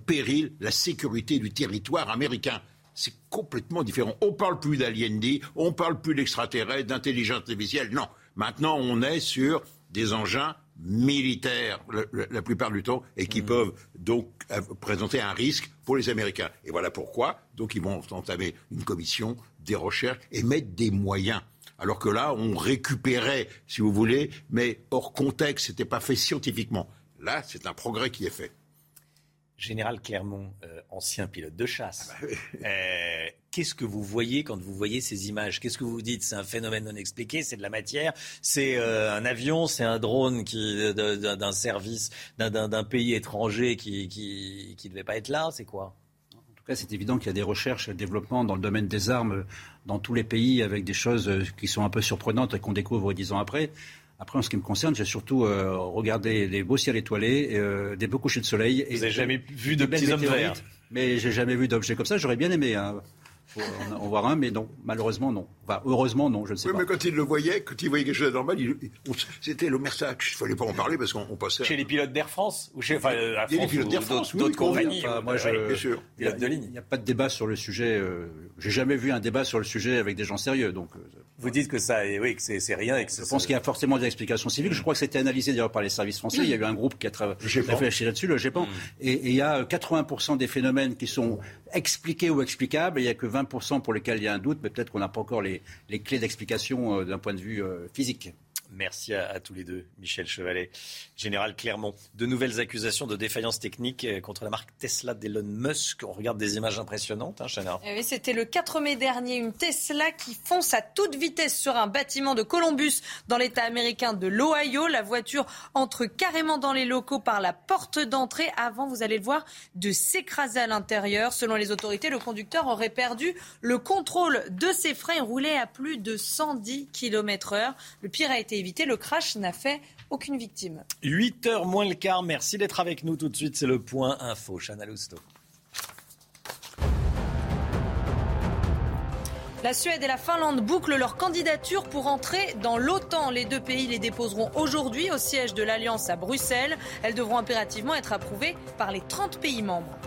péril la sécurité du territoire américain c'est complètement différent. On parle plus d'aliendie, on parle plus d'extraterrestres, d'intelligence artificielle. Non. Maintenant, on est sur des engins militaires la plupart du temps et qui mmh. peuvent donc présenter un risque pour les Américains. Et voilà pourquoi. Donc ils vont entamer une commission, des recherches et mettre des moyens. Alors que là, on récupérait, si vous voulez, mais hors contexte, c'était pas fait scientifiquement. Là, c'est un progrès qui est fait. Général Clermont, euh, ancien pilote de chasse, ah bah euh, qu'est-ce que vous voyez quand vous voyez ces images? Qu'est-ce que vous dites? C'est un phénomène non expliqué, c'est de la matière, c'est euh, un avion, c'est un drone qui d'un service d'un pays étranger qui qui, qui devait pas être là, c'est quoi? Cas, c'est évident qu'il y a des recherches et des développements dans le domaine des armes dans tous les pays avec des choses qui sont un peu surprenantes et qu'on découvre dix ans après. Après, en ce qui me concerne, j'ai surtout euh, regardé des beaux ciels étoilés, euh, des beaux couchers de soleil. Vous n'avez jamais vu de petits hommes verts Mais j'ai jamais vu d'objets comme ça. J'aurais bien aimé. Hein en voir un, mais non, malheureusement non. Enfin, heureusement non, je ne sais oui, pas. mais quand il le voyait, quand il voyait quelque chose d'anormal, c'était le Mersac. Il ne fallait pas en parler parce qu'on passait. Chez les pilotes d'Air France ou chez, enfin, Il y a les pilotes d'Air France, d'autres compagnies. moi, je, bien sûr. Il n'y a, pas de débat sur le sujet. Euh, J'ai jamais vu un débat sur le sujet avec des gens sérieux. Donc, euh, vous dites que ça, oui, que c'est rien. Et que je pense qu'il y a forcément des explications civiques. Je crois que c'était analysé d'ailleurs par les services français. Il y a eu un groupe qui a réfléchi là-dessus, le GEPAN. Mm. Et, il y a 80% des phénomènes qui sont expliqués ou explicables. il n'y a que 20% pour lesquels il y a un doute, mais peut-être qu'on n'a pas encore les, clés d'explication euh, d'un point de vue euh, physique. Merci à, tous les deux, Michel Chevalet, Général Clermont. De nouvelles accusations de défaillance technique euh, contre la marque Tesla d'Elon Musk. On regarde des images impressionnantes, hein. Eh c'était le 4 mai dernier, une Tesla qui fonce à toute vitesse sur un bâtiment de Columbus dans l'État américain de l'Ohio. La voiture entre carrément dans les locaux par la porte d'entrée avant, vous allez le voir, de s'écraser à l'intérieur. Selon les autorités, le conducteur aurait perdu le contrôle de ses freins et roulait à plus de 110 km heure. Le pire a été le crash n'a fait aucune victime. 8h moins le quart. Merci d'être avec nous tout de suite. C'est le point info. Chana Lousteau. La Suède et la Finlande bouclent leur candidature pour entrer dans l'OTAN. Les deux pays les déposeront aujourd'hui au siège de l'Alliance à Bruxelles. Elles devront impérativement être approuvées par les 30 pays membres.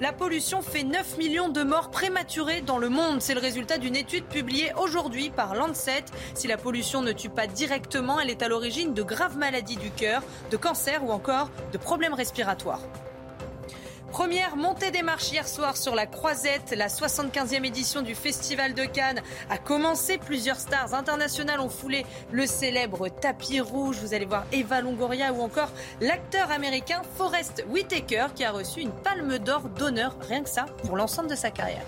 La pollution fait 9 millions de morts prématurées dans le monde. C'est le résultat d'une étude publiée aujourd'hui par Lancet. Si la pollution ne tue pas directement, elle est à l'origine de graves maladies du cœur, de cancer ou encore de problèmes respiratoires. Première montée des marches hier soir sur la Croisette. La 75e édition du Festival de Cannes a commencé. Plusieurs stars internationales ont foulé le célèbre tapis rouge. Vous allez voir Eva Longoria ou encore l'acteur américain Forrest Whitaker qui a reçu une palme d'or d'honneur, rien que ça, pour l'ensemble de sa carrière.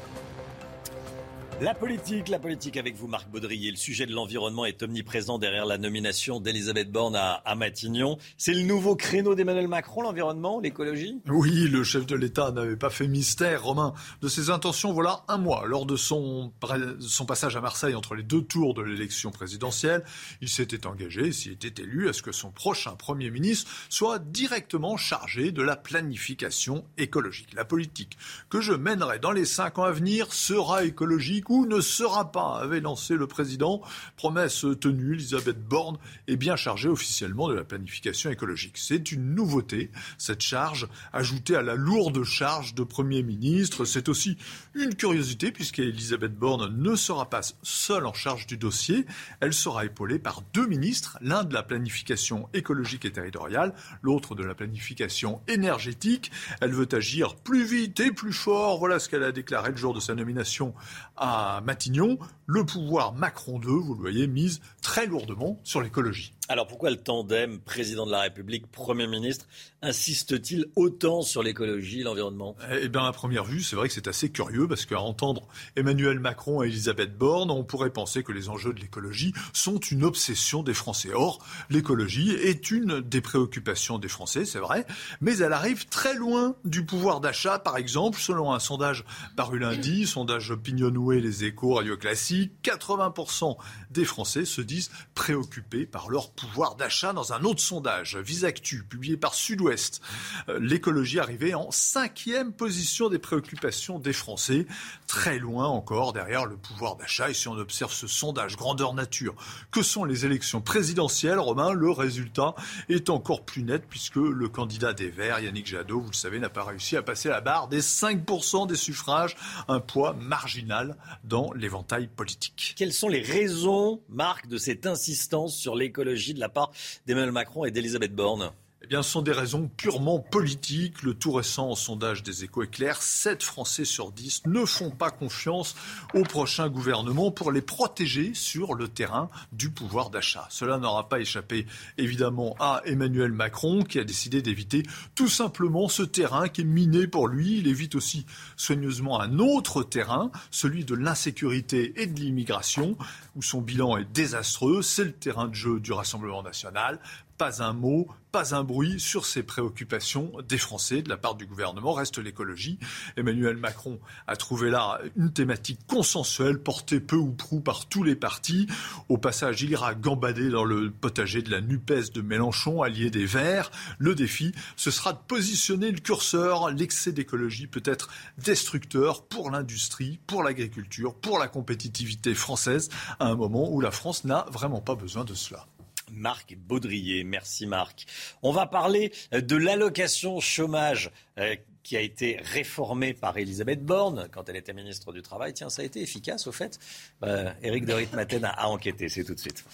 La politique, la politique avec vous, Marc Baudrier. Le sujet de l'environnement est omniprésent derrière la nomination d'Elisabeth Borne à, Matignon. C'est le nouveau créneau d'Emmanuel Macron, l'environnement, l'écologie? Oui, le chef de l'État n'avait pas fait mystère, Romain, de ses intentions. Voilà un mois, lors de son, son passage à Marseille entre les deux tours de l'élection présidentielle, il s'était engagé, s'il était élu, à ce que son prochain Premier ministre soit directement chargé de la planification écologique. La politique que je mènerai dans les cinq ans à venir sera écologique ou ne sera pas, avait lancé le président. Promesse tenue, Elisabeth Borne est bien chargée officiellement de la planification écologique. C'est une nouveauté, cette charge, ajoutée à la lourde charge de Premier ministre. C'est aussi une curiosité, puisqu'Elisabeth Borne ne sera pas seule en charge du dossier. Elle sera épaulée par deux ministres, l'un de la planification écologique et territoriale, l'autre de la planification énergétique. Elle veut agir plus vite et plus fort. Voilà ce qu'elle a déclaré le jour de sa nomination à Matignon, le pouvoir Macron 2, vous le voyez, mise très lourdement sur l'écologie. Alors pourquoi le tandem président de la République, Premier ministre insiste-t-il autant sur l'écologie et l'environnement? Eh bien, à première vue, c'est vrai que c'est assez curieux parce qu'à entendre Emmanuel Macron et Elisabeth Borne, on pourrait penser que les enjeux de l'écologie sont une obsession des Français. Or, l'écologie est une des préoccupations des Français, c'est vrai, mais elle arrive très loin du pouvoir d'achat. Par exemple, selon un sondage paru lundi, sondage Opinionway, les échos, Radio Classique, 80% des Français se disent préoccupés par leur pouvoir d'achat dans un autre sondage, Visactu, publié par Sud-Ouest. Euh, l'écologie arrivait en cinquième position des préoccupations des Français, très loin encore derrière le pouvoir d'achat. Et si on observe ce sondage grandeur nature, que sont les élections présidentielles, Romain, le résultat est encore plus net puisque le candidat des Verts, Yannick Jadot, vous le savez, n'a pas réussi à passer la barre des 5% des suffrages, un poids marginal dans l'éventail politique. Quelles sont les raisons, Marc, de cette insistance sur l'écologie de la part d'Emmanuel Macron et d'Elisabeth Borne bien, ce sont des raisons purement politiques. Le tout récent sondage des échos est clair. 7 Français sur 10 ne font pas confiance au prochain gouvernement pour les protéger sur le terrain du pouvoir d'achat. Cela n'aura pas échappé évidemment à Emmanuel Macron qui a décidé d'éviter tout simplement ce terrain qui est miné pour lui. Il évite aussi soigneusement un autre terrain, celui de l'insécurité et de l'immigration, où son bilan est désastreux. C'est le terrain de jeu du Rassemblement national pas un mot, pas un bruit sur ces préoccupations des Français de la part du gouvernement. Reste l'écologie. Emmanuel Macron a trouvé là une thématique consensuelle portée peu ou prou par tous les partis. Au passage, il ira gambader dans le potager de la NUPES de Mélenchon, allié des Verts. Le défi, ce sera de positionner le curseur. L'excès d'écologie peut être destructeur pour l'industrie, pour l'agriculture, pour la compétitivité française, à un moment où la France n'a vraiment pas besoin de cela. Marc Baudrier. Merci Marc. On va parler de l'allocation chômage euh, qui a été réformée par Elisabeth Borne quand elle était ministre du Travail. Tiens, ça a été efficace au fait. Euh, Éric de Ritmaten a, enquêté, c'est tout de suite.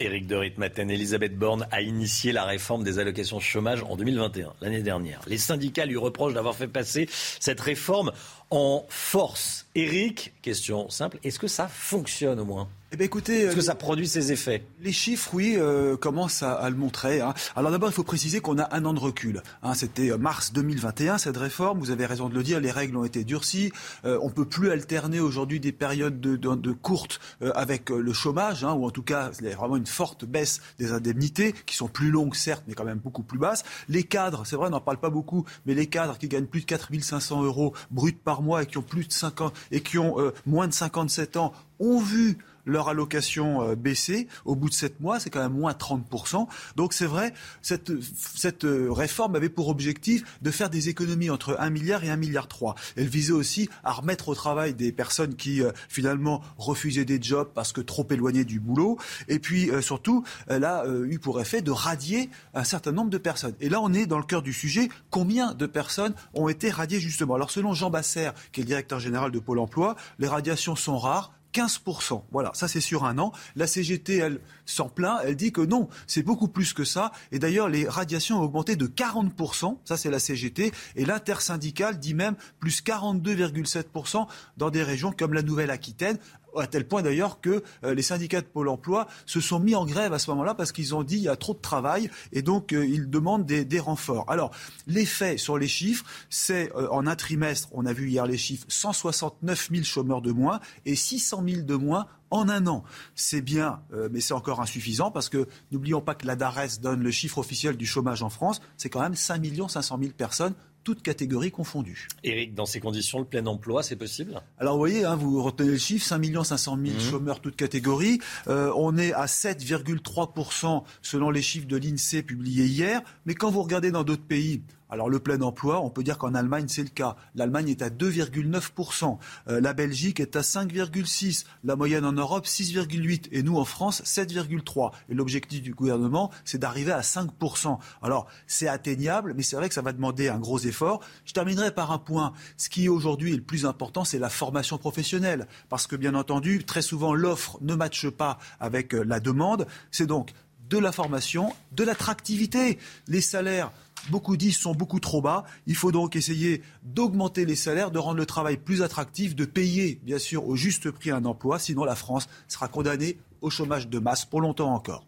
Éric de Ritmaten, Elisabeth Borne a initié la réforme des allocations chômage en 2021, l'année dernière. Les syndicats lui reprochent d'avoir fait passer cette réforme en force. Éric, question simple, est-ce que ça fonctionne au moins? Eh bien, écoutez, Est-ce que ça produit ses effets? Les chiffres, oui, euh, commencent à, à le montrer. hein. Alors d'abord, il faut préciser qu'on a un an de recul. hein. C'était euh, mars 2021, cette réforme. Vous avez raison de le dire, les règles ont été durcies. Euh, on peut plus alterner aujourd'hui des périodes de, de, de courtes euh, avec euh, le chômage, hein, ou en tout cas, il y a vraiment une forte baisse des indemnités, qui sont plus longues, certes, mais quand même beaucoup plus basses. Les cadres, c'est vrai, on n'en parle pas beaucoup, mais les cadres qui gagnent plus de 4500 euros bruts par mois et qui ont plus de 50 et qui ont euh, moins de 57 ans ont vu leur allocation euh, baisser au bout de 7 mois, c'est quand même moins 30%. Donc c'est vrai, cette, cette euh, réforme avait pour objectif de faire des économies entre 1 milliard et 1 milliard 3. Elle visait aussi à remettre au travail des personnes qui euh, finalement refusaient des jobs parce que trop éloignés du boulot. Et puis surtout, elle a eu pour effet de radier un certain nombre de personnes. Et là, on est dans le cœur du sujet. Combien de personnes ont été radiées justement? Alors selon Jean Basser, qui est le directeur général de Pôle Emploi, les radiations sont rares. 15%. Voilà, ça c'est sur un an. La CGT, elle s'en plaint, elle dit que non, c'est beaucoup plus que ça. Et d'ailleurs, les radiations ont augmenté de 40%, ça c'est la CGT, et l'intersyndicale dit même plus 42,7% dans des régions comme la Nouvelle-Aquitaine, à tel point d'ailleurs que euh, les syndicats de Pôle emploi se sont mis en grève à ce moment-là parce qu'ils ont dit il y a trop de travail et donc euh, ils demandent des, renforts. Alors, l'effet sur les chiffres, c'est euh, en un trimestre, on a vu hier les chiffres, 169 000 chômeurs de moins et 600 000 de moins en un an. C'est bien, mais c'est encore insuffisant parce que n'oublions pas que la DARES donne le chiffre officiel du chômage en France, c'est quand même 5 500 000 personnes toutes catégories confondues. Éric, dans ces conditions, le plein emploi, c'est possible? Alors vous voyez, hein, vous retenez le chiffre, 5 500 000 Mhm. chômeurs toutes catégories. Euh, on est à 7,3% selon les chiffres de l'INSEE publiés hier. Mais quand vous regardez dans d'autres pays, alors le plein emploi, on peut dire qu'en Allemagne c'est le cas. L'Allemagne est à 2,9%, Euh, la Belgique est à 5,6%, la moyenne en Europe 6,8% et nous en France 7,3%. Et l'objectif du gouvernement c'est d'arriver à 5%. Alors c'est atteignable, mais c'est vrai que ça va demander un gros effort. Je terminerai par un point. Ce qui aujourd'hui est le plus important, c'est la formation professionnelle, parce que bien entendu très souvent l'offre ne matche pas avec euh, la demande. C'est donc de la formation, de l'attractivité. Les salaires, beaucoup disent, sont beaucoup trop bas. Il faut donc essayer d'augmenter les salaires, de rendre le travail plus attractif, de payer, bien sûr, au juste prix un emploi. Sinon, la France sera condamnée au chômage de masse pour longtemps encore.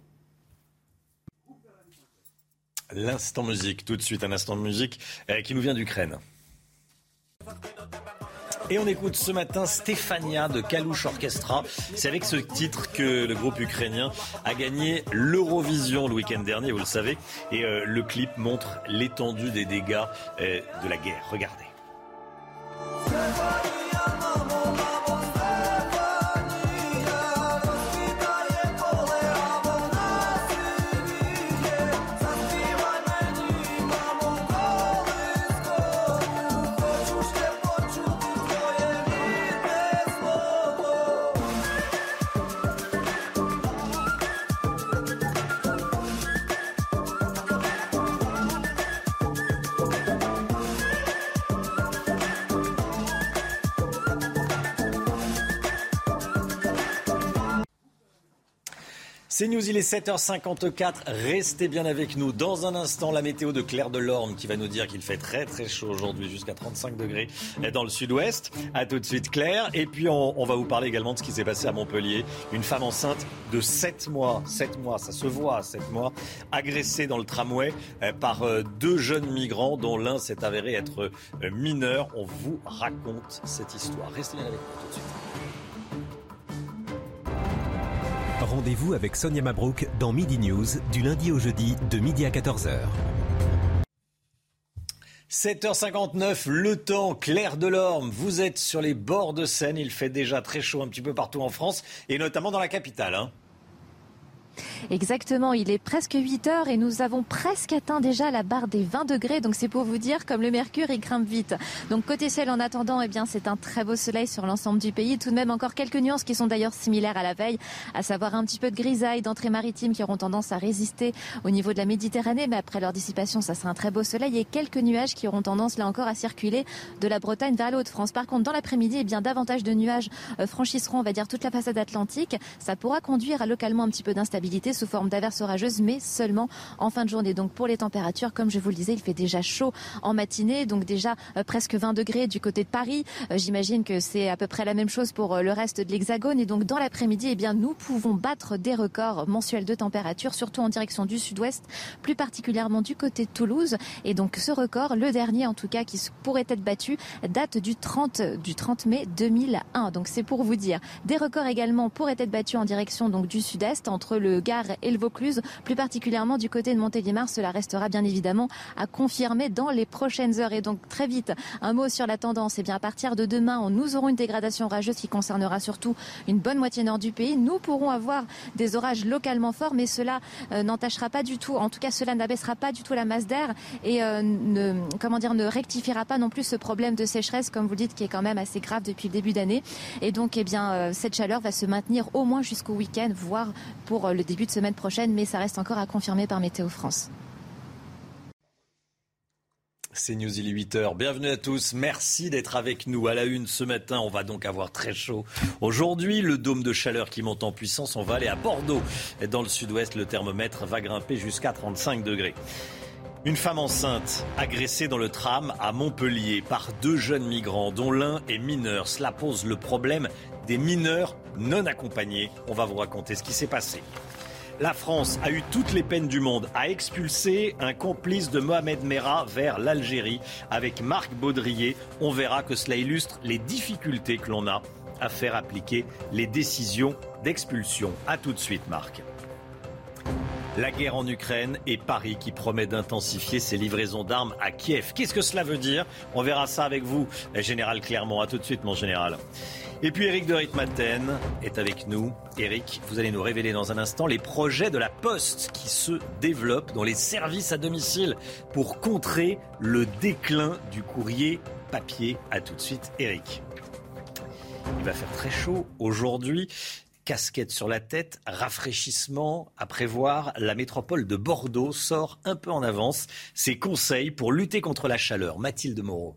L'instant musique, tout de suite, un instant musique euh, qui nous vient d'Ukraine. Et on écoute ce matin Stefania de Kalouche Orchestra. C'est avec ce titre que le groupe ukrainien a gagné l'Eurovision le week-end dernier, vous le savez. Et euh, le clip montre l'étendue des dégâts euh, de la guerre. Regardez. C'est News, il est 7h54. Restez bien avec nous. Dans un instant, la météo de Claire Delorme qui va nous dire qu'il fait très très chaud aujourd'hui, jusqu'à 35 degrés dans le sud-ouest. À tout de suite, Claire. Et puis, on, on va vous parler également de ce qui s'est passé à Montpellier. Une femme enceinte de 7 mois, 7 mois, ça se voit, 7 mois, agressée dans le tramway euh, par euh, deux jeunes migrants dont l'un s'est avéré être euh, mineur. On vous raconte cette histoire. Restez bien avec nous tout de suite. Rendez-vous avec Sonia Mabrouk dans Midi News du lundi au jeudi de midi à 14h. 7h59, le temps, Claire Delorme, vous êtes sur les bords de Seine, il fait déjà très chaud un petit peu partout en France et notamment dans la capitale. Hein. Exactement, il est presque 8 heures et nous avons presque atteint déjà la barre des 20 degrés. Donc c'est pour vous dire comme le mercure il grimpe vite. Donc côté ciel en attendant, eh bien c'est un très beau soleil sur l'ensemble du pays. Tout de même encore quelques nuances qui sont d'ailleurs similaires à la veille, à savoir un petit peu de grisaille d'entrée maritime qui auront tendance à résister au niveau de la Méditerranée, mais après leur dissipation, ça sera un très beau soleil et quelques nuages qui auront tendance là encore à circuler de la Bretagne vers la de france Par contre, dans l'après-midi, eh bien davantage de nuages euh, franchisseront, on va dire, toute la façade atlantique. Ça pourra conduire à localement un petit peu d'instabilité sous forme d'averses orageuses, mais seulement en fin de journée. Donc pour les températures, comme je vous le disais, il fait déjà chaud en matinée, donc déjà euh, presque 20 degrés du côté de Paris. Euh, j'imagine que c'est à peu près la même chose pour euh, le reste de l'Hexagone. Et donc dans l'après-midi, eh bien nous pouvons battre des records mensuels de température, surtout en direction du sud-ouest, plus particulièrement du côté de Toulouse. Et donc ce record, le dernier en tout cas qui pourrait être battu, date du 30 du 30 mai 2001. Donc c'est pour vous dire. Des records également pourraient être battus en direction donc du sud-est entre le Gard et le Vaucluse, plus particulièrement du côté de Montélimar. Cela restera bien évidemment à confirmer dans les prochaines heures. Et donc très vite, un mot sur la tendance. Et eh bien à partir de demain, nous aurons une dégradation orageuse qui concernera surtout une bonne moitié nord du pays. Nous pourrons avoir des orages localement forts, mais cela euh, n'entachera pas du tout, en tout cas cela n'abaissera pas du tout la masse d'air et euh, ne, comment dire, ne rectifiera pas non plus ce problème de sécheresse, comme vous dites, qui est quand même assez grave depuis le début d'année. Et donc, eh bien, euh, cette chaleur va se maintenir au moins jusqu'au week-end, voire pour le début de semaine prochaine, mais ça reste encore à confirmer par Météo France. C'est News, il est 8h. Bienvenue à tous. Merci d'être avec nous à la une ce matin. On va donc avoir très chaud. Aujourd'hui, le dôme de chaleur qui monte en puissance. On va aller à Bordeaux. Dans le sud-ouest, le thermomètre va grimper jusqu'à 35 degrés. Une femme enceinte agressée dans le tram à Montpellier par deux jeunes migrants dont l'un est mineur. Cela pose le problème des mineurs non accompagnés. On va vous raconter ce qui s'est passé. La France a eu toutes les peines du monde à expulser un complice de Mohamed Merah vers l'Algérie avec Marc Baudrier. On verra que cela illustre les difficultés que l'on a à faire appliquer les décisions d'expulsion. A tout de suite, Marc. La guerre en Ukraine et Paris qui promet d'intensifier ses livraisons d'armes à Kiev. Qu'est-ce que cela veut dire? On verra ça avec vous, Général Clermont. A tout de suite, mon général. Et puis Eric de Ritmaten est avec nous. Eric, vous allez nous révéler dans un instant les projets de la Poste qui se développent dans les services à domicile pour contrer le déclin du courrier papier. A tout de suite, Eric. Il va faire très chaud aujourd'hui. Casquette sur la tête, rafraîchissement à prévoir. La métropole de Bordeaux sort un peu en avance ses conseils pour lutter contre la chaleur. Mathilde Moreau.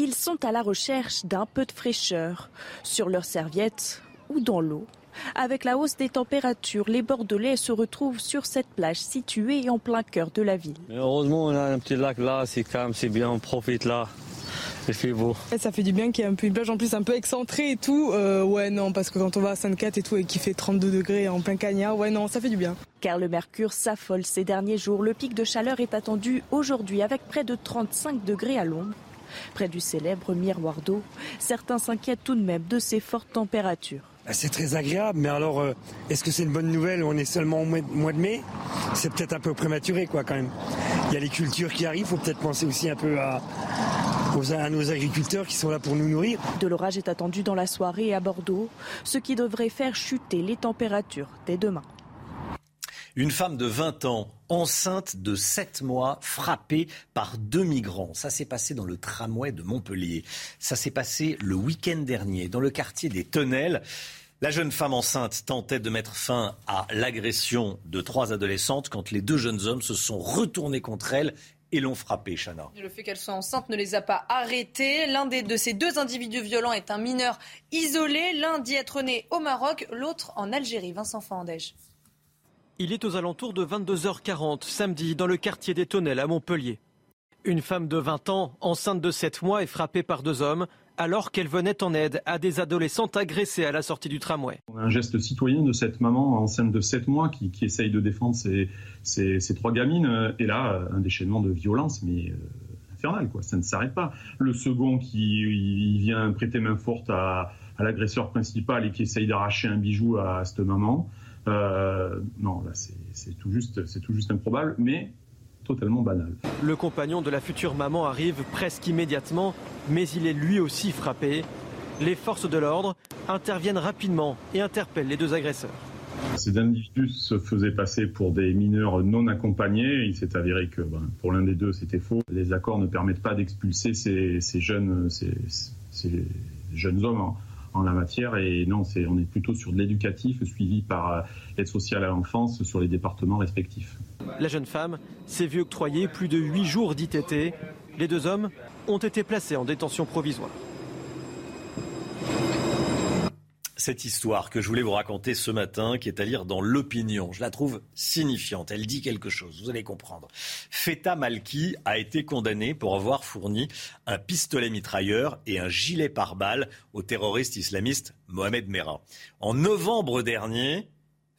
Ils sont à la recherche d'un peu de fraîcheur sur leurs serviettes ou dans l'eau. Avec la hausse des températures, les Bordelais se retrouvent sur cette plage située en plein cœur de la ville. heureusement, on a un petit lac là, c'est calme, c'est bien, on profite là. Il fait beau. ça fait du bien qu'il y ait un peu une plage en plus un peu excentrée et tout. Euh, ouais, non, parce que quand on va à Sainte-Cat et tout et qu'il fait 32 degrés en plein cagnard, ouais, non, ça fait du bien. Car le mercure s'affole ces derniers jours. Le pic de chaleur est attendu aujourd'hui avec près de 35 degrés à l'ombre Près du célèbre miroir d'eau, certains s'inquiètent tout de même de ces fortes températures. Ah, c'est très agréable, mais alors euh, est-ce que c'est une bonne nouvelle On est seulement au mois de mai? C'est peut-être un peu prématuré quoi quand même. Il y a les cultures qui arrivent, il faut peut-être penser aussi un peu à, à nos agriculteurs qui sont là pour nous nourrir. De l'orage est attendu dans la soirée à Bordeaux, ce qui devrait faire chuter les températures dès demain. Une femme de 20 ans, enceinte de 7 mois, frappée par deux migrants. Ça s'est passé dans le tramway de Montpellier. Ça s'est passé le week-end dernier dans le quartier des Tonnelles. La jeune femme enceinte tentait de mettre fin à l'agression de trois adolescentes quand les deux jeunes hommes se sont retournés contre elle et l'ont frappée, Chana. Le fait qu'elle soit enceinte ne les a pas arrêtés. L'un de ces deux individus violents est un mineur isolé. L'un dit être né au Maroc, l'autre en Algérie. Vincent Fandège. Il est aux alentours de 22h40 samedi dans le quartier des Tonnelles à Montpellier. Une femme de 20 ans, enceinte de 7 mois, est frappée par deux hommes alors qu'elle venait en aide à des adolescentes agressées à la sortie du tramway. Un geste citoyen de cette maman enceinte de 7 mois qui, essaye de défendre ses, trois gamines. Et là, un déchaînement de violence, mais euh, infernal, quoi. Ça ne s'arrête pas. Le second qui vient prêter main forte à, l'agresseur principal et qui essaye d'arracher un bijou à, cette maman. Non, là, c'est tout juste, c'est tout juste improbable, mais totalement banal. Le compagnon de la future maman arrive presque immédiatement, mais il est lui aussi frappé. Les forces de l'ordre interviennent rapidement et interpellent les deux agresseurs. Ces individus se faisaient passer pour des mineurs non accompagnés. Il s'est avéré que ben, pour l'un des deux, c'était faux. Les accords ne permettent pas d'expulser ces, jeunes, ces, jeunes hommes en, la matière. Et non, on est plutôt sur de l'éducatif suivi par euh, l'aide sociale à l'enfance sur les départements respectifs. La jeune femme s'est vue octroyer plus de huit jours d'ITT. Les deux hommes ont été placés en détention provisoire. Cette histoire que je voulais vous raconter ce matin, qui est à lire dans l'opinion. Je la trouve signifiante. Elle dit quelque chose. Vous allez comprendre. Feta Malki a été condamné pour avoir fourni un pistolet mitrailleur et un gilet pare-balles au terroriste islamiste Mohamed Merah. En novembre dernier,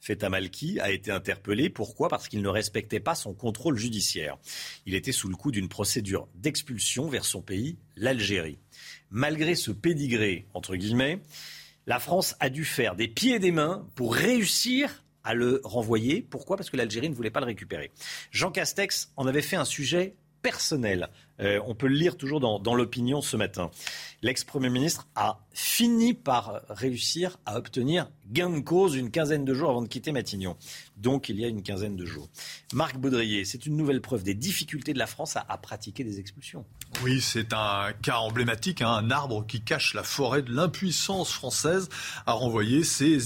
Feta Malki a été interpellé. Pourquoi? Parce qu'il ne respectait pas son contrôle judiciaire. Il était sous le coup d'une procédure d'expulsion vers son pays, l'Algérie. Malgré ce pédigré, entre guillemets, la France a dû faire des pieds et des mains pour réussir à le renvoyer. Pourquoi? Parce que l'Algérie ne voulait pas le récupérer. Jean Castex en avait fait un sujet personnel. Euh, on peut le lire toujours dans, dans l'opinion ce matin. L'ex-premier ministre a fini par réussir à obtenir gain de cause une quinzaine de jours avant de quitter Matignon. Donc il y a une quinzaine de jours. Marc Baudrier, c'est une nouvelle preuve des difficultés de la France à, pratiquer des expulsions. Oui, c'est un cas emblématique, hein, un arbre qui cache la forêt de l'impuissance française à renvoyer ses,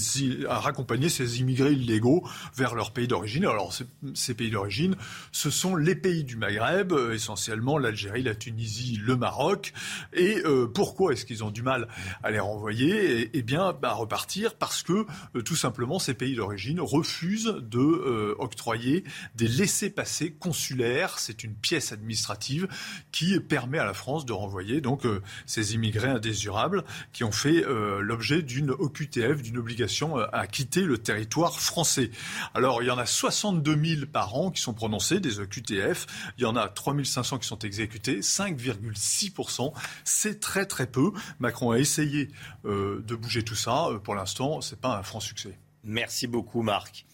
à raccompagner ces immigrés illégaux vers leur pays d'origine. Alors ces pays d'origine, ce sont les pays du Maghreb, euh, essentiellement l'Algérie, la Tunisie, le Maroc. Et euh, pourquoi est-ce qu'ils ont du mal à les renvoyer Eh, bien, bah, repartir parce que euh, tout simplement ces pays d'origine refusent de euh, octroyer des laissés-passer consulaires. C'est une pièce administrative qui permet à la France de renvoyer donc euh, ces immigrés indésirables qui ont fait l'objet d'une OQTF, d'une obligation à quitter le territoire français. Alors, il y en a 62 000 par an qui sont prononcés des OQTF. Il y en a 3 500 qui sont exécutés, 5,6% C'est très très peu. Macron a essayé euh, de bouger tout ça. Euh, pour l'instant, ce n'est pas un franc succès. Merci beaucoup, Marc.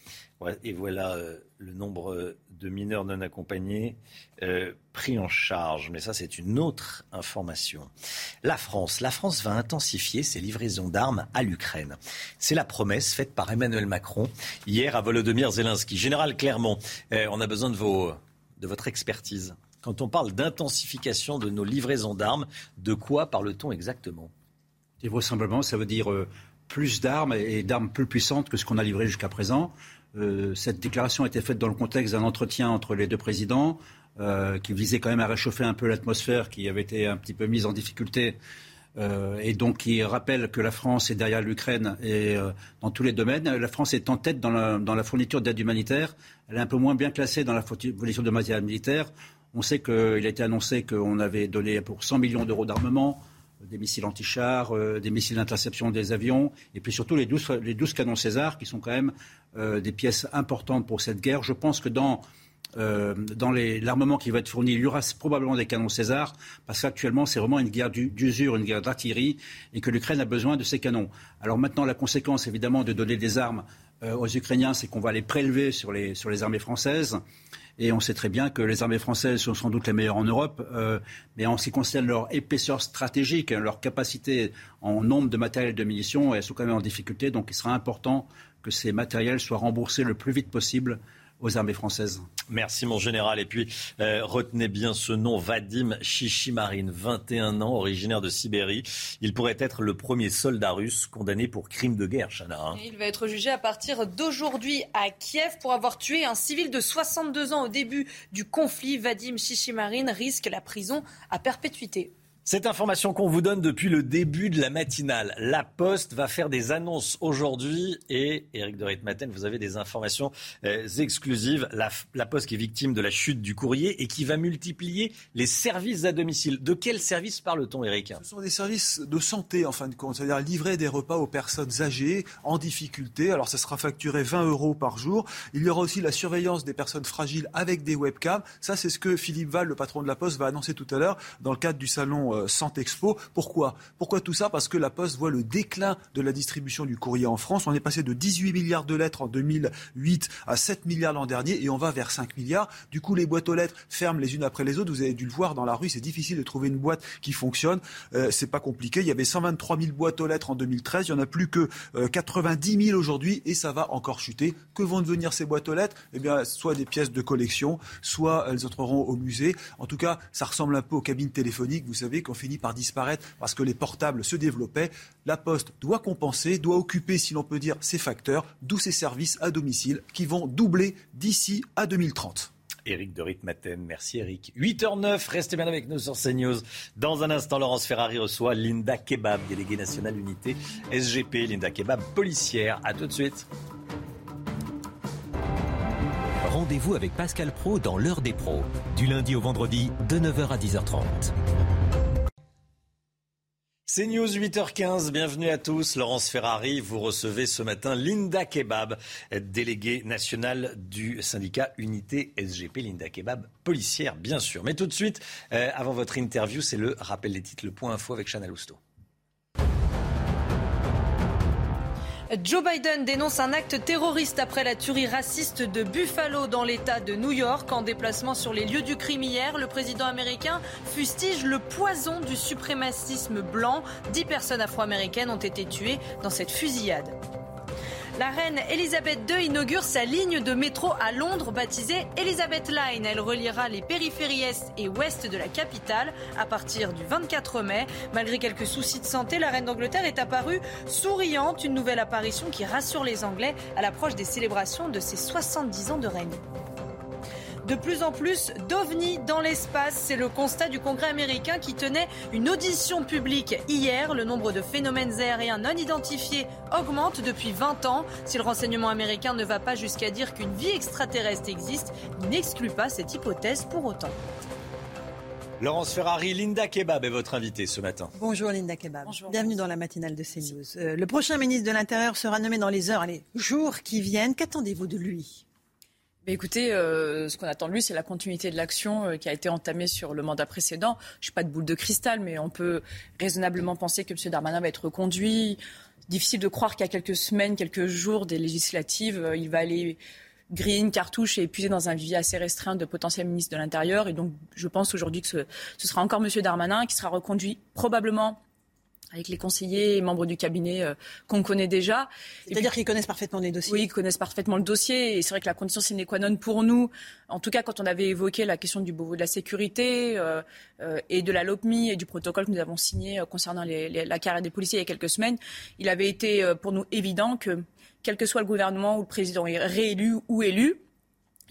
Et voilà euh, le nombre de mineurs non accompagnés pris en charge. Mais ça, c'est une autre information. La France, la France va intensifier ses livraisons d'armes à l'Ukraine. C'est la promesse faite par Emmanuel Macron hier à Volodymyr Zelensky. Général Clermont, on a besoin de, vos, de votre expertise. Quand on parle d'intensification de nos livraisons d'armes, de quoi parle-t-on exactement? Vraisemblablement, ça veut dire euh, plus d'armes et d'armes plus puissantes que ce qu'on a livré jusqu'à présent. Euh, cette déclaration a été faite dans le contexte d'un entretien entre les deux présidents euh, qui visait quand même à réchauffer un peu l'atmosphère qui avait été un petit peu mise en difficulté et donc qui rappelle que la France est derrière l'Ukraine et dans tous les domaines. La France est en tête dans la, dans la fourniture d'aide humanitaire. Elle est un peu moins bien classée dans la fourniture de matériel militaire. On sait qu'il a été annoncé qu'on avait donné pour 100 millions d'euros d'armement des missiles anti-chars, euh, des missiles d'interception des avions, et puis surtout les 12, les 12 canons César, qui sont quand même euh, des pièces importantes pour cette guerre. Je pense que dans, euh, dans l'armement qui va être fourni, il y aura probablement des canons César, parce qu'actuellement, c'est vraiment une guerre d'usure, une guerre d'artillerie, et que l'Ukraine a besoin de ces canons. Alors maintenant, la conséquence, évidemment, de donner des armes aux Ukrainiens, c'est qu'on va les prélever sur les, sur les armées françaises. Et on sait très bien que les armées françaises sont sans doute les meilleures en Europe, euh, mais en ce qui concerne leur épaisseur stratégique, leur capacité en nombre de matériel de munitions, elles sont quand même en difficulté. Donc il sera important que ces matériels soient remboursés le plus vite possible aux armées françaises. Merci mon général. Et puis euh, retenez bien ce nom, Vadim Chichimarine, 21 ans, originaire de Sibérie. Il pourrait être le premier soldat russe condamné pour crime de guerre, Chana. Hein. Il va être jugé à partir d'aujourd'hui à Kiev pour avoir tué un civil de 62 ans au début du conflit. Vadim Chichimarine risque la prison à perpétuité. Cette information qu'on vous donne depuis le début de la matinale, la Poste va faire des annonces aujourd'hui et Eric de Ritmaten, vous avez des informations euh, exclusives. La, Poste qui est victime de la chute du courrier et qui va multiplier les services à domicile. De quel service parle-t-on, Eric Ce sont des services de santé en fin de compte, c'est-à-dire livrer des repas aux personnes âgées en difficulté. Alors ça sera facturé 20 euros par jour. Il y aura aussi la surveillance des personnes fragiles avec des webcams. Ça, c'est ce que Philippe Val, le patron de la Poste, va annoncer tout à l'heure dans le cadre du salon euh, Santexpo. Pourquoi? Pourquoi tout ça? Parce que la Poste voit le déclin de la distribution du courrier en France. On est passé de 18 milliards de lettres en 2008 à 7 milliards l'an dernier et on va vers 5 milliards. Du coup, les boîtes aux lettres ferment les unes après les autres. Vous avez dû le voir dans la rue, c'est difficile de trouver une boîte qui fonctionne. Euh, c'est pas compliqué. Il y avait 123 000 boîtes aux lettres en 2013. Il y en a plus que 90 euh, 000 aujourd'hui et ça va encore chuter. Que vont devenir ces boîtes aux lettres? Eh bien, soit des pièces de collection, soit elles entreront au musée. En tout cas, ça ressemble un peu aux cabines téléphoniques, vous savez, qu'on finit par disparaître parce que les portables se développaient. La Poste doit compenser, doit occuper, si l'on peut dire, ses facteurs, d'où ses services à domicile qui vont doubler d'ici à 2030. Éric de Ritmaten. Merci Éric. 8h09, restez bien avec nous sur CNews. Dans un instant, Laurence Ferrari reçoit Linda Kebab, déléguée nationale unité SGP. Linda Kebab, policière. À tout de suite. Rendez-vous avec Pascal Pro dans l'heure des pros, du lundi au vendredi de 9h à 10h30. C'est News 8h15, bienvenue à tous. Laurence Ferrari, vous recevez ce matin Linda Kebab, déléguée nationale du syndicat Unité SGP. Linda Kebab, policière bien sûr. Mais tout de suite, euh, avant votre interview, c'est le rappel des titres, le point info avec Chana Lousteau. Joe Biden dénonce un acte terroriste après la tuerie raciste de Buffalo dans l'État de New York. En déplacement sur les lieux du crime hier, le président américain fustige le poison du suprémacisme blanc. Dix personnes afro-américaines ont été tuées dans cette fusillade. La reine Elisabeth II inaugure sa ligne de métro à Londres baptisée Elizabeth Line. Elle reliera les périphéries est et ouest de la capitale à partir du 24 mai. Malgré quelques soucis de santé, la reine d'Angleterre est apparue souriante. Une nouvelle apparition qui rassure les Anglais à l'approche des célébrations de ses 70 ans de règne. De plus en plus d'ovnis dans l'espace, c'est le constat du Congrès américain qui tenait une audition publique hier. Le nombre de phénomènes aériens non identifiés augmente depuis 20 ans. Si le renseignement américain ne va pas jusqu'à dire qu'une vie extraterrestre existe, il n'exclut pas cette hypothèse pour autant. Laurence Ferrari, Linda Kebab est votre invitée ce matin. Bonjour Linda Kebab. Bienvenue dans la matinale de CNews. Euh, le prochain ministre de l'Intérieur sera nommé dans les heures, les jours qui viennent. Qu'attendez-vous de lui? Écoutez, euh, ce qu'on attend de lui, c'est la continuité de l'action euh, qui a été entamée sur le mandat précédent. Je suis pas de boule de cristal, mais on peut raisonnablement penser que M. Darmanin va être reconduit. Difficile de croire a quelques semaines, quelques jours des législatives, euh, il va aller une cartouche et épuiser dans un vivier assez restreint de potentiels ministres de l'Intérieur. Et donc, je pense aujourd'hui que ce sera encore M. Darmanin qui sera reconduit probablement avec les conseillers et membres du cabinet euh, qu'on connaît déjà. C'est-à-dire qu'ils connaissent parfaitement les dossiers Oui, ils connaissent parfaitement le dossier. Et c'est vrai que la condition sine qua non pour nous, en tout cas quand on avait évoqué la question du Beauvau de la sécurité euh, euh, et de la LOPMI et du protocole que nous avons signé concernant les, les, la carrière des policiers il y a quelques semaines, il avait été pour nous évident que quel que soit le gouvernement ou le président est réélu ou élu,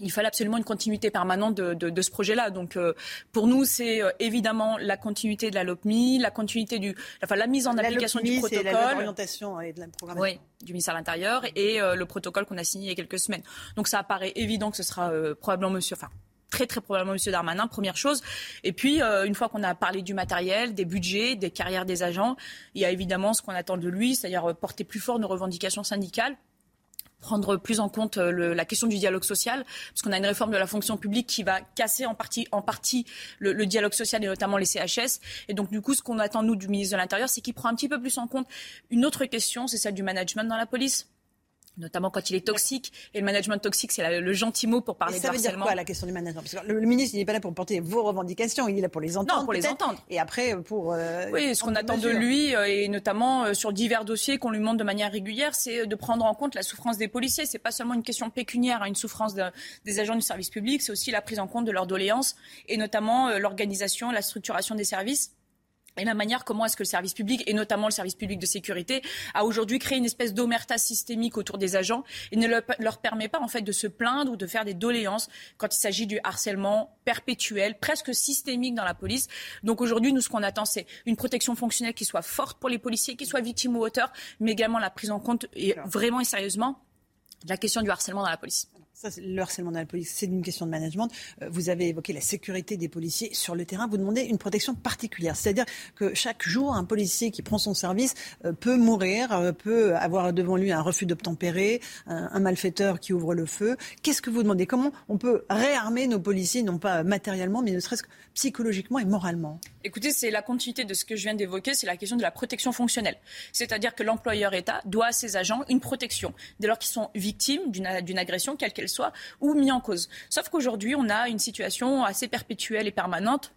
il fallait absolument une continuité permanente de, de, de ce projet-là. Donc, euh, pour nous, c'est euh, évidemment la continuité de la LOPMI, la continuité du, enfin, la mise en la application LOPMI, du protocole. La orientation et de la programmation. Oui, du ministère de l'Intérieur et euh, le protocole qu'on a signé il y a quelques semaines. Donc, ça apparaît évident que ce sera probablement Monsieur, enfin, très très probablement Monsieur Darmanin, première chose. Et puis, euh, une fois qu'on a parlé du matériel, des budgets, des carrières des agents, il y a évidemment ce qu'on attend de lui, c'est-à-dire porter plus fort nos revendications syndicales prendre plus en compte euh, le, la question du dialogue social, parce qu'on a une réforme de la fonction publique qui va casser en partie, le, le dialogue social et notamment les CHS. Et donc du coup, ce qu'on attend nous du ministre de l'Intérieur, c'est qu'il prend un petit peu plus en compte une autre question, c'est celle du management dans la police notamment quand il est toxique. Et le management toxique, c'est le gentil mot pour parler et ça de veut dire quoi la question du management? Parce que le, le, ministre, il n'est pas là pour porter vos revendications, il est là pour les entendre. Non, pour les entendre. Et après, pour. Euh, oui, ce qu'on attend de lui, euh, et notamment euh, sur divers dossiers qu'on lui demande de manière régulière, c'est de prendre en compte la souffrance des policiers. C'est pas seulement une question pécuniaire, hein, une souffrance de, des agents du service public, c'est aussi la prise en compte de leurs doléances et notamment euh, l'organisation, la structuration des services et la manière comment est-ce que le service public, et notamment le service public de sécurité, a aujourd'hui créé une espèce d'omerta systémique autour des agents et ne leur permet pas en fait de se plaindre ou de faire des doléances quand il s'agit du harcèlement perpétuel, presque systémique dans la police. Donc aujourd'hui, nous, ce qu'on attend, c'est une protection fonctionnelle qui soit forte pour les policiers, qui soient victimes ou auteurs, mais également la prise en compte et vraiment et sérieusement de la question du harcèlement dans la police. Ça, le harcèlement dans la police, c'est une question de management. Euh, vous avez évoqué la sécurité des policiers sur le terrain. Vous demandez une protection particulière. C'est-à-dire que chaque jour, un policier qui prend son service euh, peut mourir, euh, peut avoir devant lui un refus d'obtempérer, un, malfaiteur qui ouvre le feu. Qu'est-ce que vous demandez? Comment on peut réarmer nos policiers, non pas matériellement, mais ne serait-ce que psychologiquement et moralement? Écoutez, c'est la continuité de ce que je viens d'évoquer, c'est la question de la protection fonctionnelle. C'est-à-dire que l'employeur État doit à ses agents une protection dès lors qu'ils sont victimes d'une agression, quelle qu'elle soit, ou mis en cause. Sauf qu'aujourd'hui, on a une situation assez perpétuelle et permanente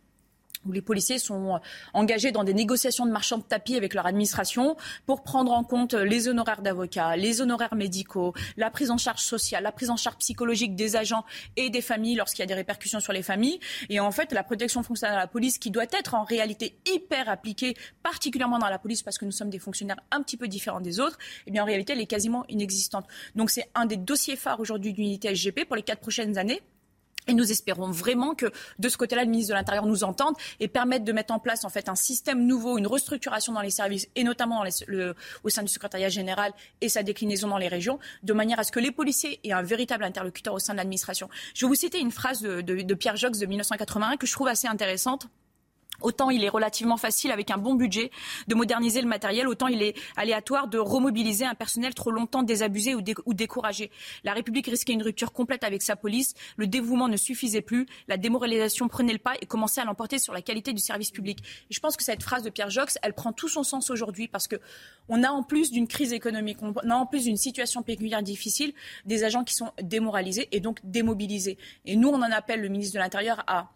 où les policiers sont engagés dans des négociations de marchands de tapis avec leur administration pour prendre en compte les honoraires d'avocats, les honoraires médicaux, la prise en charge sociale, la prise en charge psychologique des agents et des familles lorsqu'il y a des répercussions sur les familles. Et en fait, la protection fonctionnelle de la police, qui doit être en réalité hyper appliquée, particulièrement dans la police, parce que nous sommes des fonctionnaires un petit peu différents des autres, eh bien en réalité, elle est quasiment inexistante. Donc c'est un des dossiers phares aujourd'hui de l'unité SGP pour les quatre prochaines années. Et nous espérons vraiment que de ce côté-là, le ministre de l'Intérieur nous entende et permette de mettre en place en fait un système nouveau, une restructuration dans les services et notamment au sein du secrétariat général et sa déclinaison dans les régions, de manière à ce que les policiers aient un véritable interlocuteur au sein de l'administration. Je vais vous citer une phrase de, de Pierre Jox de 1981 que je trouve assez intéressante. Autant il est relativement facile avec un bon budget de moderniser le matériel, autant il est aléatoire de remobiliser un personnel trop longtemps désabusé ou, découragé. La République risquait une rupture complète avec sa police, le dévouement ne suffisait plus, la démoralisation prenait le pas et commençait à l'emporter sur la qualité du service public. Je pense que cette phrase de Pierre Jox, elle prend tout son sens aujourd'hui parce que on a en plus d'une crise économique, on a en plus d'une situation pécuniaire difficile, des agents qui sont démoralisés et donc démobilisés. Et nous, on en appelle le ministre de l'Intérieur à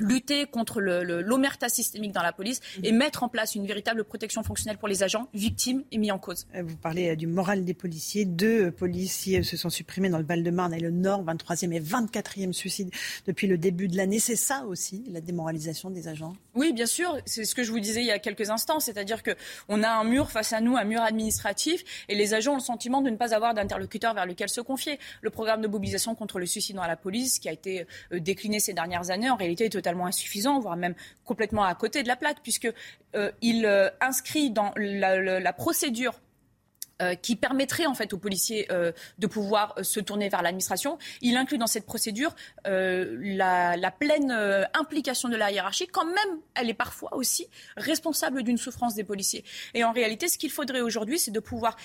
lutter contre l'omerta le, systémique dans la police mhm. et mettre en place une véritable protection fonctionnelle pour les agents victimes et mis en cause. Euh, vous parlez euh, du moral des policiers. Deux euh, policiers se sont supprimés dans le Val-de-Marne et le Nord, 23e et 24e suicide depuis le début de l'année. C'est ça aussi, la démoralisation des agents? Oui, bien sûr. C'est ce que je vous disais il y a quelques instants. C'est-à-dire qu'on a un mur face à nous, un mur administratif, et les agents ont le sentiment de ne pas avoir d'interlocuteur vers lequel se confier. Le programme de mobilisation contre le suicide dans la police, qui a été décliné ces dernières années, en réalité est totalement insuffisant, voire même complètement à côté de la plaque, puisqu'il euh, euh, inscrit dans la procédure euh, qui permettrait en fait aux policiers euh, de pouvoir euh, se tourner vers l'administration. Il inclut dans cette procédure la, pleine implication de la hiérarchie, quand même elle est parfois aussi responsable d'une souffrance des policiers. Et en réalité, ce qu'il faudrait aujourd'hui, c'est de pouvoir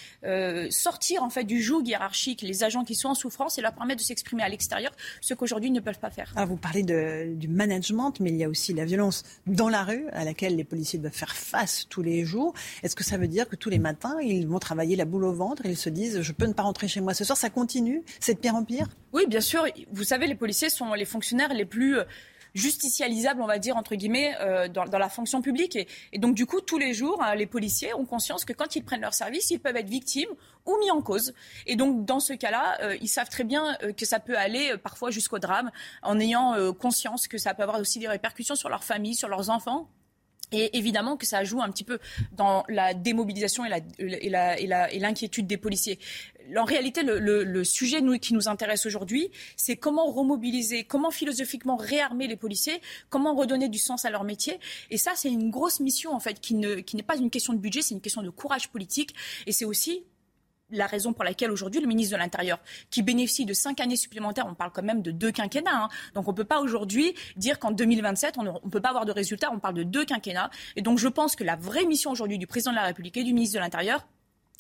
sortir en fait du joug hiérarchique les agents qui sont en souffrance et leur permettre de s'exprimer à l'extérieur, ce qu'aujourd'hui ils ne peuvent pas faire. Ah, vous parlez du management, mais il y a aussi la violence dans la rue à laquelle les policiers doivent faire face tous les jours. Est-ce que ça veut dire que tous les matins, ils vont travailler la boule au ventre, ils se disent je peux ne pas rentrer chez moi ce soir, ça continue, c'est de pire en pire Oui, bien sûr. Vous savez, les policiers sont les fonctionnaires les plus euh, justicialisables, on va dire, entre guillemets, euh, dans, la fonction publique. Et, donc, du coup, tous les jours, hein, les policiers ont conscience que quand ils prennent leur service, ils peuvent être victimes ou mis en cause. Et donc, dans ce cas-là, euh, ils savent très bien que ça peut aller parfois jusqu'au drame, en ayant conscience que ça peut avoir aussi des répercussions sur leur famille, sur leurs enfants. Et évidemment que ça joue un petit peu dans la démobilisation et l'inquiétude des policiers. En réalité, le, sujet qui nous intéresse aujourd'hui, c'est comment remobiliser, comment philosophiquement réarmer les policiers, comment redonner du sens à leur métier. Et ça, c'est une grosse mission, en fait, qui n'est pas une question de budget, c'est une question de courage politique. Et c'est aussi la raison pour laquelle aujourd'hui le ministre de l'Intérieur, qui bénéficie de cinq années supplémentaires, on parle quand même de deux quinquennats, hein. donc on ne peut pas aujourd'hui dire qu'en 2027 on ne peut pas avoir de résultats, on parle de deux quinquennats. Et donc je pense que la vraie mission aujourd'hui du président de la République et du ministre de l'Intérieur,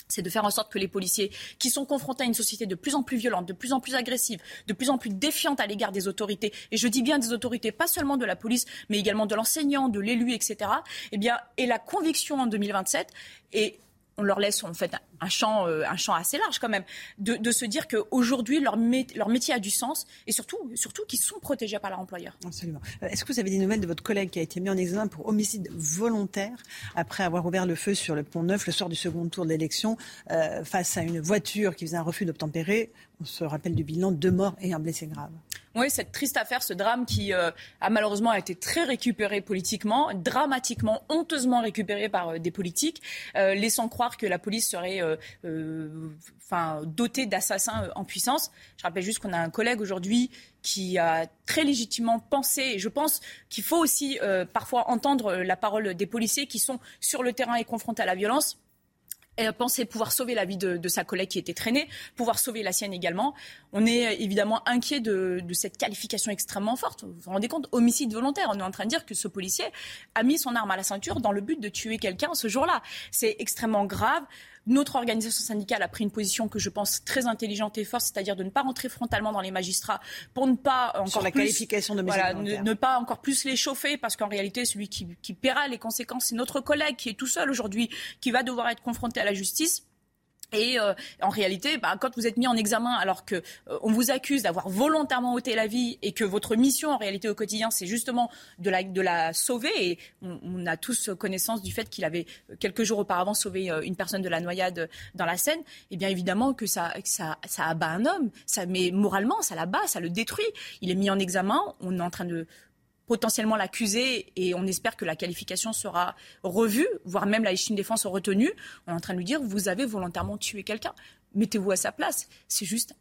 c'est de faire en sorte que les policiers, qui sont confrontés à une société de plus en plus violente, de plus en plus agressive, de plus en plus défiante à l'égard des autorités, et je dis bien des autorités, pas seulement de la police, mais également de l'enseignant, de l'élu, etc., eh bien, et la conviction en 2027, et on leur laisse en fait un champ, euh, un champ assez large quand même, de, se dire qu'aujourd'hui leur, leur métier a du sens et surtout, surtout qu'ils sont protégés par leur employeur. Absolument. Euh, est-ce que vous avez des nouvelles de votre collègue qui a été mis en examen pour homicide volontaire après avoir ouvert le feu sur le pont Neuf le soir du second tour de l'élection euh, face à une voiture qui faisait un refus d'obtempérer On se rappelle du bilan, deux morts et un blessé grave. Oui, cette triste affaire, ce drame qui euh, a malheureusement été très récupéré politiquement, dramatiquement, honteusement récupéré par euh, des politiques, euh, laissant croire que la police serait dotée d'assassins en puissance. Je rappelle juste qu'on a un collègue aujourd'hui qui a très légitimement pensé, et je pense qu'il faut aussi parfois entendre la parole des policiers qui sont sur le terrain et confrontés à la violence pensait pouvoir sauver la vie de, sa collègue qui était traînée, pouvoir sauver la sienne également. On est euh, évidemment inquiet de, cette qualification extrêmement forte. Vous vous rendez compte Homicide volontaire. On est en train de dire que ce policier a mis son arme à la ceinture dans le but de tuer quelqu'un ce jour-là. C'est extrêmement grave. Notre organisation syndicale a pris une position que je pense très intelligente et forte, c'est-à-dire de ne pas rentrer frontalement dans les magistrats pour ne pas encore Sur la plus, qualification de voilà, ne, pas encore plus les chauffer, parce qu'en réalité, celui qui, qui paiera les conséquences, c'est notre collègue qui est tout seul aujourd'hui, qui va devoir être confronté à la justice. Et euh, en réalité, bah, quand vous êtes mis en examen alors que euh, on vous accuse d'avoir volontairement ôté la vie et que votre mission en réalité au quotidien, c'est justement de la, de la sauver, et on, a tous connaissance du fait qu'il avait euh, quelques jours auparavant sauvé une personne de la noyade dans la Seine, eh bien évidemment que ça, ça, ça abat un homme, ça, mais moralement, ça l'abat, ça le détruit. Il est mis en examen, on est en train de potentiellement l'accuser et on espère que la qualification sera revue, voire même la légitime défense retenue. On est en train de lui dire vous avez volontairement tué quelqu'un. Mettez-vous à sa place. C'est juste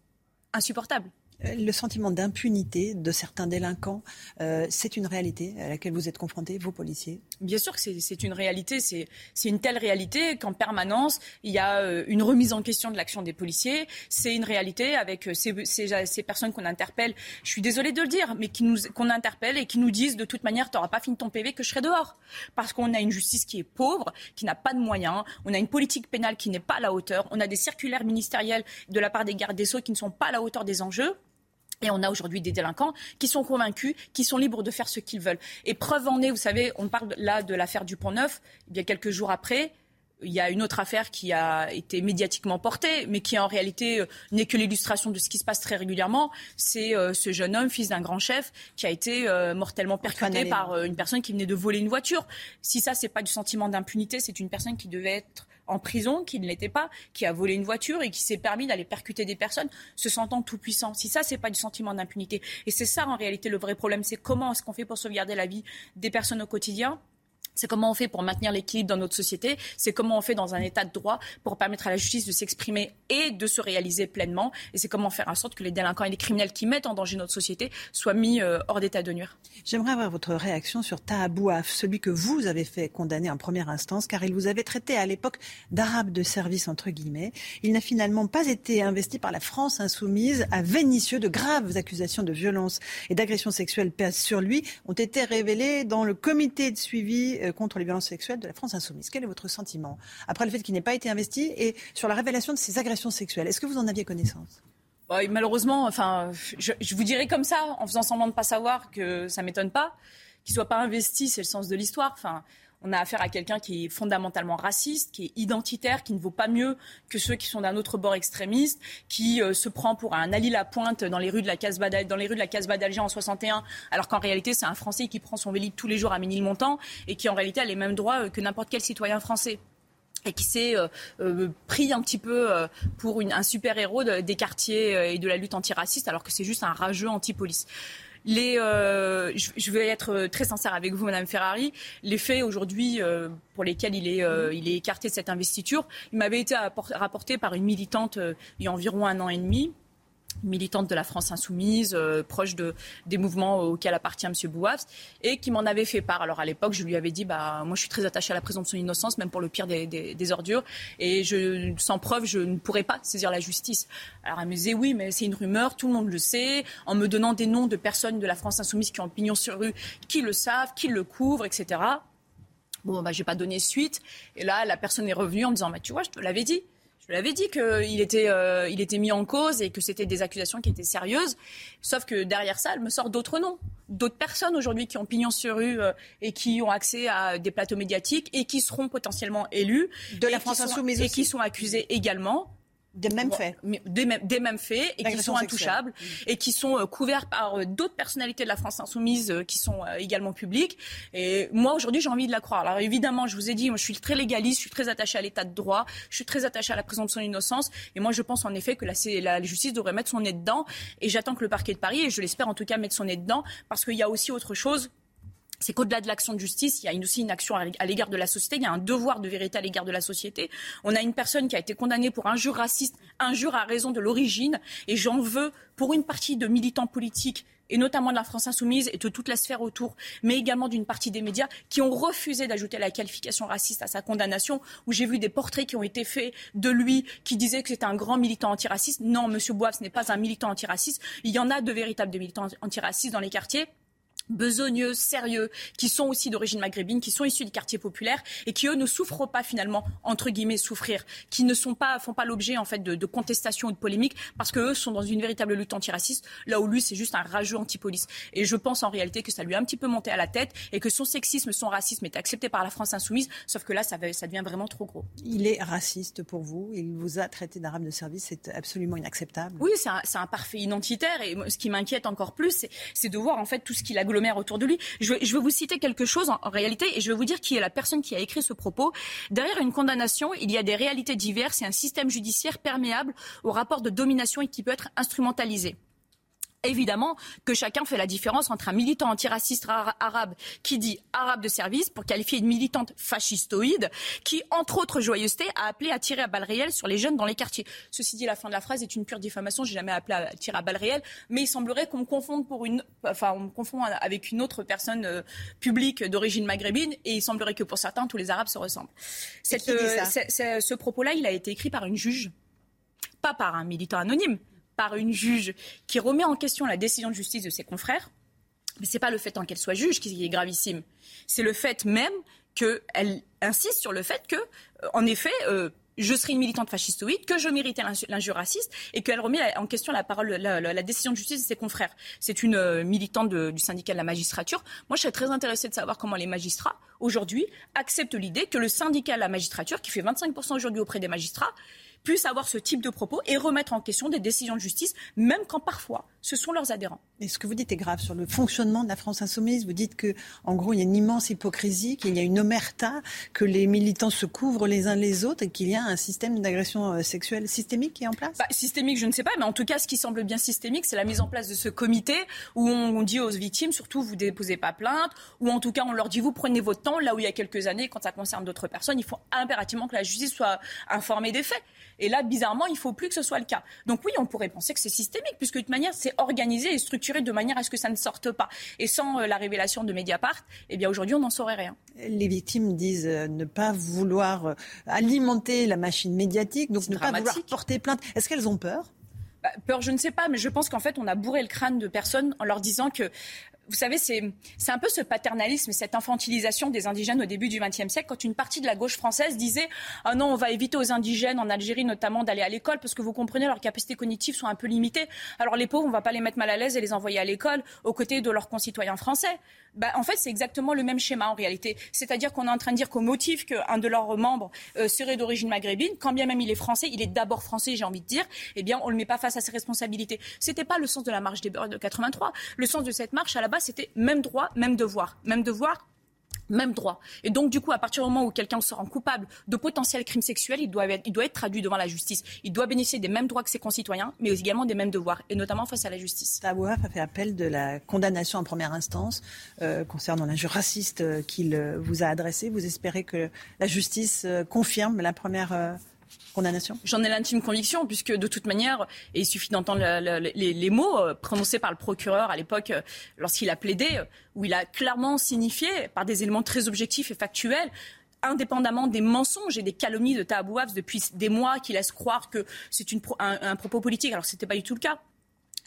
insupportable. Le sentiment d'impunité de certains délinquants, euh, c'est une réalité à laquelle vous êtes confrontés, vos policiers? Bien sûr que c'est une réalité. C'est une telle réalité qu'en permanence, il y a euh, une remise en question de l'action des policiers. C'est une réalité avec euh, ces, personnes qu'on interpelle. Je suis désolée de le dire, mais qu'on interpelle et qui nous disent de toute manière, tu n'auras pas fini ton PV, que je serai dehors. Parce qu'on a une justice qui est pauvre, qui n'a pas de moyens. On a une politique pénale qui n'est pas à la hauteur. On a des circulaires ministériels de la part des gardes des Sceaux qui ne sont pas à la hauteur des enjeux. Et on a aujourd'hui des délinquants qui sont convaincus, qui sont libres de faire ce qu'ils veulent. Et preuve en est, vous savez, on parle là de l'affaire du Pont-Neuf. Il y a quelques jours après, il y a une autre affaire qui a été médiatiquement portée, mais qui en réalité euh, n'est que l'illustration de ce qui se passe très régulièrement. C'est euh, ce jeune homme, fils d'un grand chef, qui a été euh, mortellement percuté par une personne qui venait de voler une voiture. Si ça, c'est pas du sentiment d'impunité, c'est une personne qui devait être en prison, qui ne l'était pas, qui a volé une voiture et qui s'est permis d'aller percuter des personnes, se sentant tout puissant. Si ça, c'est pas du sentiment d'impunité. Et c'est ça, en réalité, le vrai problème. C'est comment est-ce qu'on fait pour sauvegarder la vie des personnes au quotidien c'est comment on fait pour maintenir l'équilibre dans notre société. C'est comment on fait dans un état de droit pour permettre à la justice de s'exprimer et de se réaliser pleinement. Et c'est comment faire en sorte que les délinquants et les criminels qui mettent en danger notre société soient mis euh, hors d'état de nuire. J'aimerais avoir votre réaction sur Tahabouaf, celui que vous avez fait condamner en première instance, car il vous avait traité à l'époque d'arabe de service, entre guillemets. Il n'a finalement pas été investi par la France insoumise à Vénissieux. De graves accusations de violence et d'agression sexuelle pèsent sur lui, ont été révélées dans le comité de suivi euh, contre les violences sexuelles de la France insoumise. Quel est votre sentiment après le fait qu'il n'ait pas été investi et sur la révélation de ces agressions sexuelles? Est-ce que vous en aviez connaissance? Bah, malheureusement, enfin, je, vous dirais comme ça, en faisant semblant de ne pas savoir que ça m'étonne pas qu'il soit pas investi, c'est le sens de l'histoire. Enfin, on a affaire à quelqu'un qui est fondamentalement raciste, qui est identitaire, qui ne vaut pas mieux que ceux qui sont d'un autre bord extrémiste, qui euh, se prend pour un Ali Lapointe dans les rues de la Casbah dans les rues de la Casbah d'Alger en 61, alors qu'en réalité c'est un Français qui prend son vélib tous les jours à Ménilmontant et qui en réalité a les mêmes droits euh, que n'importe quel citoyen français et qui s'est euh, pris un petit peu pour un super-héros des quartiers et de la lutte antiraciste, alors que c'est juste un rageux anti-police. Les, euh, je, vais être très sincère avec vous, Madame Ferrari. Les faits aujourd'hui euh, pour lesquels il est, euh, il est écarté de cette investiture, il m'avait été rapporté par une militante il y a environ un an et demi militante de la France insoumise, euh, proche de, des mouvements auxquels appartient M. Bouafs, et qui m'en avait fait part. Alors à l'époque, je lui avais dit, bah, moi je suis très attachée à la présomption d'innocence, même pour le pire des, des, ordures, et je, sans preuve, je ne pourrais pas saisir la justice. Alors elle me disait, oui, mais c'est une rumeur, tout le monde le sait, en me donnant des noms de personnes de la France insoumise qui ont pignon sur rue, qui le savent, qui le couvrent, etc. Bon, bah, j'ai pas donné suite. Et là, la personne est revenue en me disant, bah, tu vois, je te l'avais dit. Je l'avais dit qu'il était, euh, il était mis en cause et que c'était des accusations qui étaient sérieuses. Sauf que derrière ça, elle me sort d'autres noms, d'autres personnes aujourd'hui qui ont pignon sur rue euh, et qui ont accès à des plateaux médiatiques et qui seront potentiellement élus. De la France insoumise Et qui sont accusés également des mêmes faits. Des, mêmes, des mêmes faits et qui sont intouchables et qui sont euh, couverts par euh, d'autres personnalités de la France insoumise euh, qui sont également publiques. Et moi, aujourd'hui, j'ai envie de la croire. Alors évidemment, je vous ai dit, moi, je suis très légaliste, je suis très attachée à l'état de droit, je suis très attachée à la présomption d'innocence. Et moi, je pense en effet que la, la justice devrait mettre son nez dedans. Et j'attends que le parquet de Paris, et je l'espère en tout cas, mettre son nez dedans, parce qu'il y a aussi autre chose c'est qu'au-delà de l'action de justice, il y a aussi une action à l'égard de la société, il y a un devoir de vérité à l'égard de la société. On a une personne qui a été condamnée pour injure raciste, injure à raison de l'origine, et j'en veux pour une partie de militants politiques et notamment de la France insoumise et de toute la sphère autour, mais également d'une partie des médias qui ont refusé d'ajouter la qualification raciste à sa condamnation, où j'ai vu des portraits qui ont été faits de lui qui disaient que c'était un grand militant antiraciste. Non, Monsieur Bois, ce n'est pas un militant antiraciste. Il y en a de véritables militants antiracistes dans les quartiers besogneux, sérieux, qui sont aussi d'origine maghrébine, qui sont issus du quartier populaire et qui eux ne souffrent pas finalement entre guillemets souffrir, qui ne sont pas font pas l'objet en fait de, de contestation ou de polémique parce que eux sont dans une véritable lutte antiraciste là où lui c'est juste un rageux anti-police. Et je pense en réalité que ça lui a un petit peu monté à la tête et que son sexisme, son racisme est accepté par la France insoumise, sauf que là ça, ça devient vraiment trop gros. Il est raciste pour vous, il vous a traité d'arabe de service, c'est absolument inacceptable. Oui, c'est un, un, parfait identitaire et ce qui m'inquiète encore plus, c'est de voir en fait tout ce qu'il a autour de lui. Je vais, vous citer quelque chose en, réalité et je vais vous dire qui est la personne qui a écrit ce propos. Derrière une condamnation, il y a des réalités diverses et un système judiciaire perméable au rapport de domination et qui peut être instrumentalisé évidemment que chacun fait la différence entre un militant antiraciste arabe qui dit arabe de service pour qualifier une militante fascistoïde qui, entre autres joyeusetés, a appelé à tirer à balles réelles sur les jeunes dans les quartiers. Ceci dit, la fin de la phrase est une pure diffamation. J'ai jamais appelé à tirer à balles réelles, mais il semblerait qu'on me confonde pour une, enfin, on me confond avec une autre personne euh, publique d'origine maghrébine, et il semblerait que pour certains, tous les Arabes se ressemblent. Cette, euh, ce propos-là, il a été écrit par une juge, pas par un militant anonyme par une juge qui remet en question la décision de justice de ses confrères. Mais ce n'est pas le fait en qu'elle soit juge qui est gravissime. C'est le fait même qu'elle insiste sur le fait que, euh, en effet, euh, je serai une militante fascistoïde, que je méritais l'injure raciste et qu'elle remet en question la, parole, la, décision de justice de ses confrères. C'est une euh, militante du syndicat de la magistrature. Moi, je serais très intéressée de savoir comment les magistrats, aujourd'hui, acceptent l'idée que le syndicat de la magistrature, qui fait 25% aujourd'hui auprès des magistrats, puissent avoir ce type de propos et remettre en question des décisions de justice, même quand parfois ce sont leurs adhérents. Et ce que vous dites est grave sur le fonctionnement de la France insoumise. Vous dites que, en gros, il y a une immense hypocrisie, qu'il y a une omerta, que les militants se couvrent les uns les autres et qu'il y a un système d'agression euh, sexuelle systémique qui est en place? Bah, systémique, je ne sais pas, mais en tout cas, ce qui semble bien systémique, c'est la mise en place de ce comité où on, dit aux victimes, surtout, vous déposez pas plainte, ou en tout cas, on leur dit, vous prenez votre temps. Là où il y a quelques années, quand ça concerne d'autres personnes, il faut impérativement que la justice soit informée des faits. Et là, bizarrement, il faut plus que ce soit le cas. Donc oui, on pourrait penser que c'est systémique, puisque de toute manière, c'est organisé et structuré de manière à ce que ça ne sorte pas. Et sans euh, la révélation de Mediapart, eh bien aujourd'hui, on n'en saurait rien. Les victimes disent euh, ne pas vouloir euh, alimenter la machine médiatique, donc ne pas vouloir porter plainte. Est-ce qu'elles ont peur? Bah, peur, je ne sais pas, mais je pense qu'en fait, on a bourré le crâne de personnes en leur disant que vous savez, c'est un peu ce paternalisme, cette infantilisation des indigènes au début du XXe siècle, quand une partie de la gauche française disait Ah non, on va éviter aux indigènes, en Algérie notamment, d'aller à l'école, parce que vous comprenez, leurs capacités cognitives sont un peu limitées. Alors les pauvres, on ne va pas les mettre mal à l'aise et les envoyer à l'école aux côtés de leurs concitoyens français. Bah, en fait, c'est exactement le même schéma en réalité. C'est-à-dire qu'on est en train de dire qu'au motif qu'un de leurs membres euh, serait d'origine maghrébine, quand bien même il est français, il est d'abord français, j'ai envie de dire, eh bien, on ne le met pas face à ses responsabilités. C'était pas le sens de la marche des de 83. Le sens de cette marche, à la c'était même droit, même devoir. Même devoir, même droit. Et donc, du coup, à partir du moment où quelqu'un se rend coupable de potentiels crimes sexuels, il doit, être, il doit être traduit devant la justice. Il doit bénéficier des mêmes droits que ses concitoyens, mais également des mêmes devoirs, et notamment face à la justice. Tabouaf a fait appel de la condamnation en première instance euh, concernant l'injure raciste euh, qu'il euh, vous a adressée. Vous espérez que la justice confirme la première J'en ai l'intime conviction, puisque de toute manière, et il suffit d'entendre les, mots euh, prononcés par le procureur à l'époque euh, lorsqu'il a plaidé, euh, où il a clairement signifié, par des éléments très objectifs et factuels, indépendamment des mensonges et des calomnies de Tahabouaf depuis des mois qui laissent croire que c'est un, un propos politique, alors ce n'était pas du tout le cas,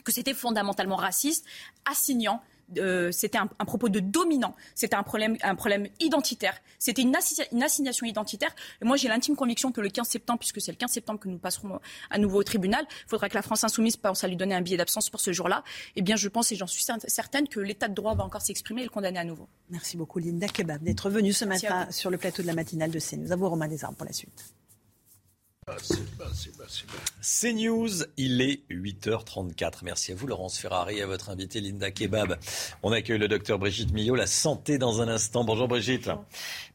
que c'était fondamentalement raciste, assignant euh, c'était un, propos de dominant, c'était un problème, un problème identitaire, c'était une, assignation identitaire. Et moi, j'ai l'intime conviction que le 15 septembre, puisque c'est le 15 septembre que nous passerons à nouveau au tribunal, il faudra que la France insoumise pense à lui donner un billet d'absence pour ce jour-là. Eh bien, je pense et j'en suis certaine que l'État de droit va encore s'exprimer et le condamner à nouveau. Merci beaucoup, Linda Kebab, d'être venue ce matin sur le plateau de la matinale de CNews. À vous, Romain Desarmes, pour la suite. C'est News, il est 8h34. Merci à vous Laurence Ferrari à votre invité Linda Kebab. On accueille le docteur Brigitte Millot, la santé dans un instant. Bonjour Brigitte.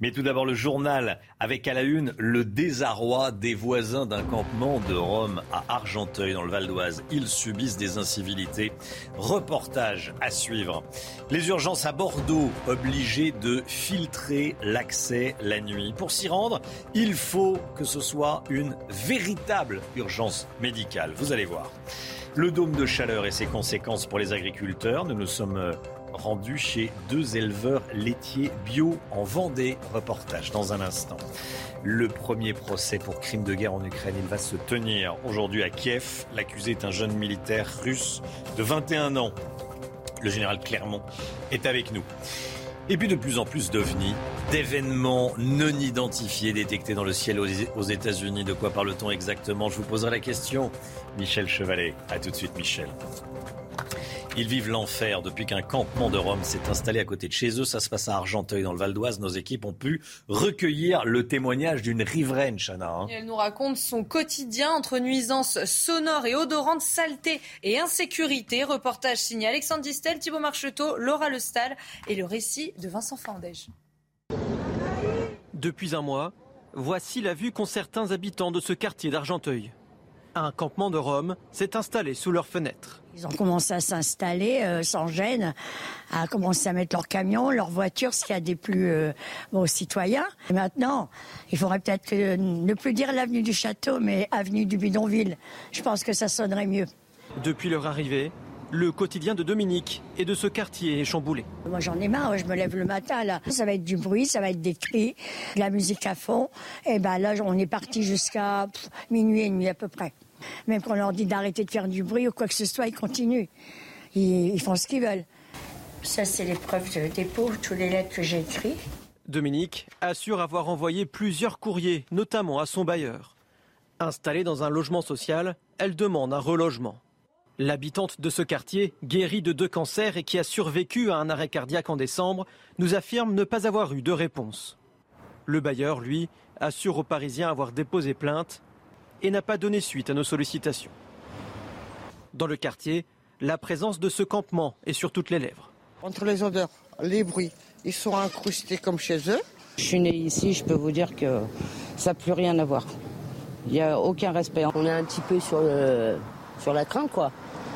Mais tout d'abord le journal avec à la une le désarroi des voisins d'un campement de Rome à Argenteuil dans le Val d'Oise. Ils subissent des incivilités. Reportage à suivre. Les urgences à Bordeaux obligées de filtrer l'accès la nuit. Pour s'y rendre, il faut que ce soit une véritable urgence médicale. Vous allez voir. Le dôme de chaleur et ses conséquences pour les agriculteurs. Nous nous sommes euh, rendus chez deux éleveurs laitiers bio en Vendée. Reportage dans un instant. Le premier procès pour crime de guerre en Ukraine, il va se tenir aujourd'hui à Kiev. L'accusé est un jeune militaire russe de 21 ans. Le général Clermont est avec nous. Et puis de plus en plus d'ovnis, d'événements non identifiés détectés dans le ciel aux États-Unis. De quoi parle-t-on exactement? Je vous poserai la question. Michel Chevalet. A tout de suite, Michel. Ils vivent l'enfer depuis qu'un campement de Rome s'est installé à côté de chez eux. Ça se passe à Argenteuil, dans le Val d'Oise. Nos équipes ont pu recueillir le témoignage d'une riveraine, Chana. Hein. Elle nous raconte son quotidien entre nuisances sonores et odorantes, saleté et insécurité. Reportage signé Alexandre Distel, Thibault Marcheteau, Laura Lestal et le récit de Vincent Fandège. Depuis un mois, voici la vue qu'ont certains habitants de ce quartier d'Argenteuil. Un campement de Rome s'est installé sous leurs fenêtres. Ils ont commencé à s'installer euh, sans gêne, à commencer à mettre leurs camions, leurs voitures, ce qu'il y a des plus euh, aux citoyens. Et maintenant, il faudrait peut-être ne plus dire l'avenue du Château, mais avenue du Bidonville. Je pense que ça sonnerait mieux. Depuis leur arrivée, le quotidien de Dominique et de ce quartier est chamboulé. Moi j'en ai marre, je me lève le matin là, ça va être du bruit, ça va être des cris, de la musique à fond. Et ben là on est parti jusqu'à minuit et demi à peu près. Même quand on leur dit d'arrêter de faire du bruit ou quoi que ce soit, ils continuent. Ils, font ce qu'ils veulent. Ça c'est l'épreuve de dépôt, tous les lettres que j'ai écrites. Dominique assure avoir envoyé plusieurs courriers, notamment à son bailleur. Installée dans un logement social, elle demande un relogement. L'habitante de ce quartier, guérie de deux cancers et qui a survécu à un arrêt cardiaque en décembre, nous affirme ne pas avoir eu de réponse. Le bailleur, lui, assure aux Parisiens avoir déposé plainte et n'a pas donné suite à nos sollicitations. Dans le quartier, la présence de ce campement est sur toutes les lèvres. Entre les odeurs, les bruits, ils sont incrustés comme chez eux. Je suis né ici, je peux vous dire que ça n'a plus rien à voir. Il n'y a aucun respect. On est un petit peu sur, sur la crainte, quoi.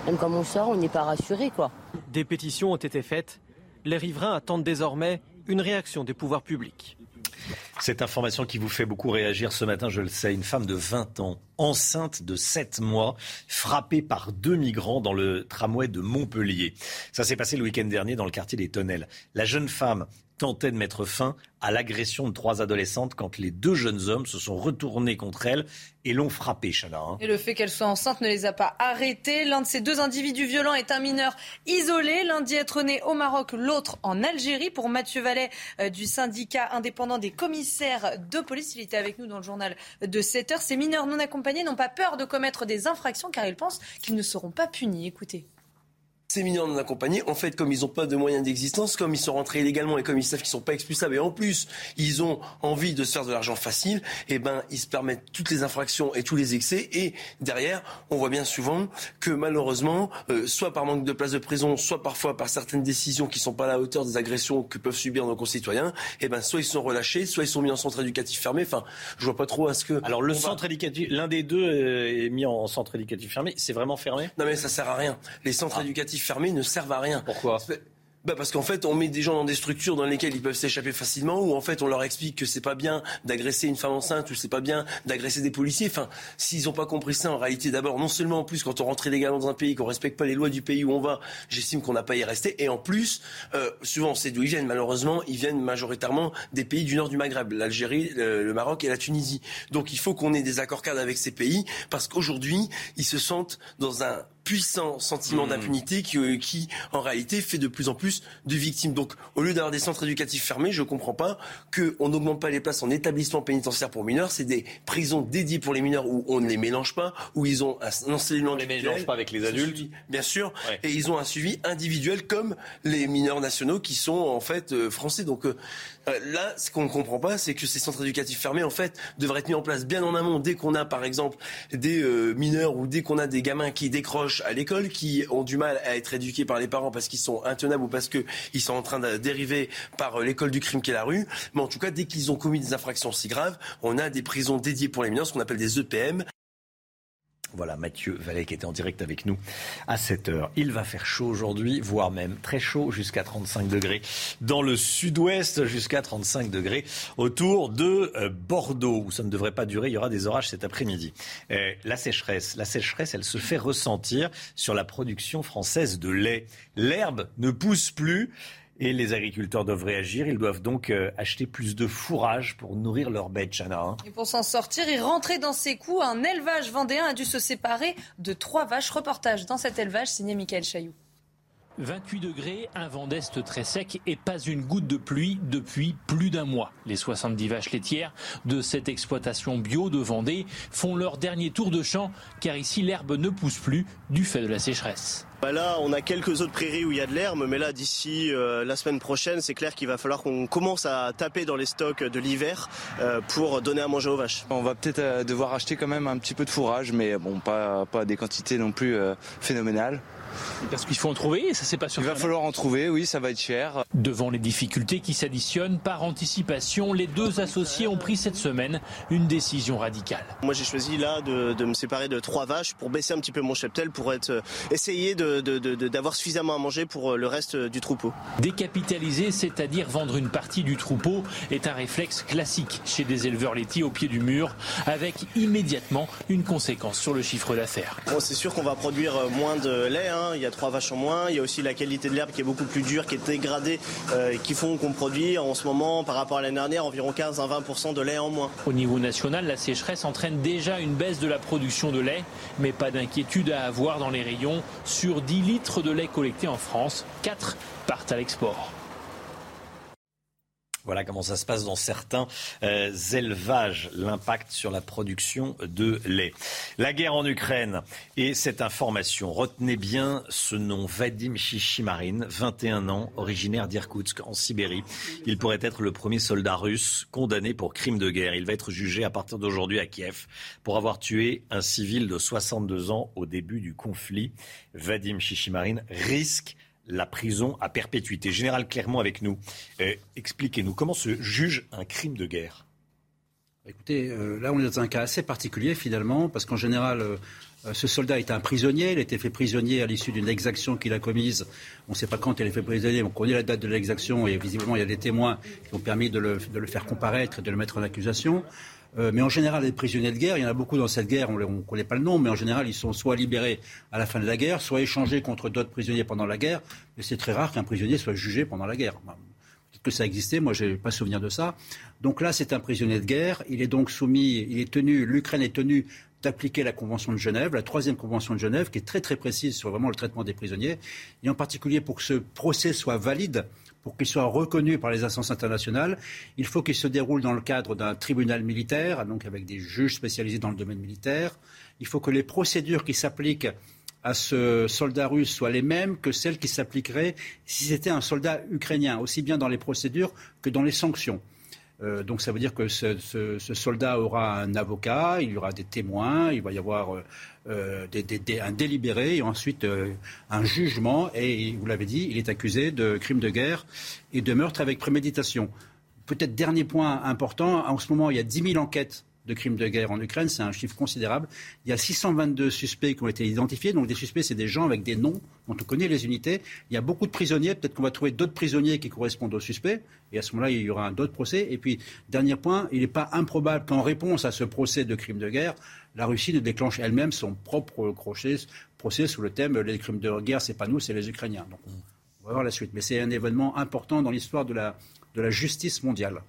Même quand on sort, on n'est pas rassuré, quoi. Des pétitions ont été faites. Les riverains attendent désormais une réaction des pouvoirs publics. Cette information qui vous fait beaucoup réagir ce matin, je le sais, une femme de 20 ans, enceinte de 7 mois, frappée par deux migrants dans le tramway de Montpellier. Ça s'est passé le week-end dernier dans le quartier des Tonnelles. La jeune femme tentait de mettre fin à l'agression de trois adolescentes quand les deux jeunes hommes se sont retournés contre elle et l'ont frappée, Chana. Hein. Et le fait qu'elle soit enceinte ne les a pas arrêtés. L'un de ces deux individus violents est un mineur isolé. L'un dit être né au Maroc, l'autre en Algérie. Pour Mathieu Vallet euh, du syndicat indépendant des commissaires de police, il était avec nous dans le journal de 7 heures. Ces mineurs non accompagnés n'ont pas peur de commettre des infractions car ils pensent qu'ils ne seront pas punis. Écoutez. Ces mineurs non accompagnés, en fait, comme ils n'ont pas de moyens d'existence, comme ils sont rentrés illégalement et comme ils savent qu'ils ne sont pas expulsables, et en plus, ils ont envie de se faire de l'argent facile, eh ben, ils se permettent toutes les infractions et tous les excès. Et derrière, on voit bien souvent que malheureusement, euh, soit par manque de place de prison, soit parfois par certaines décisions qui ne sont pas à la hauteur des agressions que peuvent subir nos concitoyens, eh ben, soit ils sont relâchés, soit ils sont mis en centre éducatif fermé. Enfin, je vois pas trop à ce que. Alors, le centre éducatif, l'un des deux euh, est mis en centre éducatif fermé. C'est vraiment fermé? Non, mais ça sert à rien. Les centres ah. éducatifs fermés ne servent à rien. Pourquoi? Bah parce qu'en fait, on met des gens dans des structures dans lesquelles ils peuvent s'échapper facilement, ou en fait, on leur explique que c'est pas bien d'agresser une femme enceinte, ou c'est pas bien d'agresser des policiers. Enfin, s'ils n'ont pas compris ça, en réalité, d'abord, non seulement en plus, quand on rentre illégalement dans un pays, qu'on respecte pas les lois du pays où on va, j'estime qu'on n'a pas y rester. Et en plus, euh, souvent, c'est d'où ils viennent. Malheureusement, ils viennent majoritairement des pays du nord du Maghreb, l'Algérie, le, Maroc et la Tunisie. Donc, il faut qu'on ait des accords cadres avec ces pays, parce qu'aujourd'hui, ils se sentent dans un puissant sentiment d'impunité qui, euh, qui, en réalité, fait de plus en plus de victimes. Donc, au lieu d'avoir des centres éducatifs fermés, je ne comprends pas qu'on n'augmente pas les places en établissement pénitentiaire pour mineurs. C'est des prisons dédiées pour les mineurs où on ne les mélange pas, où ils ont un enseignement. On ne les mélange pas avec les adultes. bien sûr. Et ils ont un suivi individuel comme les mineurs nationaux qui sont en fait euh, français. Donc, euh, euh, là, ce qu'on ne comprend pas, c'est que ces centres éducatifs fermés, en fait, devraient être mis en place bien en amont. Dès qu'on a, par exemple, des euh, mineurs ou dès qu'on a des gamins qui décrochent à l'école, qui ont du mal à être éduqués par les parents parce qu'ils sont intenables ou parce qu'ils sont en train de dériver par euh, l'école du crime qui est la rue. Mais en tout cas, dès qu'ils ont commis des infractions si graves, on a des prisons dédiées pour les mineurs, ce qu'on appelle des EPM. Voilà, Mathieu Vallet qui était en direct avec nous à 7 heure. Il va faire chaud aujourd'hui, voire même très chaud, jusqu'à 35 degrés dans le sud-ouest, jusqu'à 35 degrés autour de euh, Bordeaux, où ça ne devrait pas durer. Il y aura des orages cet après-midi. Euh, la sécheresse, la sécheresse, elle se fait ressentir sur la production française de lait. L'herbe ne pousse plus. Et les agriculteurs doivent réagir. Ils doivent donc euh, acheter plus de fourrage pour nourrir leurs bêtes, Chana. Hein. Et pour s'en sortir et rentrer dans ses coûts, un élevage vendéen a dû se séparer de trois vaches. Reportage dans cet élevage signé Michael Chailloux. 28 degrés, un vent d'est très sec et pas une goutte de pluie depuis plus d'un mois. Les 70 vaches laitières de cette exploitation bio de Vendée font leur dernier tour de champ car ici l'herbe ne pousse plus du fait de la sécheresse. Bah là, on a quelques autres prairies où il y a de l'herbe, mais là, d'ici euh, la semaine prochaine, c'est clair qu'il va falloir qu'on commence à taper dans les stocks de l'hiver euh, pour donner à manger aux vaches. On va peut-être euh, devoir acheter quand même un petit peu de fourrage, mais bon, pas, pas des quantités non plus phénoménales. Parce qu'il faut en trouver, ça c'est pas sûr. Il va falloir en trouver, oui, ça va être cher. Devant les difficultés qui s'additionnent, par anticipation, les deux associés ont pris cette semaine une décision radicale. Moi j'ai choisi là de, me séparer de trois vaches pour baisser un petit peu mon cheptel, pour être, euh, essayer d'avoir suffisamment à manger pour euh, le reste du troupeau. Décapitaliser, c'est-à-dire vendre une partie du troupeau, est un réflexe classique chez des éleveurs laitiers au pied du mur, avec immédiatement une conséquence sur le chiffre d'affaires. Bon, c'est sûr qu'on va produire moins de lait, hein, il y a trois vaches en moins. Il y a aussi la qualité de l'herbe qui est beaucoup plus dure, qui est dégradée, euh, qui font qu'on produit en ce moment, par rapport à l'année dernière, environ 15 à 20% de lait en moins. Au niveau national, la sécheresse entraîne déjà une baisse de la production de lait, mais pas d'inquiétude à avoir dans les rayons. Sur 10 litres de lait collectés en France, 4 partent à l'export. Voilà comment ça se passe dans certains euh, élevages, l'impact sur la production de lait. La guerre en Ukraine et cette information. Retenez bien ce nom, Vadim Shishimarin, 21 ans, originaire d'Irkoutsk, en Sibérie. Il pourrait être le premier soldat russe condamné pour crime de guerre. Il va être jugé à partir d'aujourd'hui à Kiev pour avoir tué un civil de 62 ans au début du conflit. Vadim Shishimarin risque la prison à perpétuité. Général Clermont avec nous. Euh, expliquez-nous comment se juge un crime de guerre? Écoutez, euh, là on est dans un cas assez particulier finalement, parce qu'en général, euh, ce soldat est un prisonnier, il a été fait prisonnier à l'issue d'une exaction qu'il a commise. On ne sait pas quand il est fait prisonnier, on connaît la date de l'exaction et visiblement il y a des témoins qui ont permis de le faire comparaître et de le mettre en accusation. Euh, mais en général, les prisonniers de guerre, il y en a beaucoup dans cette guerre, on ne connaît pas le nom, mais en général, ils sont soit libérés à la fin de la guerre, soit échangés contre d'autres prisonniers pendant la guerre. Mais c'est très rare qu'un prisonnier soit jugé pendant la guerre. Peut-être que ça existait, moi je n'ai pas souvenir de ça. Donc là, c'est un prisonnier de guerre. Il est donc soumis, il est tenu, l'Ukraine est tenue d'appliquer la Convention de Genève, la troisième Convention de Genève, qui est très très précise sur vraiment le traitement des prisonniers, et en particulier pour que ce procès soit valide pour qu'il soit reconnu par les instances internationales, il faut qu'il se déroule dans le cadre d'un tribunal militaire, donc avec des juges spécialisés dans le domaine militaire. Il faut que les procédures qui s'appliquent à ce soldat russe soient les mêmes que celles qui s'appliqueraient si c'était un soldat ukrainien, aussi bien dans les procédures que dans les sanctions. Euh, donc ça veut dire que ce, soldat aura un avocat, il y aura des témoins, il va y avoir euh, euh, un délibéré et ensuite un jugement. Et vous l'avez dit, il est accusé de crime de guerre et de meurtre avec préméditation. Peut-être dernier point important, en ce moment il y a 10 000 enquêtes de crimes de guerre en Ukraine, c'est un chiffre considérable. Il y a 622 suspects qui ont été identifiés. Donc des suspects, c'est des gens avec des noms dont on connaît les unités. Il y a beaucoup de prisonniers. Peut-être qu'on va trouver d'autres prisonniers qui correspondent aux suspects. Et à ce moment-là, il y aura un autre procès. Et puis, dernier point, il n'est pas improbable qu'en réponse à ce procès de crimes de guerre, la Russie ne déclenche elle-même son propre procès sous le thème les crimes de guerre, c'est pas nous, c'est les Ukrainiens. Donc, on va voir la suite. Mais c'est un événement important dans l'histoire de la justice mondiale.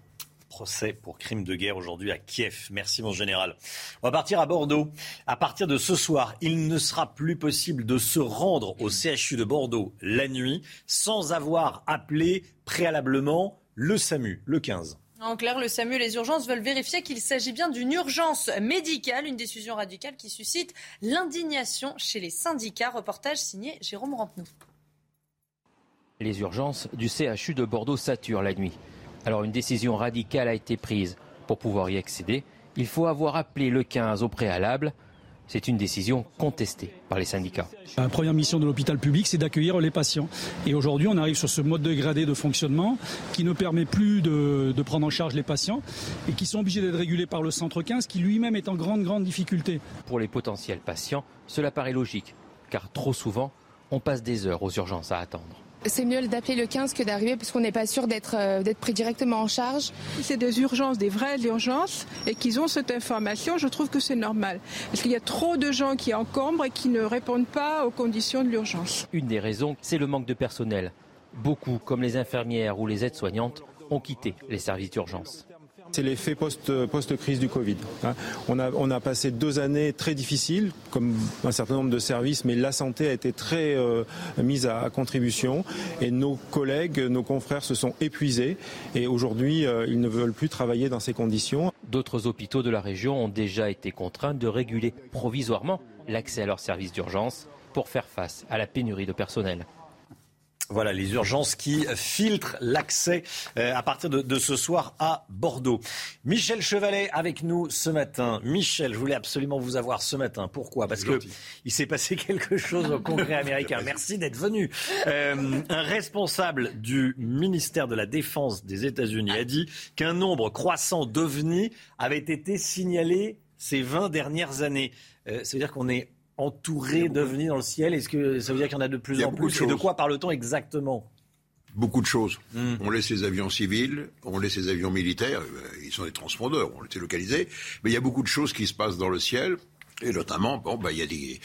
Procès pour crime de guerre aujourd'hui à Kiev. Merci mon général. On va partir à Bordeaux. À partir de ce soir, il ne sera plus possible de se rendre au CHU de Bordeaux la nuit sans avoir appelé préalablement le SAMU, le 15. En clair, le SAMU et les urgences veulent vérifier qu'il s'agit bien d'une urgence médicale, une décision radicale qui suscite l'indignation chez les syndicats. Reportage signé Jérôme Rampenou. Les urgences du CHU de Bordeaux saturent la nuit. Alors une décision radicale a été prise. Pour pouvoir y accéder, il faut avoir appelé le 15 au préalable. C'est une décision contestée par les syndicats. La première mission de l'hôpital public, c'est d'accueillir les patients. Et aujourd'hui, on arrive sur ce mode dégradé de fonctionnement qui ne permet plus de, de prendre en charge les patients et qui sont obligés d'être régulés par le centre 15 qui lui-même est en grande, grande difficulté. Pour les potentiels patients, cela paraît logique, car trop souvent, on passe des heures aux urgences à attendre. C'est mieux d'appeler le 15 que d'arriver parce qu'on n'est pas sûr d'être euh, d'être pris directement en charge. C'est des urgences, des vraies urgences, et qu'ils ont cette information, je trouve que c'est normal. Parce qu'il y a trop de gens qui encombrent et qui ne répondent pas aux conditions de l'urgence. Une des raisons, c'est le manque de personnel. Beaucoup, comme les infirmières ou les aides-soignantes, ont quitté les services d'urgence. C'est l'effet post-crise du Covid. hein. On a, passé deux années très difficiles, comme un certain nombre de services, mais la santé a été très euh, mise à, à contribution et nos collègues, nos confrères se sont épuisés et aujourd'hui, euh, ils ne veulent plus travailler dans ces conditions. D'autres hôpitaux de la région ont déjà été contraints de réguler provisoirement l'accès à leurs services d'urgence pour faire face à la pénurie de personnel. Voilà les urgences qui filtrent l'accès euh, à partir de, de, ce soir à Bordeaux. Michel Chevalet avec nous ce matin. Michel, je voulais absolument vous avoir ce matin. Pourquoi? Parce que il s'est passé quelque chose au Congrès américain. Merci d'être venu. Euh, un responsable du ministère de la Défense des États-Unis a dit qu'un nombre croissant d'ovnis avait été signalé ces 20 dernières années. Euh, ça veut dire qu'on est entouré d'ovnis dans le ciel Est-ce que ça veut dire qu'il y en a de plus en plus Et de quoi parle-t-on exactement? Beaucoup de choses. Mm. On laisse les avions civils, on laisse les avions militaires, ils sont des transpondeurs, on les localisés, mais il y a beaucoup de choses qui se passent dans le ciel. Et notamment, bon, bah, il y a des,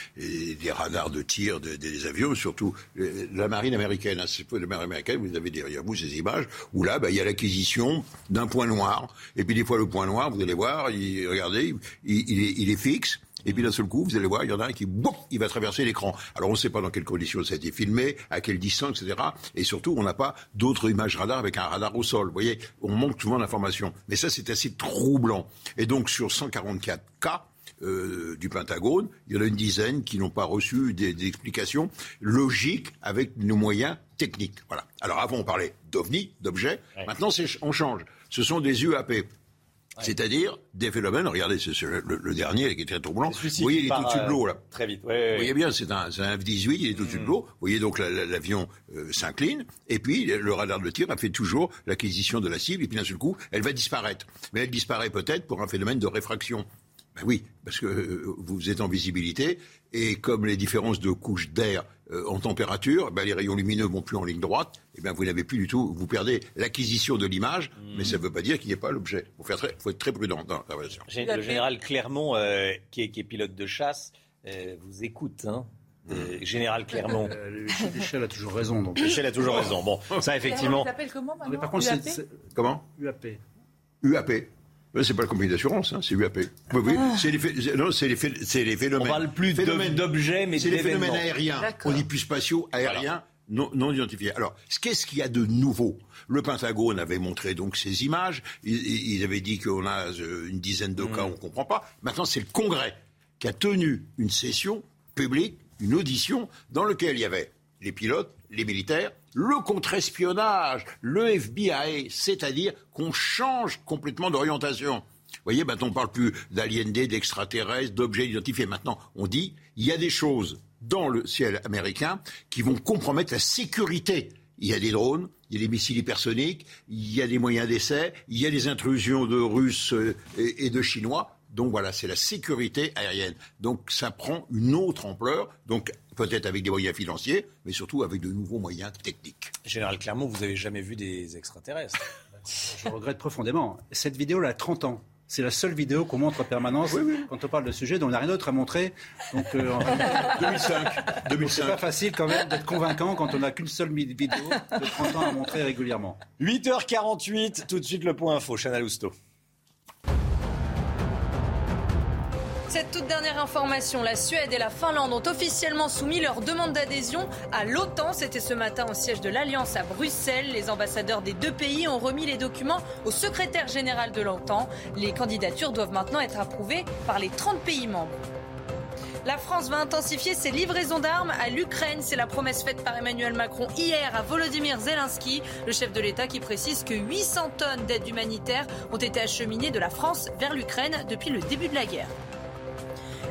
des radars de tir de, des avions, surtout la marine américaine. Hein, la marine américaine, vous avez derrière vous ces images où là, bah, il y a l'acquisition d'un point noir. Et puis des fois, le point noir, vous allez voir, il, regardez, il, il, est, il est fixe. Et puis d'un seul coup, vous allez voir, il y en a un qui, boum, il va traverser l'écran. Alors on ne sait pas dans quelles conditions ça a été filmé, à quelle distance, etc. Et surtout, on n'a pas d'autres images radar avec un radar au sol. Vous voyez, on manque souvent d'informations. Mais ça, c'est assez troublant. Et donc sur 144 cas, euh, du Pentagone, il y en a une dizaine qui n'ont pas reçu des, des, explications logiques avec nos moyens techniques. Voilà. Alors avant on parlait d'ovnis, d'objets. Ouais. Maintenant on change. Ce sont des UAP. C'est-à-dire des phénomènes, regardez, c'est le, dernier qui est très troublant. Vous voyez, il est tout au-dessus de l'eau, là. Très vite, Vous voyez bien, c'est un, un F-18, il est tout au-dessus mmh. de l'eau. Vous voyez donc l'avion la, euh, s'incline, et puis le radar de tir a fait toujours l'acquisition de la cible, et puis d'un seul coup, elle va disparaître. Mais elle disparaît peut-être pour un phénomène de réfraction. Ben oui, parce que euh, vous êtes en visibilité et comme les différences de couches d'air euh, en température, ben les rayons lumineux vont plus en ligne droite. Et ben vous n'avez plus du tout, vous perdez l'acquisition de l'image, mmh. mais ça ne veut pas dire qu'il n'y ait pas l'objet. Il faut, faut, être très prudent dans la relation. Le général Clermont, euh, qui, est, qui, est, pilote de chasse, euh, vous écoute. Hein euh, Général Clermont. Euh, Michel a toujours raison. Donc. Michel a toujours raison. Bon, ça effectivement. Il s'appelle comment mais par contre, c'est, comment? UAP. UAP. C'est pas la compagnie d'assurance, hein, c'est UAP. Oui, oui, Ah. c'est les, non, c'est les, c'est les phénomènes. On parle plus d'objets, mais c'est les phénomènes aériens. On dit plus spatiaux, aériens, voilà. non, non identifiés. Alors, qu'est-ce qu'il y a de nouveau? Le Pentagone avait montré donc ces images. Ils, ils avaient dit qu'on a euh, une dizaine de cas, mmh. on comprend pas. Maintenant, c'est le Congrès qui a tenu une session publique, une audition, dans laquelle il y avait les pilotes, les militaires, le contre-espionnage, le FBI, c'est-à-dire qu'on change complètement d'orientation. Vous voyez, maintenant on parle plus d'aliénés, d'extraterrestres, d'objets identifiés. Maintenant, on dit il y a des choses dans le ciel américain qui vont compromettre la sécurité. Il y a des drones, il y a des missiles hypersoniques, il y a des moyens d'essai, il y a des intrusions de Russes et de Chinois. Donc voilà, c'est la sécurité aérienne. Donc ça prend une autre ampleur. Donc peut-être avec des moyens financiers, mais surtout avec de nouveaux moyens techniques. Général Clermont, vous n'avez jamais vu des extraterrestres Je regrette profondément. Cette vidéo, elle a 30 ans. C'est la seule vidéo qu'on montre en permanence quand on parle de sujet dont on n'a rien d'autre à montrer. Donc, euh, 2005. 2005. C'est pas facile quand même d'être convaincant quand on n'a qu'une seule vidéo de 30 ans à montrer régulièrement. 8h48, tout de suite le point info, Chana Lousteau. Cette toute dernière information, la Suède et la Finlande ont officiellement soumis leur demande d'adhésion à l'OTAN. C'était ce matin au siège de l'Alliance à Bruxelles. Les ambassadeurs des deux pays ont remis les documents au secrétaire général de l'OTAN. Les candidatures doivent maintenant être approuvées par les 30 pays membres. La France va intensifier ses livraisons d'armes à l'Ukraine. C'est la promesse faite par Emmanuel Macron hier à Volodymyr Zelensky, le chef de l'État qui précise que 800 tonnes d'aide humanitaire ont été acheminées de la France vers l'Ukraine depuis le début de la guerre.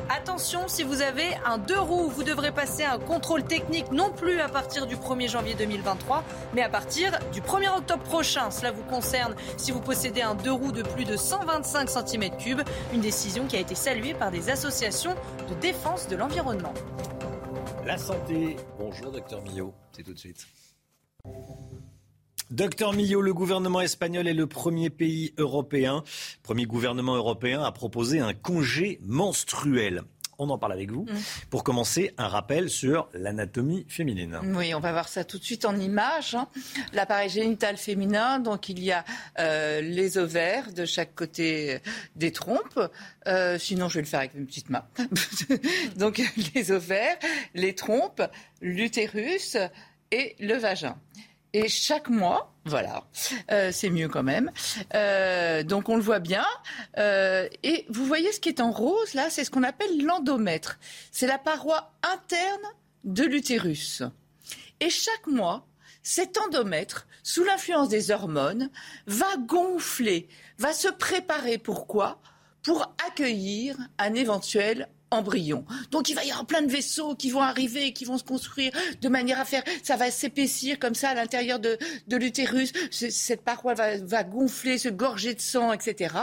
Attention, si vous avez un deux roues, vous devrez passer un contrôle technique non plus à partir du 1er janvier 2023, mais à partir du 1er octobre prochain. Cela vous concerne si vous possédez un deux roues de plus de 125 cm3, une décision qui a été saluée par des associations de défense de l'environnement. La santé. Bonjour, docteur Millot. C'est tout de suite. Docteur Millot, le gouvernement espagnol est le premier pays européen, premier gouvernement européen à proposer un congé menstruel. On en parle avec vous. Pour commencer, un rappel sur l'anatomie féminine. Oui, on va voir ça tout de suite en image. hein. L'appareil génital féminin, donc il y a euh, les ovaires de chaque côté des trompes. Euh, sinon, je vais le faire avec mes petites mains. donc les ovaires, les trompes, l'utérus et le vagin. Et chaque mois, voilà, euh, c'est mieux quand même. Euh, donc on le voit bien. Euh, et vous voyez ce qui est en rose là, c'est ce qu'on appelle l'endomètre. C'est la paroi interne de l'utérus. Et chaque mois, cet endomètre, sous l'influence des hormones, va gonfler, va se préparer. Pourquoi Pour accueillir un éventuel embryon. Donc il va y avoir plein de vaisseaux qui vont arriver, qui vont se construire de manière à faire, ça va s'épaissir comme ça à l'intérieur de, de l'utérus. Ce- Cette paroi va, va gonfler, se gorger de sang, etc.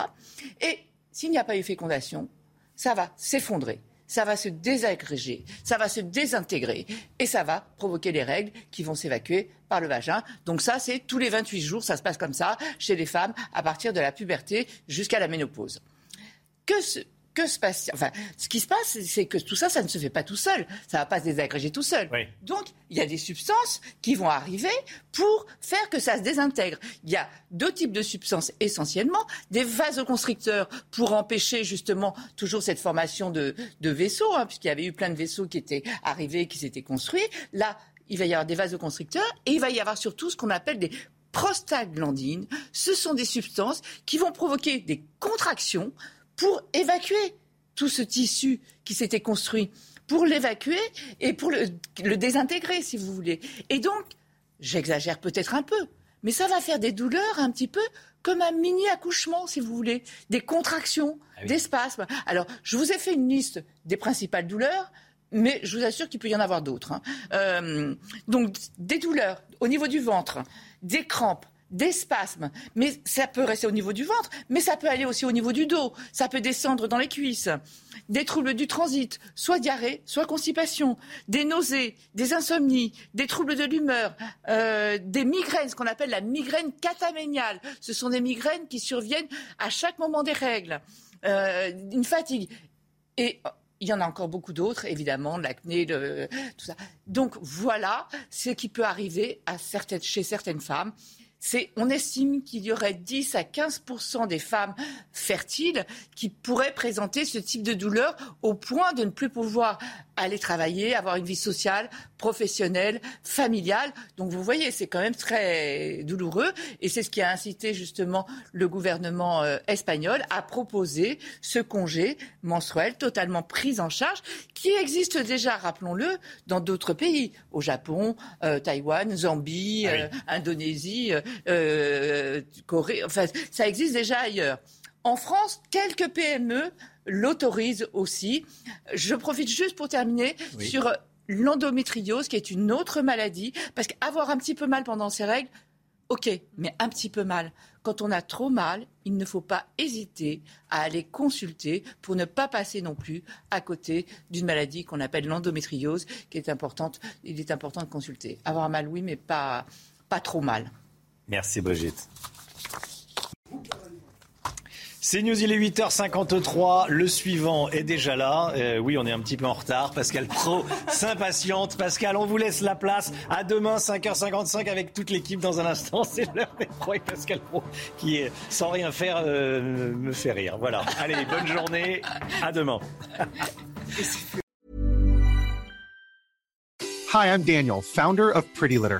Et s'il n'y a pas eu fécondation, ça va s'effondrer. Ça va se désagréger, ça va se désintégrer et ça va provoquer les règles qui vont s'évacuer par le vagin. Donc ça, c'est tous les 28 jours, ça se passe comme ça chez les femmes à partir de la puberté jusqu'à la ménopause. Que se, que se passe Enfin, ce qui se passe, c'est que tout ça, ça ne se fait pas tout seul. Ça va pas se désagréger tout seul. Donc, il y a des substances qui vont arriver pour faire que ça se désintègre. Il y a deux types de substances essentiellement des vasoconstricteurs pour empêcher justement toujours cette formation de, de vaisseaux, hein, puisqu'il y avait eu plein de vaisseaux qui étaient arrivés, qui s'étaient construits. Là, il va y avoir des vasoconstricteurs et il va y avoir surtout ce qu'on appelle des prostaglandines. Ce sont des substances qui vont provoquer des contractions pour évacuer tout ce tissu qui s'était construit, pour l'évacuer et pour le, le désintégrer, si vous voulez. Et donc, j'exagère peut-être un peu, mais ça va faire des douleurs un petit peu comme un mini accouchement, si vous voulez, des contractions, des spasmes. Alors, je vous ai fait une liste des principales douleurs. Mais je vous assure qu'il peut y en avoir d'autres. hein. Euh, donc, des douleurs au niveau du ventre, des crampes, des spasmes, mais ça peut rester au niveau du ventre, mais ça peut aller aussi au niveau du dos, ça peut descendre dans les cuisses, des troubles du transit, soit diarrhée, soit constipation, des nausées, des insomnies, des troubles de l'humeur, euh, des migraines, ce qu'on appelle la migraine cataméniale. Ce sont des migraines qui surviennent à chaque moment des règles, euh, une fatigue. Et il y en a encore beaucoup d'autres, évidemment, l'acné, tout ça. Donc voilà ce qui peut arriver à certaines, chez certaines femmes. On estime qu'il y aurait 10 à 15 des femmes fertiles qui pourraient présenter ce type de douleur au point de ne plus pouvoir aller travailler, avoir une vie sociale, professionnelle, familiale. Donc vous voyez, c'est quand même très douloureux et c'est ce qui a incité justement le gouvernement euh, espagnol à proposer ce congé menstruel totalement pris en charge qui existe déjà, rappelons-le, dans d'autres pays, au Japon, euh, Taïwan, Zambie, Ah oui. euh, Indonésie, euh, Corée, enfin ça existe déjà ailleurs. En France, quelques PME l'autorisent aussi. Je profite juste pour terminer Oui. sur l'endométriose, qui est une autre maladie, parce qu'avoir un petit peu mal pendant ses règles, ok, mais un petit peu mal. Quand on a trop mal, il ne faut pas hésiter à aller consulter pour ne pas passer non plus à côté d'une maladie qu'on appelle l'endométriose, qui est importante. Il est important de consulter. Avoir mal, oui, mais pas, pas trop mal. Merci Brigitte. C'est News, il est 8h53. Le suivant est déjà là. Euh, oui, on est un petit peu en retard. Pascal Pro s'impatiente. Pascal, on vous laisse la place. À demain, 5h55 avec toute l'équipe dans un instant. C'est l'heure des pros et Pascal Pro qui, sans rien faire, euh, me fait rire. Voilà. Allez, bonne journée. À demain. Hi, I'm Daniel, founder of Pretty Litter.